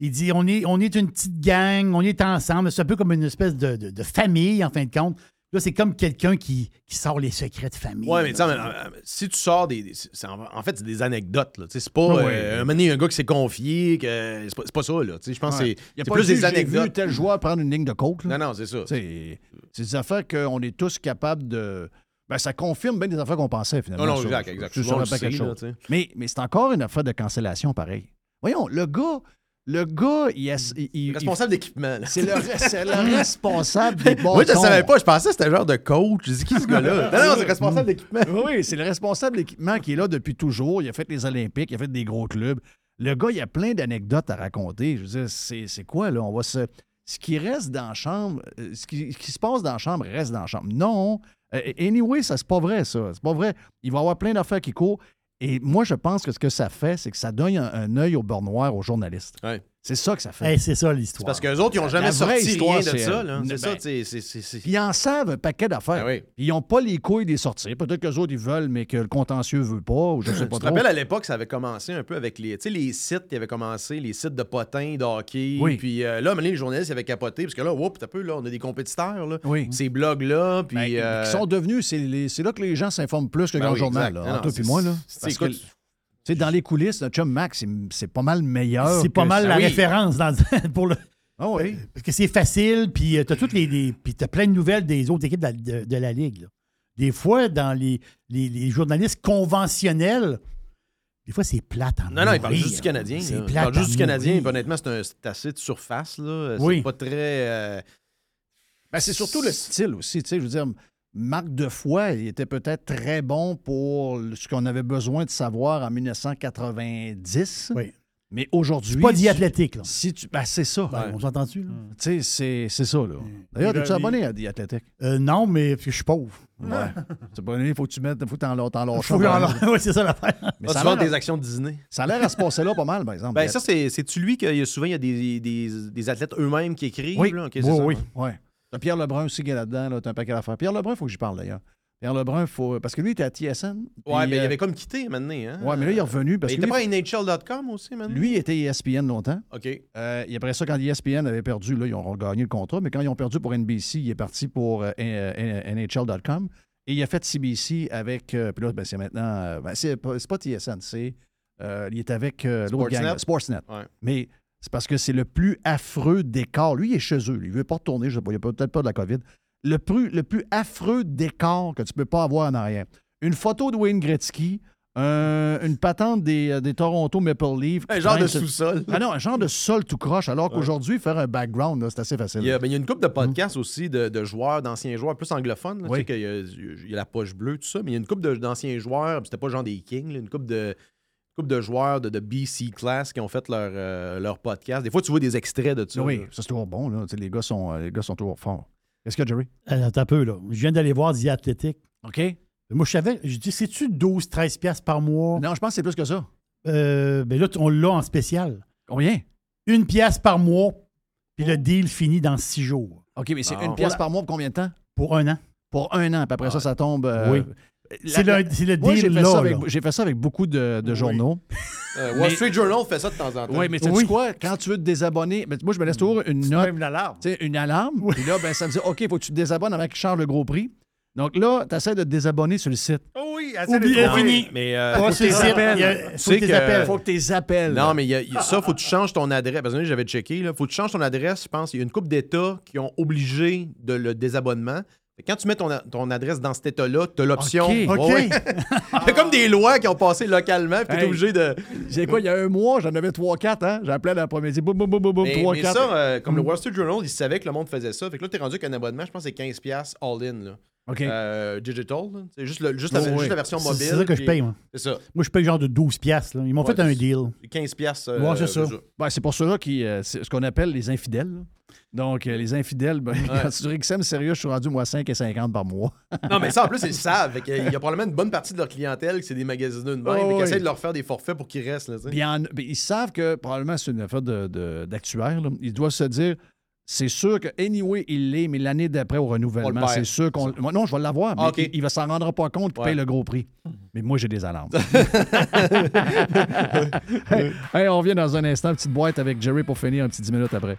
Il dit on est, on est une petite gang, on est ensemble. C'est un peu comme une espèce de, de- de famille, en fin de compte. Là, c'est comme quelqu'un qui, qui sort les secrets de famille. Ouais, mais tu sais, là. euh, si tu sors des. en, en fait, c'est des anecdotes. là, C'est pas. Ouais. euh, un gars qui s'est confié. que C'est pas, pas ça. Là, tu sais, Je pense que Ouais. c'est Il y a c'est pas plus des J'ai vu anecdotes. tel joueur prendre une ligne de coke. là. Non, non, c'est ça. C'est des affaires qu'on est tous capables de. Ben, ça confirme bien des affaires qu'on pensait, finalement. Non, non, ça. exact, exact. Sur là, choses. tu sais. Mais, mais c'est encore une affaire de cancellation, pareil. Voyons, le gars, le gars, il, il- Responsable d'équipement. là. C'est le, c'est le responsable des bâtons. Moi, je ne savais pas. Je pensais que c'était un genre de coach. J'ai dit, qui ce gars-là? Non, non, c'est responsable d'équipement. Oui, c'est le responsable d'équipement qui est là depuis toujours. Il a fait les Olympiques, il a fait des gros clubs. Le gars, il a plein d'anecdotes à raconter. Je veux dire, c'est, c'est quoi, là? On va se. Ce qui reste dans la chambre, euh, ce qui, ce qui se passe dans la chambre reste dans la chambre. Non. Euh, anyway, ça, c'est pas vrai, ça. C'est pas vrai. Il va y avoir plein d'affaires qui courent. Et moi, je pense que ce que ça fait, c'est que ça donne un, œil au beurre noir aux journalistes. C'est ça que ça fait. Hey, c'est ça l'histoire. Parce qu'eux autres, ils n'ont jamais sorti histoire, rien de c'est ça. là. C'est Ben, ça, c'est- c'est- c'est- Puis ils en savent un paquet d'affaires. Ben oui. Ils n'ont pas les couilles des sortir. Peut-être que les autres, ils veulent, mais que le contentieux veut pas, ou je sais pas Tu te rappelles à l'époque, ça avait commencé un peu avec les, tu sais, les sites qui avaient commencé, les sites de potins, de hockey. Oui. Puis euh, là, les journalistes ils avaient capoté parce que là, whoop, t'as peu, là, on a des compétiteurs, là. Oui. Ces blogs-là, puis. Ben, euh, qui sont devenus, c'est les- c'est là que les gens s'informent plus que le Ben grand oui, journal. Là, toi puis c'est- moi. Là. c'est- Parce que, sais, dans les coulisses, notre chum Max, c'est- c'est pas mal meilleur. C'est pas mal Ah la oui. référence dans, pour le. Ah oui. Parce que c'est facile, puis tu as toutes les, les- puis t'as plein de nouvelles des autres équipes de la, de- de la Ligue. là. Des fois, dans les, les- les journalistes conventionnels, des fois, c'est plate en Non, non, il parle juste du Canadien. C'est là. Il plate parle juste du Canadien. honnêtement, c'est un- c'est assez de surface, là. C'est Oui. pas très. euh, Ben, c'est surtout le style aussi. Tu sais, je veux dire, Marc Defoy, il était peut-être très bon pour ce qu'on avait besoin de savoir en 1990. Oui. Mais aujourd'hui. C'est pas diathlétique, là. Si tu, ben, c'est ça. Ben, On s'entend-tu? là? Tu sais, c'est- c'est ça, là. D'ailleurs, Il- es-tu abonné à Diathlétique? Euh, non, mais parce que je suis pauvre. Ouais. C'est pas il faut que tu mettes, faut que t'en lâches Faut que ouais, c'est ça l'affaire. Mais Ah, ça a des actions de Disney. Ça a l'air à se passer là pas mal, par exemple. Ben, ça, c'est- c'est-tu lui qu'il y a souvent il y a des, des, des athlètes eux-mêmes qui écrivent? Oui, là? Ok, c'est oui, ça, oui. ouais. Pierre Lebrun aussi qui est là-dedans, là, t'as un paquet d'affaires. Pierre Lebrun, il faut que j'y parle d'ailleurs. Pierre Lebrun, faut. Parce que lui, il était à TSN. Ouais, mais il euh, avait comme quitté maintenant. Hein? Ouais, mais là, il est revenu parce il que. était lui- pas à NHL.com aussi, maintenant? Lui, il était ESPN longtemps. OK. Euh, et après ça, quand ESPN avait perdu, là, ils ont gagné le contrat, mais quand ils ont perdu pour NBC, il est parti pour euh, NHL.com. Et il a fait CBC avec. puis là, ben, c'est maintenant. ben, c'est pas, TSN, c'est. il est avec l'autre gang, Sportsnet? Sportsnet. Ouais. Mais c'est parce que c'est le plus affreux décor. Lui, il est chez eux. Lui, il veut pas retourner. Je sais pas, il a peut-être pas de la COVID. Le plus, le plus affreux décor que tu peux pas avoir en arrière. Une photo de Wayne Gretzky, un- une patente des, euh, des Toronto Maple Leafs. Un genre de sous-sol. Ah non, un genre de sol tout croche, alors qu'aujourd'hui, faire un background, c'est assez facile. Il y, a, ben, il y a une couple de podcasts aussi de, de joueurs, d'anciens joueurs, plus anglophones. là, Oui. Tu sais qu'il y a, il y a la poche bleue, tout ça, mais il y a une couple d'anciens joueurs, c'était pas genre des Kings, là, une couple de, couple de joueurs de, de BC Class qui ont fait leur, euh, leur podcast. Des fois, tu vois des extraits de ça. oui, là. ça c'est toujours bon. Là. Les, gars sont, euh, les gars sont toujours forts. Y a, Jerry? Euh, Attends un peu, là. Je viens d'aller voir The Athletic. OK. Moi, je savais, je dis, c'est-tu 12, 13 piastres par mois? Non, je pense que c'est plus que ça. Euh, ben là, on l'a en spécial. Combien? Une pièce par mois, puis le deal finit dans six jours. OK, mais c'est Ah. une pièce par mois pour combien de temps? Pour un an. Pour un an, puis après ça, ça tombe. euh, Oui. C'est le, le Moi, j'ai deal fait, ça là. avec, là. j'ai fait ça avec beaucoup de, de journaux. Euh, Mais- Wall Street Journal fait ça de temps en temps. Oui, mais Oui. quoi? Quand tu veux te désabonner, ben, moi, je me laisse toujours une note, Même tu sais, une alarme. Puis là, ben, ça me dit, OK, il faut que tu te désabonnes avant qu'il change le gros prix. Donc là, tu essaies de te désabonner sur le site. Oh oui, assez fini. Mais euh, faut sur le que a- faut sais que appelles. faut que tu les appelles. Non, mais y a- il y a- ça, faut que tu changes ton adresse. Parce que j'avais checké. Il faut que tu changes ton adresse. Je pense il y a une couple d'États qui ont obligé de le désabonnement. Quand tu mets ton, adresse dans cet État-là, tu as l'option. OK. Ouais, OK. ouais. Il y a comme des lois qui ont passé localement, puis tu es Hey. obligé de. C'est quoi, il y a un mois, j'en avais 3-4, hein? J'appelais l'après-midi, boum, boum, boum, boum, boum, Mais, 3, mais 4. ça, euh, comme le Mm. Wall Street Journal, ils savaient que le monde faisait ça. Fait que là, tu es rendu avec un abonnement, je pense que c'est 15$ all-in. Là. OK. Euh, digital. C'est juste, le- juste, la, Ouais, juste ouais. la version mobile. c'est ça que je paye, moi. C'est ça. Moi, je paye genre de 12 piastres. là. Ils m'ont Ouais, fait un deal. 15$. piastres, Ouais, c'est ça. c'est Ben, c'est pour ceux-là qui. euh, c'est ce qu'on appelle les infidèles. là. Donc, euh, les infidèles, ben, quand tu sérieux, je suis rendu, moi, 5,50 par mois. Non, mais ça, en plus, ils savent. Qu'il y a probablement une bonne partie de leur clientèle qui c'est des magasineux de même, Oh, mais qui essaient de leur faire des forfaits pour qu'ils restent. Là. Puis en- puis ils savent que probablement c'est une affaire de- de- d'actuaire. ils doivent se dire c'est sûr que, anyway, il l'est, mais l'année d'après au renouvellement, c'est sûr qu'on. Non, je vais l'avoir, mais Ah, OK. il, il va s'en rendre pas compte qu'il Ouais. paye le gros prix. Mais moi, j'ai des alarmes. hey, hey, on revient dans un instant, petite boîte avec Jerry pour finir un petit 10 minutes après.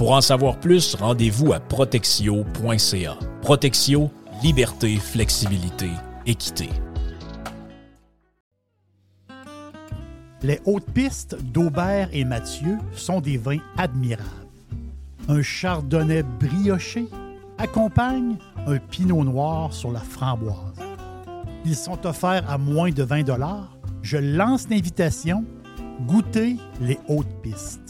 Pour en savoir plus, rendez-vous à protexio.ca. Protexio, liberté, flexibilité, équité. Les hautes pistes d'Aubert et Mathieu sont des vins admirables. Un chardonnay brioché accompagne un pinot noir sur la framboise. Ils sont offerts à moins de 20 Je lance l'invitation. Goûtez les hautes pistes.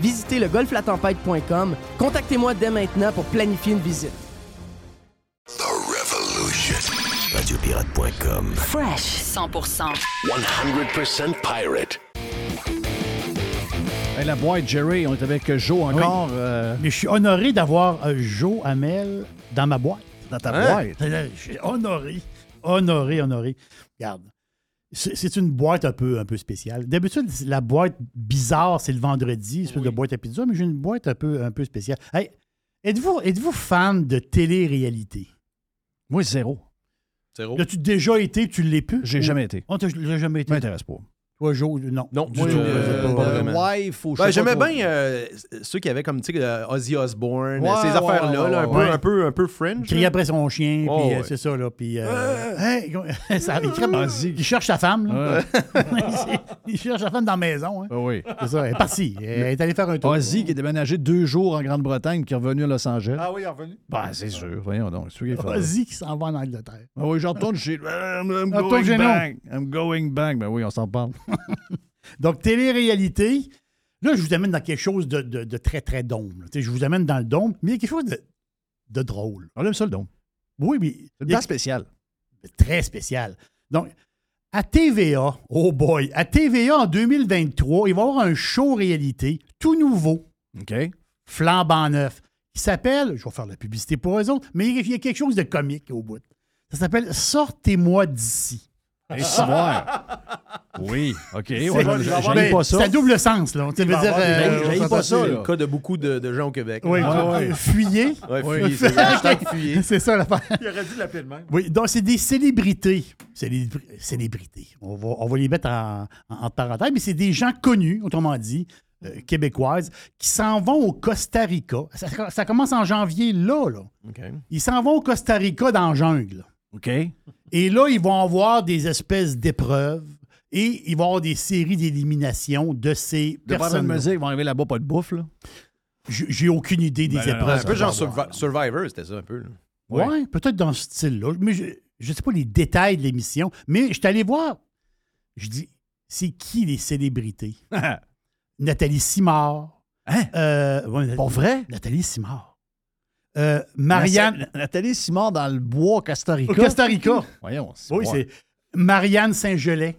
Visitez le golflatempête.com. Contactez-moi dès maintenant pour planifier une visite. Radiopirate.com. Fresh 100%. 100% pirate. Hey, la boîte, Jerry, on est avec Joe encore. euh, Mais je suis honoré d'avoir euh, Joe Hamel dans ma boîte. dans ta Hein? boîte. Je suis honoré. Honoré, honoré. Regarde. C'est une boîte un peu, un peu spéciale. D'habitude, la boîte bizarre, c'est le vendredi, une espèce de boîte à pizza, mais j'ai une boîte un peu, un peu spéciale. Hey, êtes-vous êtes fan de télé-réalité? Moi, zéro. Zéro. L'as-tu déjà été, tu l'es plus? J'ai Ou- jamais été. Oh, t'as l'as jamais été? m'intéresse pas. Toi, Joe, non. Non, du Moi, tout. euh, Euh, pas vraiment. Je Ben, J'aimais bien euh, ceux qui avaient comme tu sais, euh, Ozzy Osbourne, Ouais, ces ouais, affaires-là, ouais, là, un, ouais, peu, un, peu, un peu fringe. crier là. après son chien, Oh, puis euh, ouais. c'est ça, là. Puis, euh, hey, ça, il, crée- il cherche sa femme, là. il cherche sa femme dans la maison, hein. Ah oui. C'est ça, elle est partie. Elle est allée faire un tour. Ozzy qui est déménagé deux jours en Grande-Bretagne qui est revenu à Los Angeles. Ah oui, il est revenu. Ben, c'est sûr. Voyons donc. Ozzy qui s'en va en Angleterre. Ah oui, je retourne chez. I'm, going back. I'm going back. Ben oui, on s'en parle. Donc, télé-réalité, là, je vous amène dans quelque chose de, de- de très, très dôme. là. Je vous amène dans le dôme, mais il y a quelque chose de, de drôle. On aime ça le don. Oui, mais C'est place spéciale. très spécial. Donc, à TVA, oh boy, à TVA en 2023, il va y avoir un show réalité tout nouveau, OK? flambant neuf, qui s'appelle, je vais faire la publicité pour eux autres, mais il y a quelque chose de comique au bout. Ça s'appelle Sortez-moi d'ici. Et. Oui, OK. C'est- Ouais, J'aime pas ça. C'est à double sens, là. Tu veux dire, euh, J'aime pas ça. là. Le cas de beaucoup de, de gens au Québec. Oui, Ouais, ouais. fuyez. Ouais, fuyez, c'est vrai. Hashtag fuyez. C'est ça l'affaire. Il aurait dû l'appeler de même. Oui, donc c'est des célébrités. Célébr- célébrités. On va, on va les mettre en, en, en parenthèse, mais c'est des gens connus, autrement dit, euh, québécoises, qui s'en vont au Costa Rica. Ça, ça commence en janvier, là, là. OK. Ils s'en vont au Costa Rica dans la jungle. OK? Et là, ils vont avoir des espèces d'épreuves et ils vont avoir des séries d'élimination de ces De pas personnes. dire qu'ils vont arriver là-bas, pas de bouffe, là? J'ai aucune idée des Ben, non, non, épreuves. Un peu genre avoir. Survivor, c'était ça un peu. là. Oui, peut-être dans ce style-là. Mais je ne sais pas les détails de l'émission. Mais je suis allé voir. Je dis, c'est qui les célébrités? Nathalie Simard. Hein? Euh, ouais, Pour vrai? Nathalie Simard. Euh, Marianne. Nathalie- Nathalie Simard dans le bois Costa Rica. Au Costa Rica. Voyons. Oui, c'est Marianne Saint-Gelais.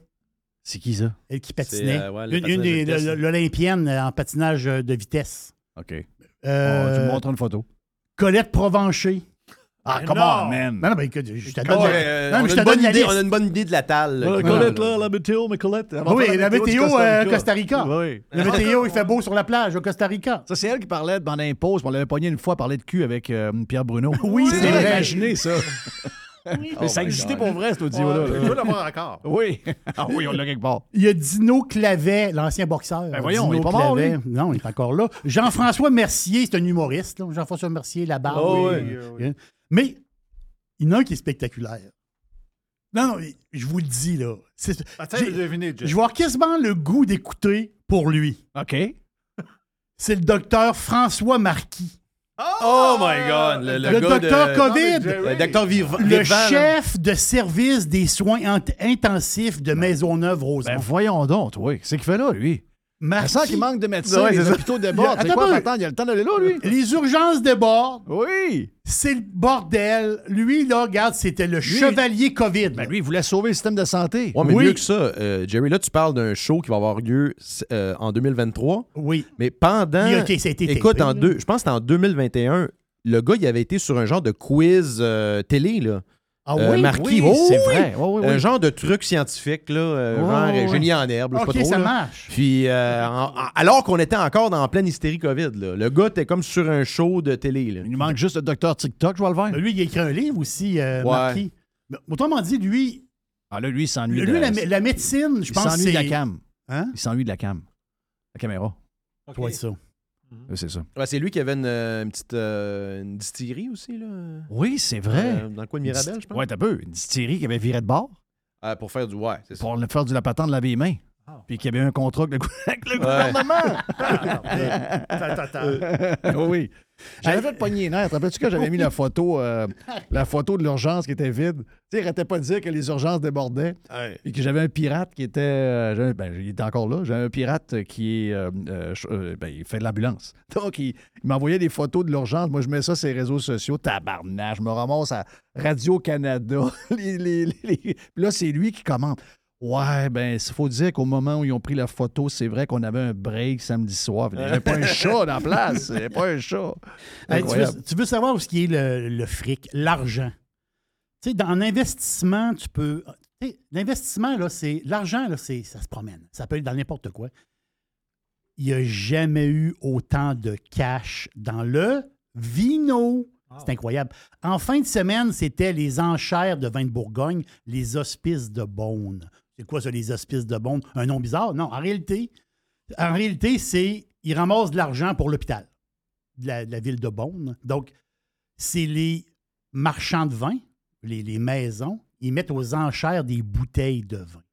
C'est qui ça? Elle qui patinait. euh, ouais, le une une l'Olympienne en patinage de vitesse. OK. Euh, Oh, tu me montres une photo. Colette Provencher. Ah, Ben come non. on, man. Non, non, ben écoute, je te donne, euh, non, on, mais a je te une bonne donne la idée, liste. on a une bonne idée de la talle. là, Euh, Colette, là, la météo, mais Colette. Oui, la météo Costa euh, Rica. Costa Rica. Oui. La météo, il fait beau sur la plage au Costa Rica. Ça, c'est elle qui parlait pendant un pause. On l'avait pogné une fois parler de cul avec euh, Pierre Bruno. Oui, c'est vrai. Imaginez ça. Oh ça my existait God. pour vrai, cet audio-là. Ouais. Je dois l'avoir encore. Oui. Ah oui, on l'a quelque part. Il y a Dino Clavet, l'ancien boxeur. Ben voyons, Dino il est pas mort, Clavet. lui. Non, il est encore là. Jean-François Mercier, c'est un humoriste. là. Jean-François Mercier, la barbe. Oh, oui, oui. Mais il y en a un qui est spectaculaire. Non, non, je vous le dis, là. C'est- Attends. Je vais avoir quasiment le goût d'écouter pour lui. OK. C'est le docteur François Marquis. Oh my God! Le, Le gars docteur de- COVID. Le docteur Vivant. Le Vivant, là. chef de service des soins int- intensifs de Maisonneuve-Rosemont. Ben voyons donc, oui. Qu'est-ce qu'il fait là, lui? Marquis- Ça sent qu'il manque de médecins. Ouais, les hôpitaux débordent. C'est Attends quoi, attends, il a le temps d'aller là, lui? Les urgences débordent. Oui. C'est le bordel. Lui, là, regarde, c'était le chevalier COVID. Ben lui, il voulait sauver le système de santé. Ouais, mais Oui. mieux que ça, euh, Jerry, là, tu parles d'un show qui va avoir lieu euh, en 2023. Oui. Mais pendant. Oui, OK, ça a été Écoute, tapé, en deux, je pense que c'était en 2021, le gars, il avait été sur un genre de quiz euh, télé, là. Ah Euh, oui? Marquis, Oui, oh, c'est oui. vrai. Oui, oui, oui. Un genre de truc scientifique, là, euh, genre génie en herbe, là, je sais OK, pas trop. ça là. marche. Puis, euh, en- en- alors qu'on était encore dans pleine hystérie COVID, là. le gars était comme sur un show de télé. Là. Il nous manque juste le docteur TikTok, je vais le voir. lui, il a écrit un livre aussi, euh, Ouais. Marquis. Mais Autrement dit, lui, Ah là, lui, il s'ennuie lui de la, la médecine, je il pense s'ennuie c'est... de la cam. Hein? Il s'ennuie de la cam. La caméra. Ça doit être Euh, C'est ça. Ouais, c'est lui qui avait une, euh, une petite euh, une distillerie aussi, là. Oui, c'est vrai. Euh, dans le coin de Mirabel, je pense. Ouais, t'as peu. Une distillerie qui avait viré de bord Euh, pour faire du ouais, c'est ça. pour le faire du la patente de laver les mains. Puis qu'il y avait un contrat avec le, gou- avec le Ouais. gouvernement. Attends. oui. J'avais fait pogner les nerfs. Rappelles-tu que j'avais mis la photo, euh, la photo de l'urgence qui était vide? Tu sais, il arrêtait pas de dire que les urgences débordaient. Puis que j'avais un pirate qui était. euh, ben, il était encore là. J'avais un pirate qui est. euh, ben, il fait de l'ambulance. Donc, il, il m'envoyait des photos de l'urgence. Moi, je mets ça sur les réseaux sociaux. Tabarnage. Je me ramasse à Radio-Canada. Les- là, c'est lui qui commente. Ouais, ben, il faut dire qu'au moment où ils ont pris la photo, c'est vrai qu'on avait un break samedi soir. Il n'y avait pas un chat dans la place. Il n'y avait pas un chat. Hey, tu, veux, tu veux savoir où ce qui est le, le fric, l'argent. Tu sais, dans l'investissement, tu peux. sais, L'investissement, là, c'est. L'argent, là, c'est, ça se promène. Ça peut être dans n'importe quoi. Il n'y a jamais eu autant de cash dans le vino. C'est incroyable. En fin de semaine, c'était les enchères de vin de Bourgogne, les hospices de Beaune. C'est quoi ça, les hospices de Beaune? Un nom bizarre? Non, en réalité, en réalité, c'est. Ils ramassent de l'argent pour l'hôpital de la, ville de Beaune. Donc, c'est les marchands de vin, les, maisons, ils mettent aux enchères des bouteilles de vin.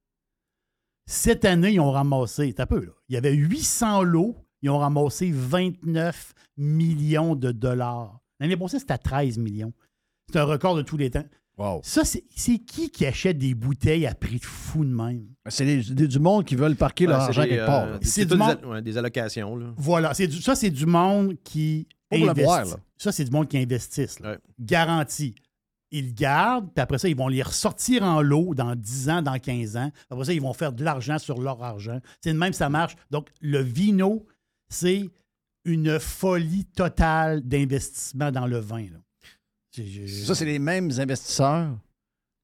Cette année, ils ont ramassé, t'as peu, là, il y avait 800 lots, ils ont ramassé 29 millions de dollars. L'année passée, c'était à 13 millions. C'est un record de tous les temps. Wow. Ça, c'est qui qui achète des bouteilles à prix de fou de même? C'est du monde qui veulent parquer leur argent quelque part. euh, C'est du monde- des, ouais, des allocations. Là. Voilà, du- ça, c'est du monde qui boire, là. Ça, c'est du monde qui investisse. Ouais. Garanti. Ils le gardent, puis après ça, ils vont les ressortir en lot dans 10 ans, dans 15 ans. Après ça, ils vont faire de l'argent sur leur argent. C'est de même, ça marche. Donc, le vino, c'est une folie totale d'investissement dans le vin. là. Ça, c'est les mêmes investisseurs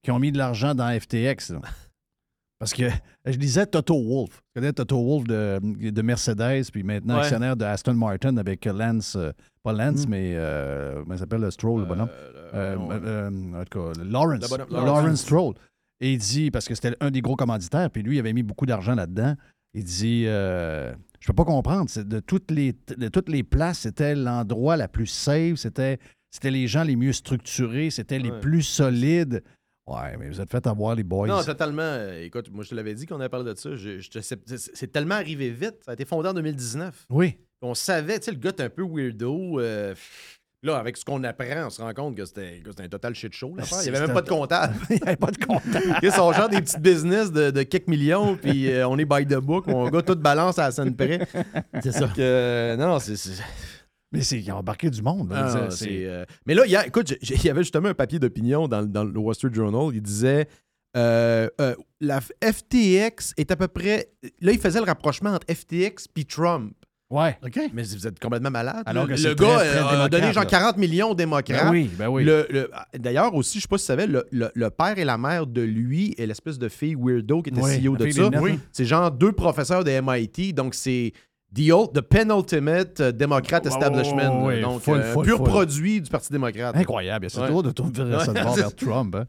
qui ont mis de l'argent dans FTX. là. Parce que je disais Toto Wolf. Tu connais Toto Wolf de, de Mercedes, puis maintenant Ouais. actionnaire de Aston Martin avec Lance, euh, pas Lance, Mm. mais euh, comment il s'appelle le Stroll, le bonhomme? Euh, euh, en tout cas, Lawrence. Bonhomme- Lawrence. Lawrence. Stroll. Et il dit, parce que c'était un des gros commanditaires, puis lui, il avait mis beaucoup d'argent là-dedans. Il dit, je peux pas comprendre, de toutes les, de toutes les places, c'était l'endroit la plus safe, c'était, c'était les gens les mieux structurés, c'était les plus solides. Ouais, mais vous êtes fait avoir les boys. Non, totalement. Euh, Écoute, moi, je te l'avais dit qu'on avait parlé de ça. Je- je te- c'est- tellement arrivé vite. Ça a été fondé en 2019. Oui. On savait, tu sais, le gars est un peu weirdo. euh, là, avec ce qu'on apprend, on se rend compte que c'était que c'était un total shit show. l'affaire. Il n'y avait même pas de comptable. Il n'y avait pas de comptable. Ils sont genre des petites business de, de quelques millions, puis euh, on est by the book. Mon gars, tout balance à la scène près. C'est ça. Donc, non, non, c'est. Mais c'est, ils ont embarqué du monde. Ah, C'est- c'est, euh, Mais là, il y a- écoute, il y avait justement un papier d'opinion dans, dans le Wall Street Journal. Il disait euh, euh, la FTX est à peu près. Là, il faisait le rapprochement entre FTX puis Trump. Ouais. OK. Mais vous êtes complètement malade. Alors le que le c'est gars très, très euh, a donné genre là. 40 millions aux démocrates. Ben oui, ben oui. Le- le- D'ailleurs, aussi, je sais pas si tu savais, le, le- le père et la mère de lui et l'espèce de fille weirdo qui était Oui, CEO de ça, c'est genre deux professeurs de MIT. Donc, c'est the, ul- the penultimate euh, Democrat Ouais, establishment. ouais, ouais, donc, full, euh, full, pur full. produit du Parti démocrate. Incroyable. C'est Ouais. drôle de tourner ça de bord vers Trump. hein.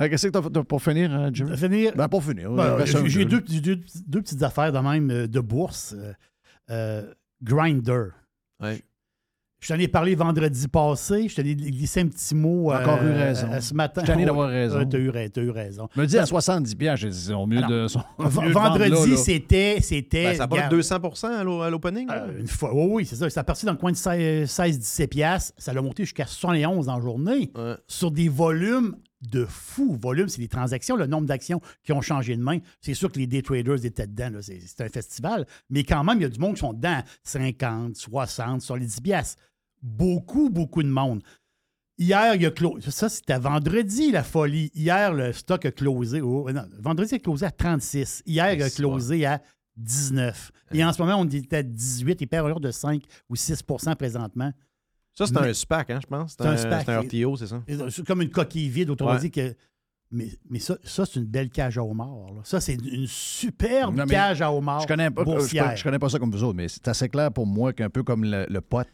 Euh, Qu'est-ce que t'as t'as pour finir, euh, Jimmy? Pour finir, Ben, pour finir. Ben, euh, j'ai jeu. deux, deux- deux petites affaires de même euh, de bourse. Euh, euh, Grinder. Je t'en ai parlé vendredi passé. Je t'en ai glissé un petit mot euh, Encore eu raison. euh, ce matin. Je t'en ai d'avoir raison. Eu, ra- t'as eu raison. Me dis à 70 piastres, j'ai dit, au mieux Alors, de son. Mieux vendredi, c'était. c'était Ben, ça a pas regarde, fait 200 à l'o- à l'opening. euh, une fois, oui, oui, c'est ça. Ça a parti dans le coin de 16-17 piastres. Ça l'a monté jusqu'à 71 en journée. Ouais. Sur des volumes de fou. Volume, c'est les transactions, le nombre d'actions qui ont changé de main. C'est sûr que les day traders étaient dedans. c'est un festival. Mais quand même, il y a du monde qui sont dedans. 50, 60, sur les 10 piastres. Beaucoup, beaucoup de monde. Hier, il y a closé. Ça, c'était vendredi, la folie. Hier, le stock a closé. oh, non, vendredi, il a closé à 36. Hier, il a closé à 19. Et en ce moment, on était à 18. Il perd un de 5 ou 6% présentement. Ça, c'est Mais- un SPAC, hein, je pense. C'est un un, SPAC. c'est un RTO, c'est ça? C'est comme une coquille vide, autrement Ouais. dit que. Mais, mais ça, ça c'est une belle cage à homard. là. Ça, c'est une superbe Non, cage à homard. Je connais, pas, je, je connais pas ça comme vous autres, mais c'est assez clair pour moi qu'un peu comme le, le pot,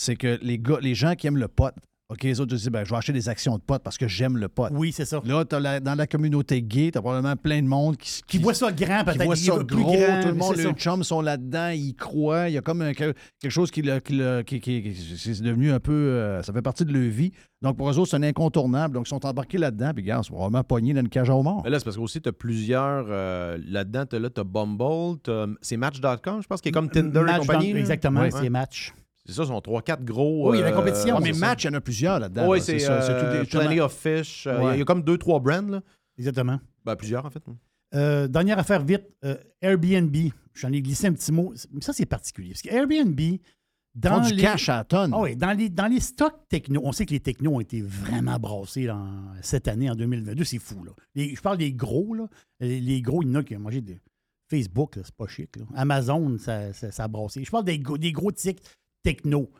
c'est que les gars, les gens qui aiment le pot, OK, les autres, je dis, ben, je vais acheter des actions de pot parce que j'aime le pot. Oui, c'est ça. Là, t'as la- dans la communauté gay, t'as probablement plein de monde qui, Qui voit ça grand, qui peut-être. voit il ça plus gros, grand, tout le monde, les chums sont là-dedans, ils y croient. Il y a comme un- quelque chose qui, l'a- qui, qui- qui- qui- c'est devenu un peu. euh, ça fait partie de leur vie. Donc, pour eux autres, c'est un incontournable. Donc, ils sont embarqués là-dedans. Puis, regarde, ils sont vraiment pognés dans une cage à homard. Mais là, c'est parce qu'aussi, tu as plusieurs. euh, Là-dedans, tu as, Bumble, t'as- c'est Match.com, je pense, qui est comme Tinder et compagnie. dans- là. Exactement, Ouais. c'est match. C'est ça, ce sont 3-4 gros. Oui, il y a la compétition, Ah, mais match, il y en a plusieurs là-dedans. Oui, là. c'est euh, tout des- Plenty of Fish. euh, Il y a- Ouais. il y, a comme 2-3 brands. Là. Exactement. Ben, plusieurs, en fait. Euh, dernière affaire vite, euh, Airbnb. J'en ai glissé un petit mot. Mais ça, c'est particulier. Parce que Airbnb, dans font du les... cash à la tonne. Oui, dans les, dans les stocks techno, on sait que les technos ont été vraiment brassés dans, cette année, en 2022. C'est fou, là. Les- je parle des gros, là. Les, les gros, il y en a qui ont mangé de Facebook, là, c'est pas chic, là. Amazon, ça, ça, ça a brassé. Je parle des, gros- des gros tics techno.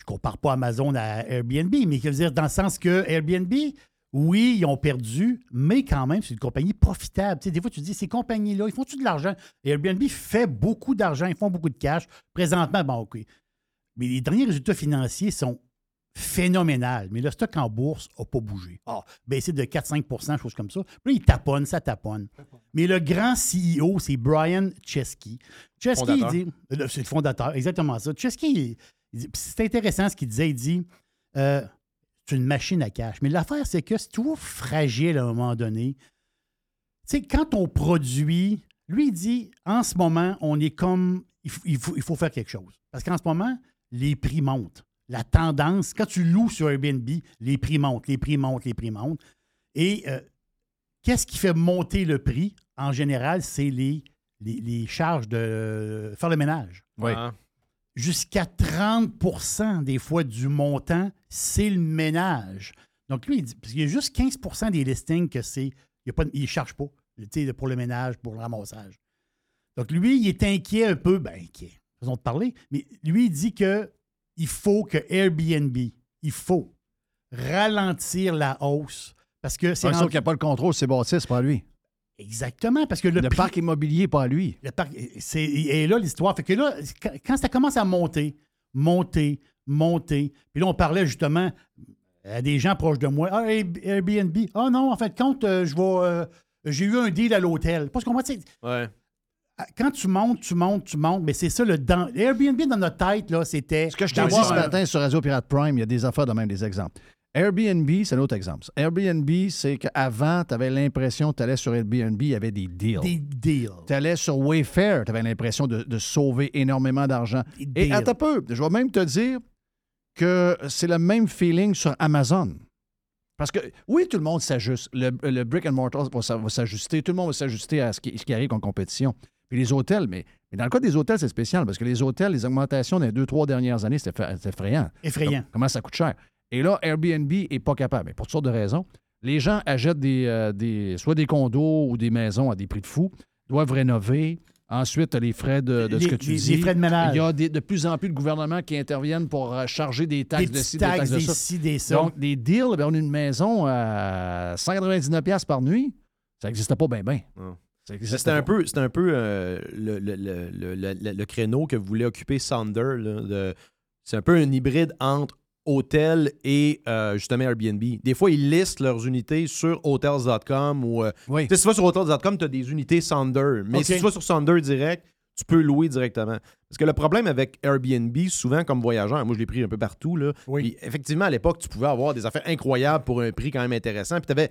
Je compare pas Amazon à Airbnb, mais dans le sens que Airbnb, oui, ils ont perdu, mais quand même, c'est une compagnie profitable. Tu des fois, tu te dis, ces compagnies-là, ils font-tu de l'argent? Airbnb fait beaucoup d'argent, ils font beaucoup de cash. Présentement, bon, OK. Mais les derniers résultats financiers sont phénoménales. Mais le stock en bourse n'a pas bougé. Ah, baissé de 4-5% chose comme ça. Puis là, il taponne, ça taponne. Mais le grand CEO, c'est Brian Chesky. Chesky, il dit. C'est le fondateur, exactement ça. Chesky, c'est intéressant ce qu'il disait. Il dit euh, c'est une machine à cash. Mais l'affaire, c'est que c'est toujours fragile à un moment donné. Tu sais, quand on produit, lui, il dit en ce moment, on est comme. Il faut, il faut, il faut faire quelque chose. Parce qu'en ce moment, les prix montent. La tendance, quand tu loues sur Airbnb, les prix montent, les prix montent, les prix montent. Et euh, qu'est-ce qui fait monter le prix? En général, c'est les, les, les charges de faire le ménage. Oui. Ah. Jusqu'à 30% des fois du montant, c'est le ménage. Donc lui, il dit, parce qu'il y a juste 15% des listings que c'est, il ne charge pas pour le ménage, pour le ramassage. Donc lui, il est inquiet un peu, ben inquiet. façon de parler, mais lui, il dit que il faut que Airbnb, il faut ralentir la hausse parce que c'est rendu- qu'il n'y a pas le contrôle, c'est bâti, c'est pas à lui. Exactement, parce que le, Le prix- parc immobilier n'est pas à lui. le parc, c'est et là l'histoire. Fait que là, quand, ça commence à monter, monter, monter, puis là, on parlait justement à des gens proches de moi. Ah, Air- Airbnb. Ah non, en fait, compte, euh, je vais. euh, j'ai eu un deal à l'hôtel. Parce qu'on va, Ouais. Quand tu montes, tu montes, tu montes, mais c'est ça le dans. Airbnb dans notre tête, là, c'était. Ce que je t'ai dit ce matin sur Radio Pirate Prime, il y a des affaires de même, des exemples. Airbnb, c'est un autre exemple. Airbnb, c'est qu'avant, tu avais l'impression que tu allais sur Airbnb, il y avait des deals. Des deals. Tu allais sur Wayfair, tu avais l'impression de, de sauver énormément d'argent. Et attends un peu, je vais même te dire que c'est le même feeling sur Amazon. Parce que, oui, tout le monde s'ajuste. Le, le brick and mortar va, s'a- va s'ajuster. Tout le monde va s'ajuster à ce qui, ce qui arrive en compétition. Puis les hôtels, mais, mais dans le cas des hôtels, c'est spécial parce que les hôtels, les augmentations dans les deux, trois dernières années, c'était effrayant. Effrayant. Com- Comment ça coûte cher? Et là, Airbnb n'est pas capable. Mais pour toutes sortes de raisons. Les gens achètent des, euh, des, soit des condos ou des maisons à des prix de fou, doivent rénover. Ensuite, tu as les frais de, de ce que tu les- dis. les frais de ménage. Il y a des- de plus en plus de gouvernements qui interviennent pour euh, charger des taxes Des de ci, des taxes taxes, de des ça. ci, des ça. Donc, des deals, ben, on a une maison à 199$ piastres par nuit. Ça n'existait pas bien, bien. C'était un peu, un peu euh, le, le- le- le- le- le- le créneau que voulait occuper Sander. c'est un peu un hybride entre hôtel et euh, justement Airbnb. Des fois, ils listent leurs unités sur hotels.com ou. euh, Oui. tu si tu vas sur hotels.com, tu as des unités Sander. Mais si tu vas sur Sander direct, tu peux louer directement. Parce que le problème avec Airbnb, souvent comme voyageur, moi je l'ai pris un peu partout, là. Oui. Effectivement, à l'époque, tu pouvais avoir des affaires incroyables pour un prix quand même intéressant. Puis t'avais-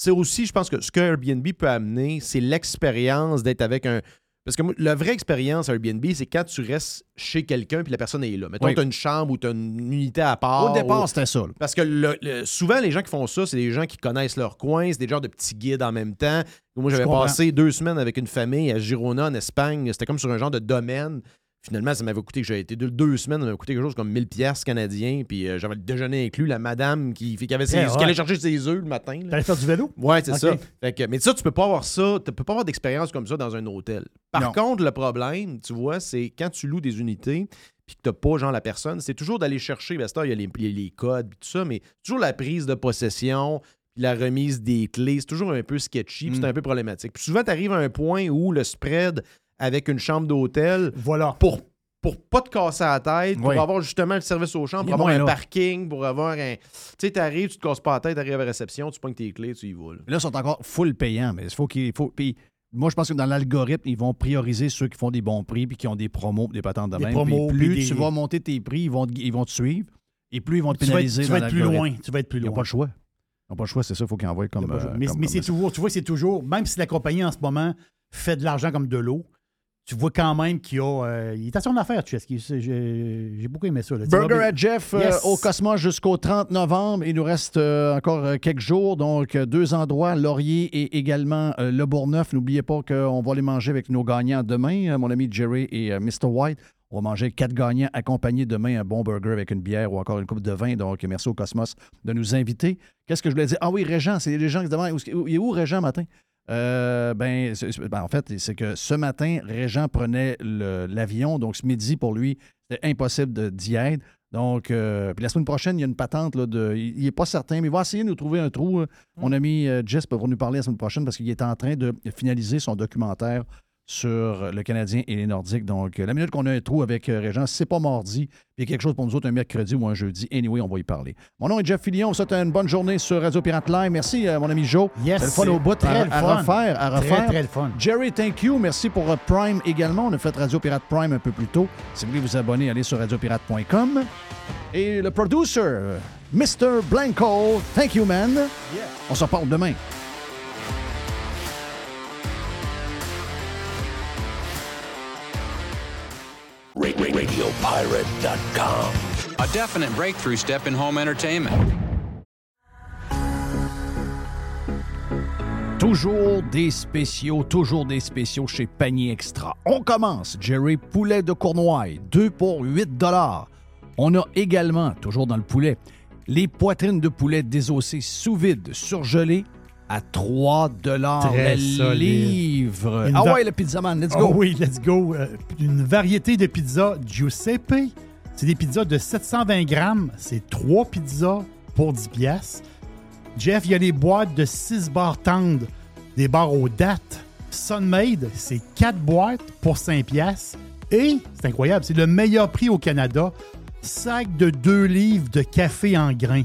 c'est aussi, je pense que ce que Airbnb peut amener, c'est l'expérience d'être avec un. Parce que moi, la vraie expérience à Airbnb, c'est quand tu restes chez quelqu'un puis la personne est là. Mettons, Oui. tu as une chambre ou tu as une unité à part. Au départ, ou- c'était ça. là. parce que le- le- souvent, les gens qui font ça, c'est des gens qui connaissent leur coin, c'est des genres de petits guides en même temps. Moi, j'avais passé deux semaines avec une famille à Girona, en Espagne. C'était comme sur un genre de domaine. Finalement, ça m'avait coûté, j'ai été deux, deux semaines, ça m'avait coûté quelque chose comme 1000 pièces canadiens. Puis euh, j'avais le déjeuner inclus, la madame qui, qui, avait ses, Eh, qui allait chercher ses œufs le matin. là. T'allais faire du vélo? Ouais, c'est ça. Fait que- mais ça, tu peux pas avoir ça. Tu peux pas avoir d'expérience comme ça dans un hôtel. Par Non. contre, le problème, tu vois, c'est quand tu loues des unités puis que t'as pas, genre, la personne, c'est toujours d'aller chercher, ben, c'est-à-dire, il y a les, les- les codes puis tout ça, mais toujours la prise de possession puis la remise des clés, c'est toujours un peu sketchy puis c'est Mm. un peu problématique. Puis souvent, tu arrives à un point où le spread avec une chambre d'hôtel, Voilà. pour pour pas te casser la tête, pour Oui. avoir justement le service aux chambres, Il pour avoir un là. parking, pour avoir un... Tu sais, t'arrives, tu te casses pas la tête, t'arrives à la réception, tu pognes tes clés, tu y vas. là. Là, ils sont encore full payants, mais il faut qu'il faut. Puis moi, je pense que dans l'algorithme, ils vont prioriser ceux qui font des bons prix puis qui ont des promos, des patentes de Des même. promos, Puis plus puis des- tu vas monter tes prix, ils vont, te- ils vont te suivre. Et plus ils vont te Tu vas être, pénaliser tu vas être plus loin. Tu vas être plus Ils n'ont loin. pas le choix. Ils n'ont pas le choix, c'est ça, il faut qu'ils envoient comme. Il euh, mais comme- mais comme c'est toujours, tu vois, c'est toujours, même si la compagnie en ce moment fait de l'argent comme de l'eau, tu vois quand même qu'il y a. euh, il est à son affaire, Chesky. J'ai j'ai beaucoup aimé ça. là. Burger à Jeff euh, au Cosmos jusqu'au 30 novembre. Il nous reste euh, encore quelques jours, donc deux endroits, Laurier et également Le Bourgneuf. N'oubliez pas qu'on va les manger avec nos gagnants demain, mon ami Jerry et Mr. White. On va manger quatre gagnants accompagnés demain un bon burger avec une bière ou encore une coupe de vin. Donc, merci au Cosmos de nous inviter. Qu'est-ce que je voulais dire? Ah oui, Régent, c'est les gens qui se demandent où- il est où Régent matin? Euh, ben, ben, en fait, c'est que ce matin, Régent prenait l'avion. Donc, ce midi, pour lui, c'était impossible de- d'y être. Donc, euh, puis la semaine prochaine, il y a une patente. Là, de, il n'est pas certain, mais il va essayer de nous trouver un trou. Mon ami euh, Jess va nous parler la semaine prochaine parce qu'il est en train de finaliser son documentaire sur le Canadien et les Nordiques. Donc, euh, la minute qu'on a un trou avec euh, Régent, c'est pas mardi, il y a quelque chose pour nous autres un mercredi ou un jeudi. Anyway, on va y parler. Mon nom est Jeff Fillion. Ça, une bonne journée sur Radio Pirate Live. Merci, euh, mon ami Joe. Yes, C'est le fun au bout très à, le à refaire. À Très, refaire. très le fun. Jerry, thank you. Merci pour Prime également. On a fait Radio Pirate Prime un peu plus tôt. Si vous voulez vous abonner, allez sur radiopirate.com. Et le producer, Mr. Blanco, thank you, man. On se reparle demain. RadioPirate.com. A definite breakthrough step in home entertainment. Toujours des spéciaux, toujours des spéciaux chez Panier Extra. On commence. Jerry Poulet de Cournoye, 2 pour 8 On a également, toujours dans le poulet, les poitrines de poulet désossées sous vide, surgelées, à 3 Très le livre. Une Ah ouais, le pizzaman, let's Oh go. oui, let's go. Euh, une variété de pizzas Giuseppe. C'est des pizzas de 720 grammes. C'est trois pizzas pour 10 piastres. Jeff, il y a les boîtes de 6 barres tendres, des barres aux dates. Sunmade, c'est 4 boîtes pour 5 piastres. Et, c'est incroyable, c'est le meilleur prix au Canada. Sac de 2 livres de café en grains.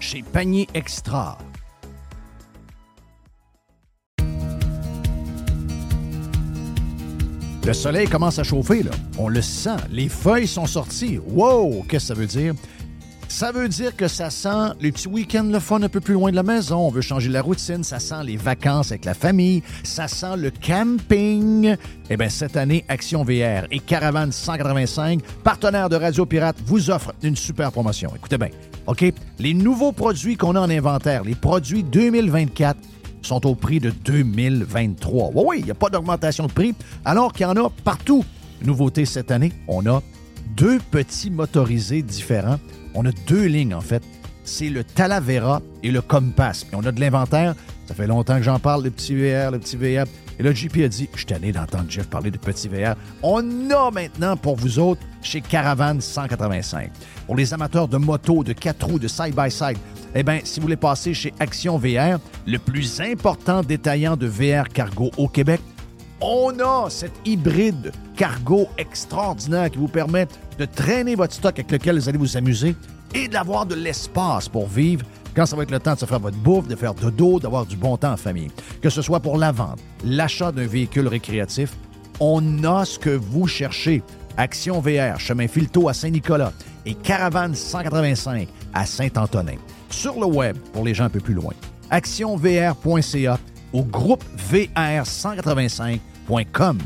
chez Panier Extra. Le soleil commence à chauffer, là. On le sent. Les feuilles sont sorties. Wow! Qu'est-ce que ça veut dire? Ça veut dire que ça sent les petits week-ends le fun un peu plus loin de la maison. On veut changer la routine. Ça sent les vacances avec la famille. Ça sent le camping. Eh bien, cette année, Action VR et Caravane 185, partenaires de Radio Pirate, vous offrent une super promotion. Écoutez bien, OK? Les nouveaux produits qu'on a en inventaire, les produits 2024, sont au prix de 2023. Oui, oui, il n'y a pas d'augmentation de prix, alors qu'il y en a partout. Nouveauté cette année, on a deux petits motorisés différents. On a deux lignes, en fait. C'est le Talavera et le Compass. Puis on a de l'inventaire. Ça fait longtemps que j'en parle, le petit VR, le petit VR. Et là, JP a dit, je suis tanné d'entendre Jeff parler de petit VR. On a maintenant pour vous autres chez Caravane 185. Pour les amateurs de moto, de quatre roues, de side-by-side, eh bien, si vous voulez passer chez Action VR, le plus important détaillant de VR cargo au Québec, on a cet hybride cargo extraordinaire qui vous permet de traîner votre stock avec lequel vous allez vous amuser et d'avoir de l'espace pour vivre quand ça va être le temps de se faire votre bouffe, de faire dodo, d'avoir du bon temps en famille. Que ce soit pour la vente, l'achat d'un véhicule récréatif, on a ce que vous cherchez. Action VR, chemin Filto à Saint-Nicolas et Caravane 185 à Saint-Antonin. Sur le web, pour les gens un peu plus loin, actionvr.ca ou groupe VR185.com.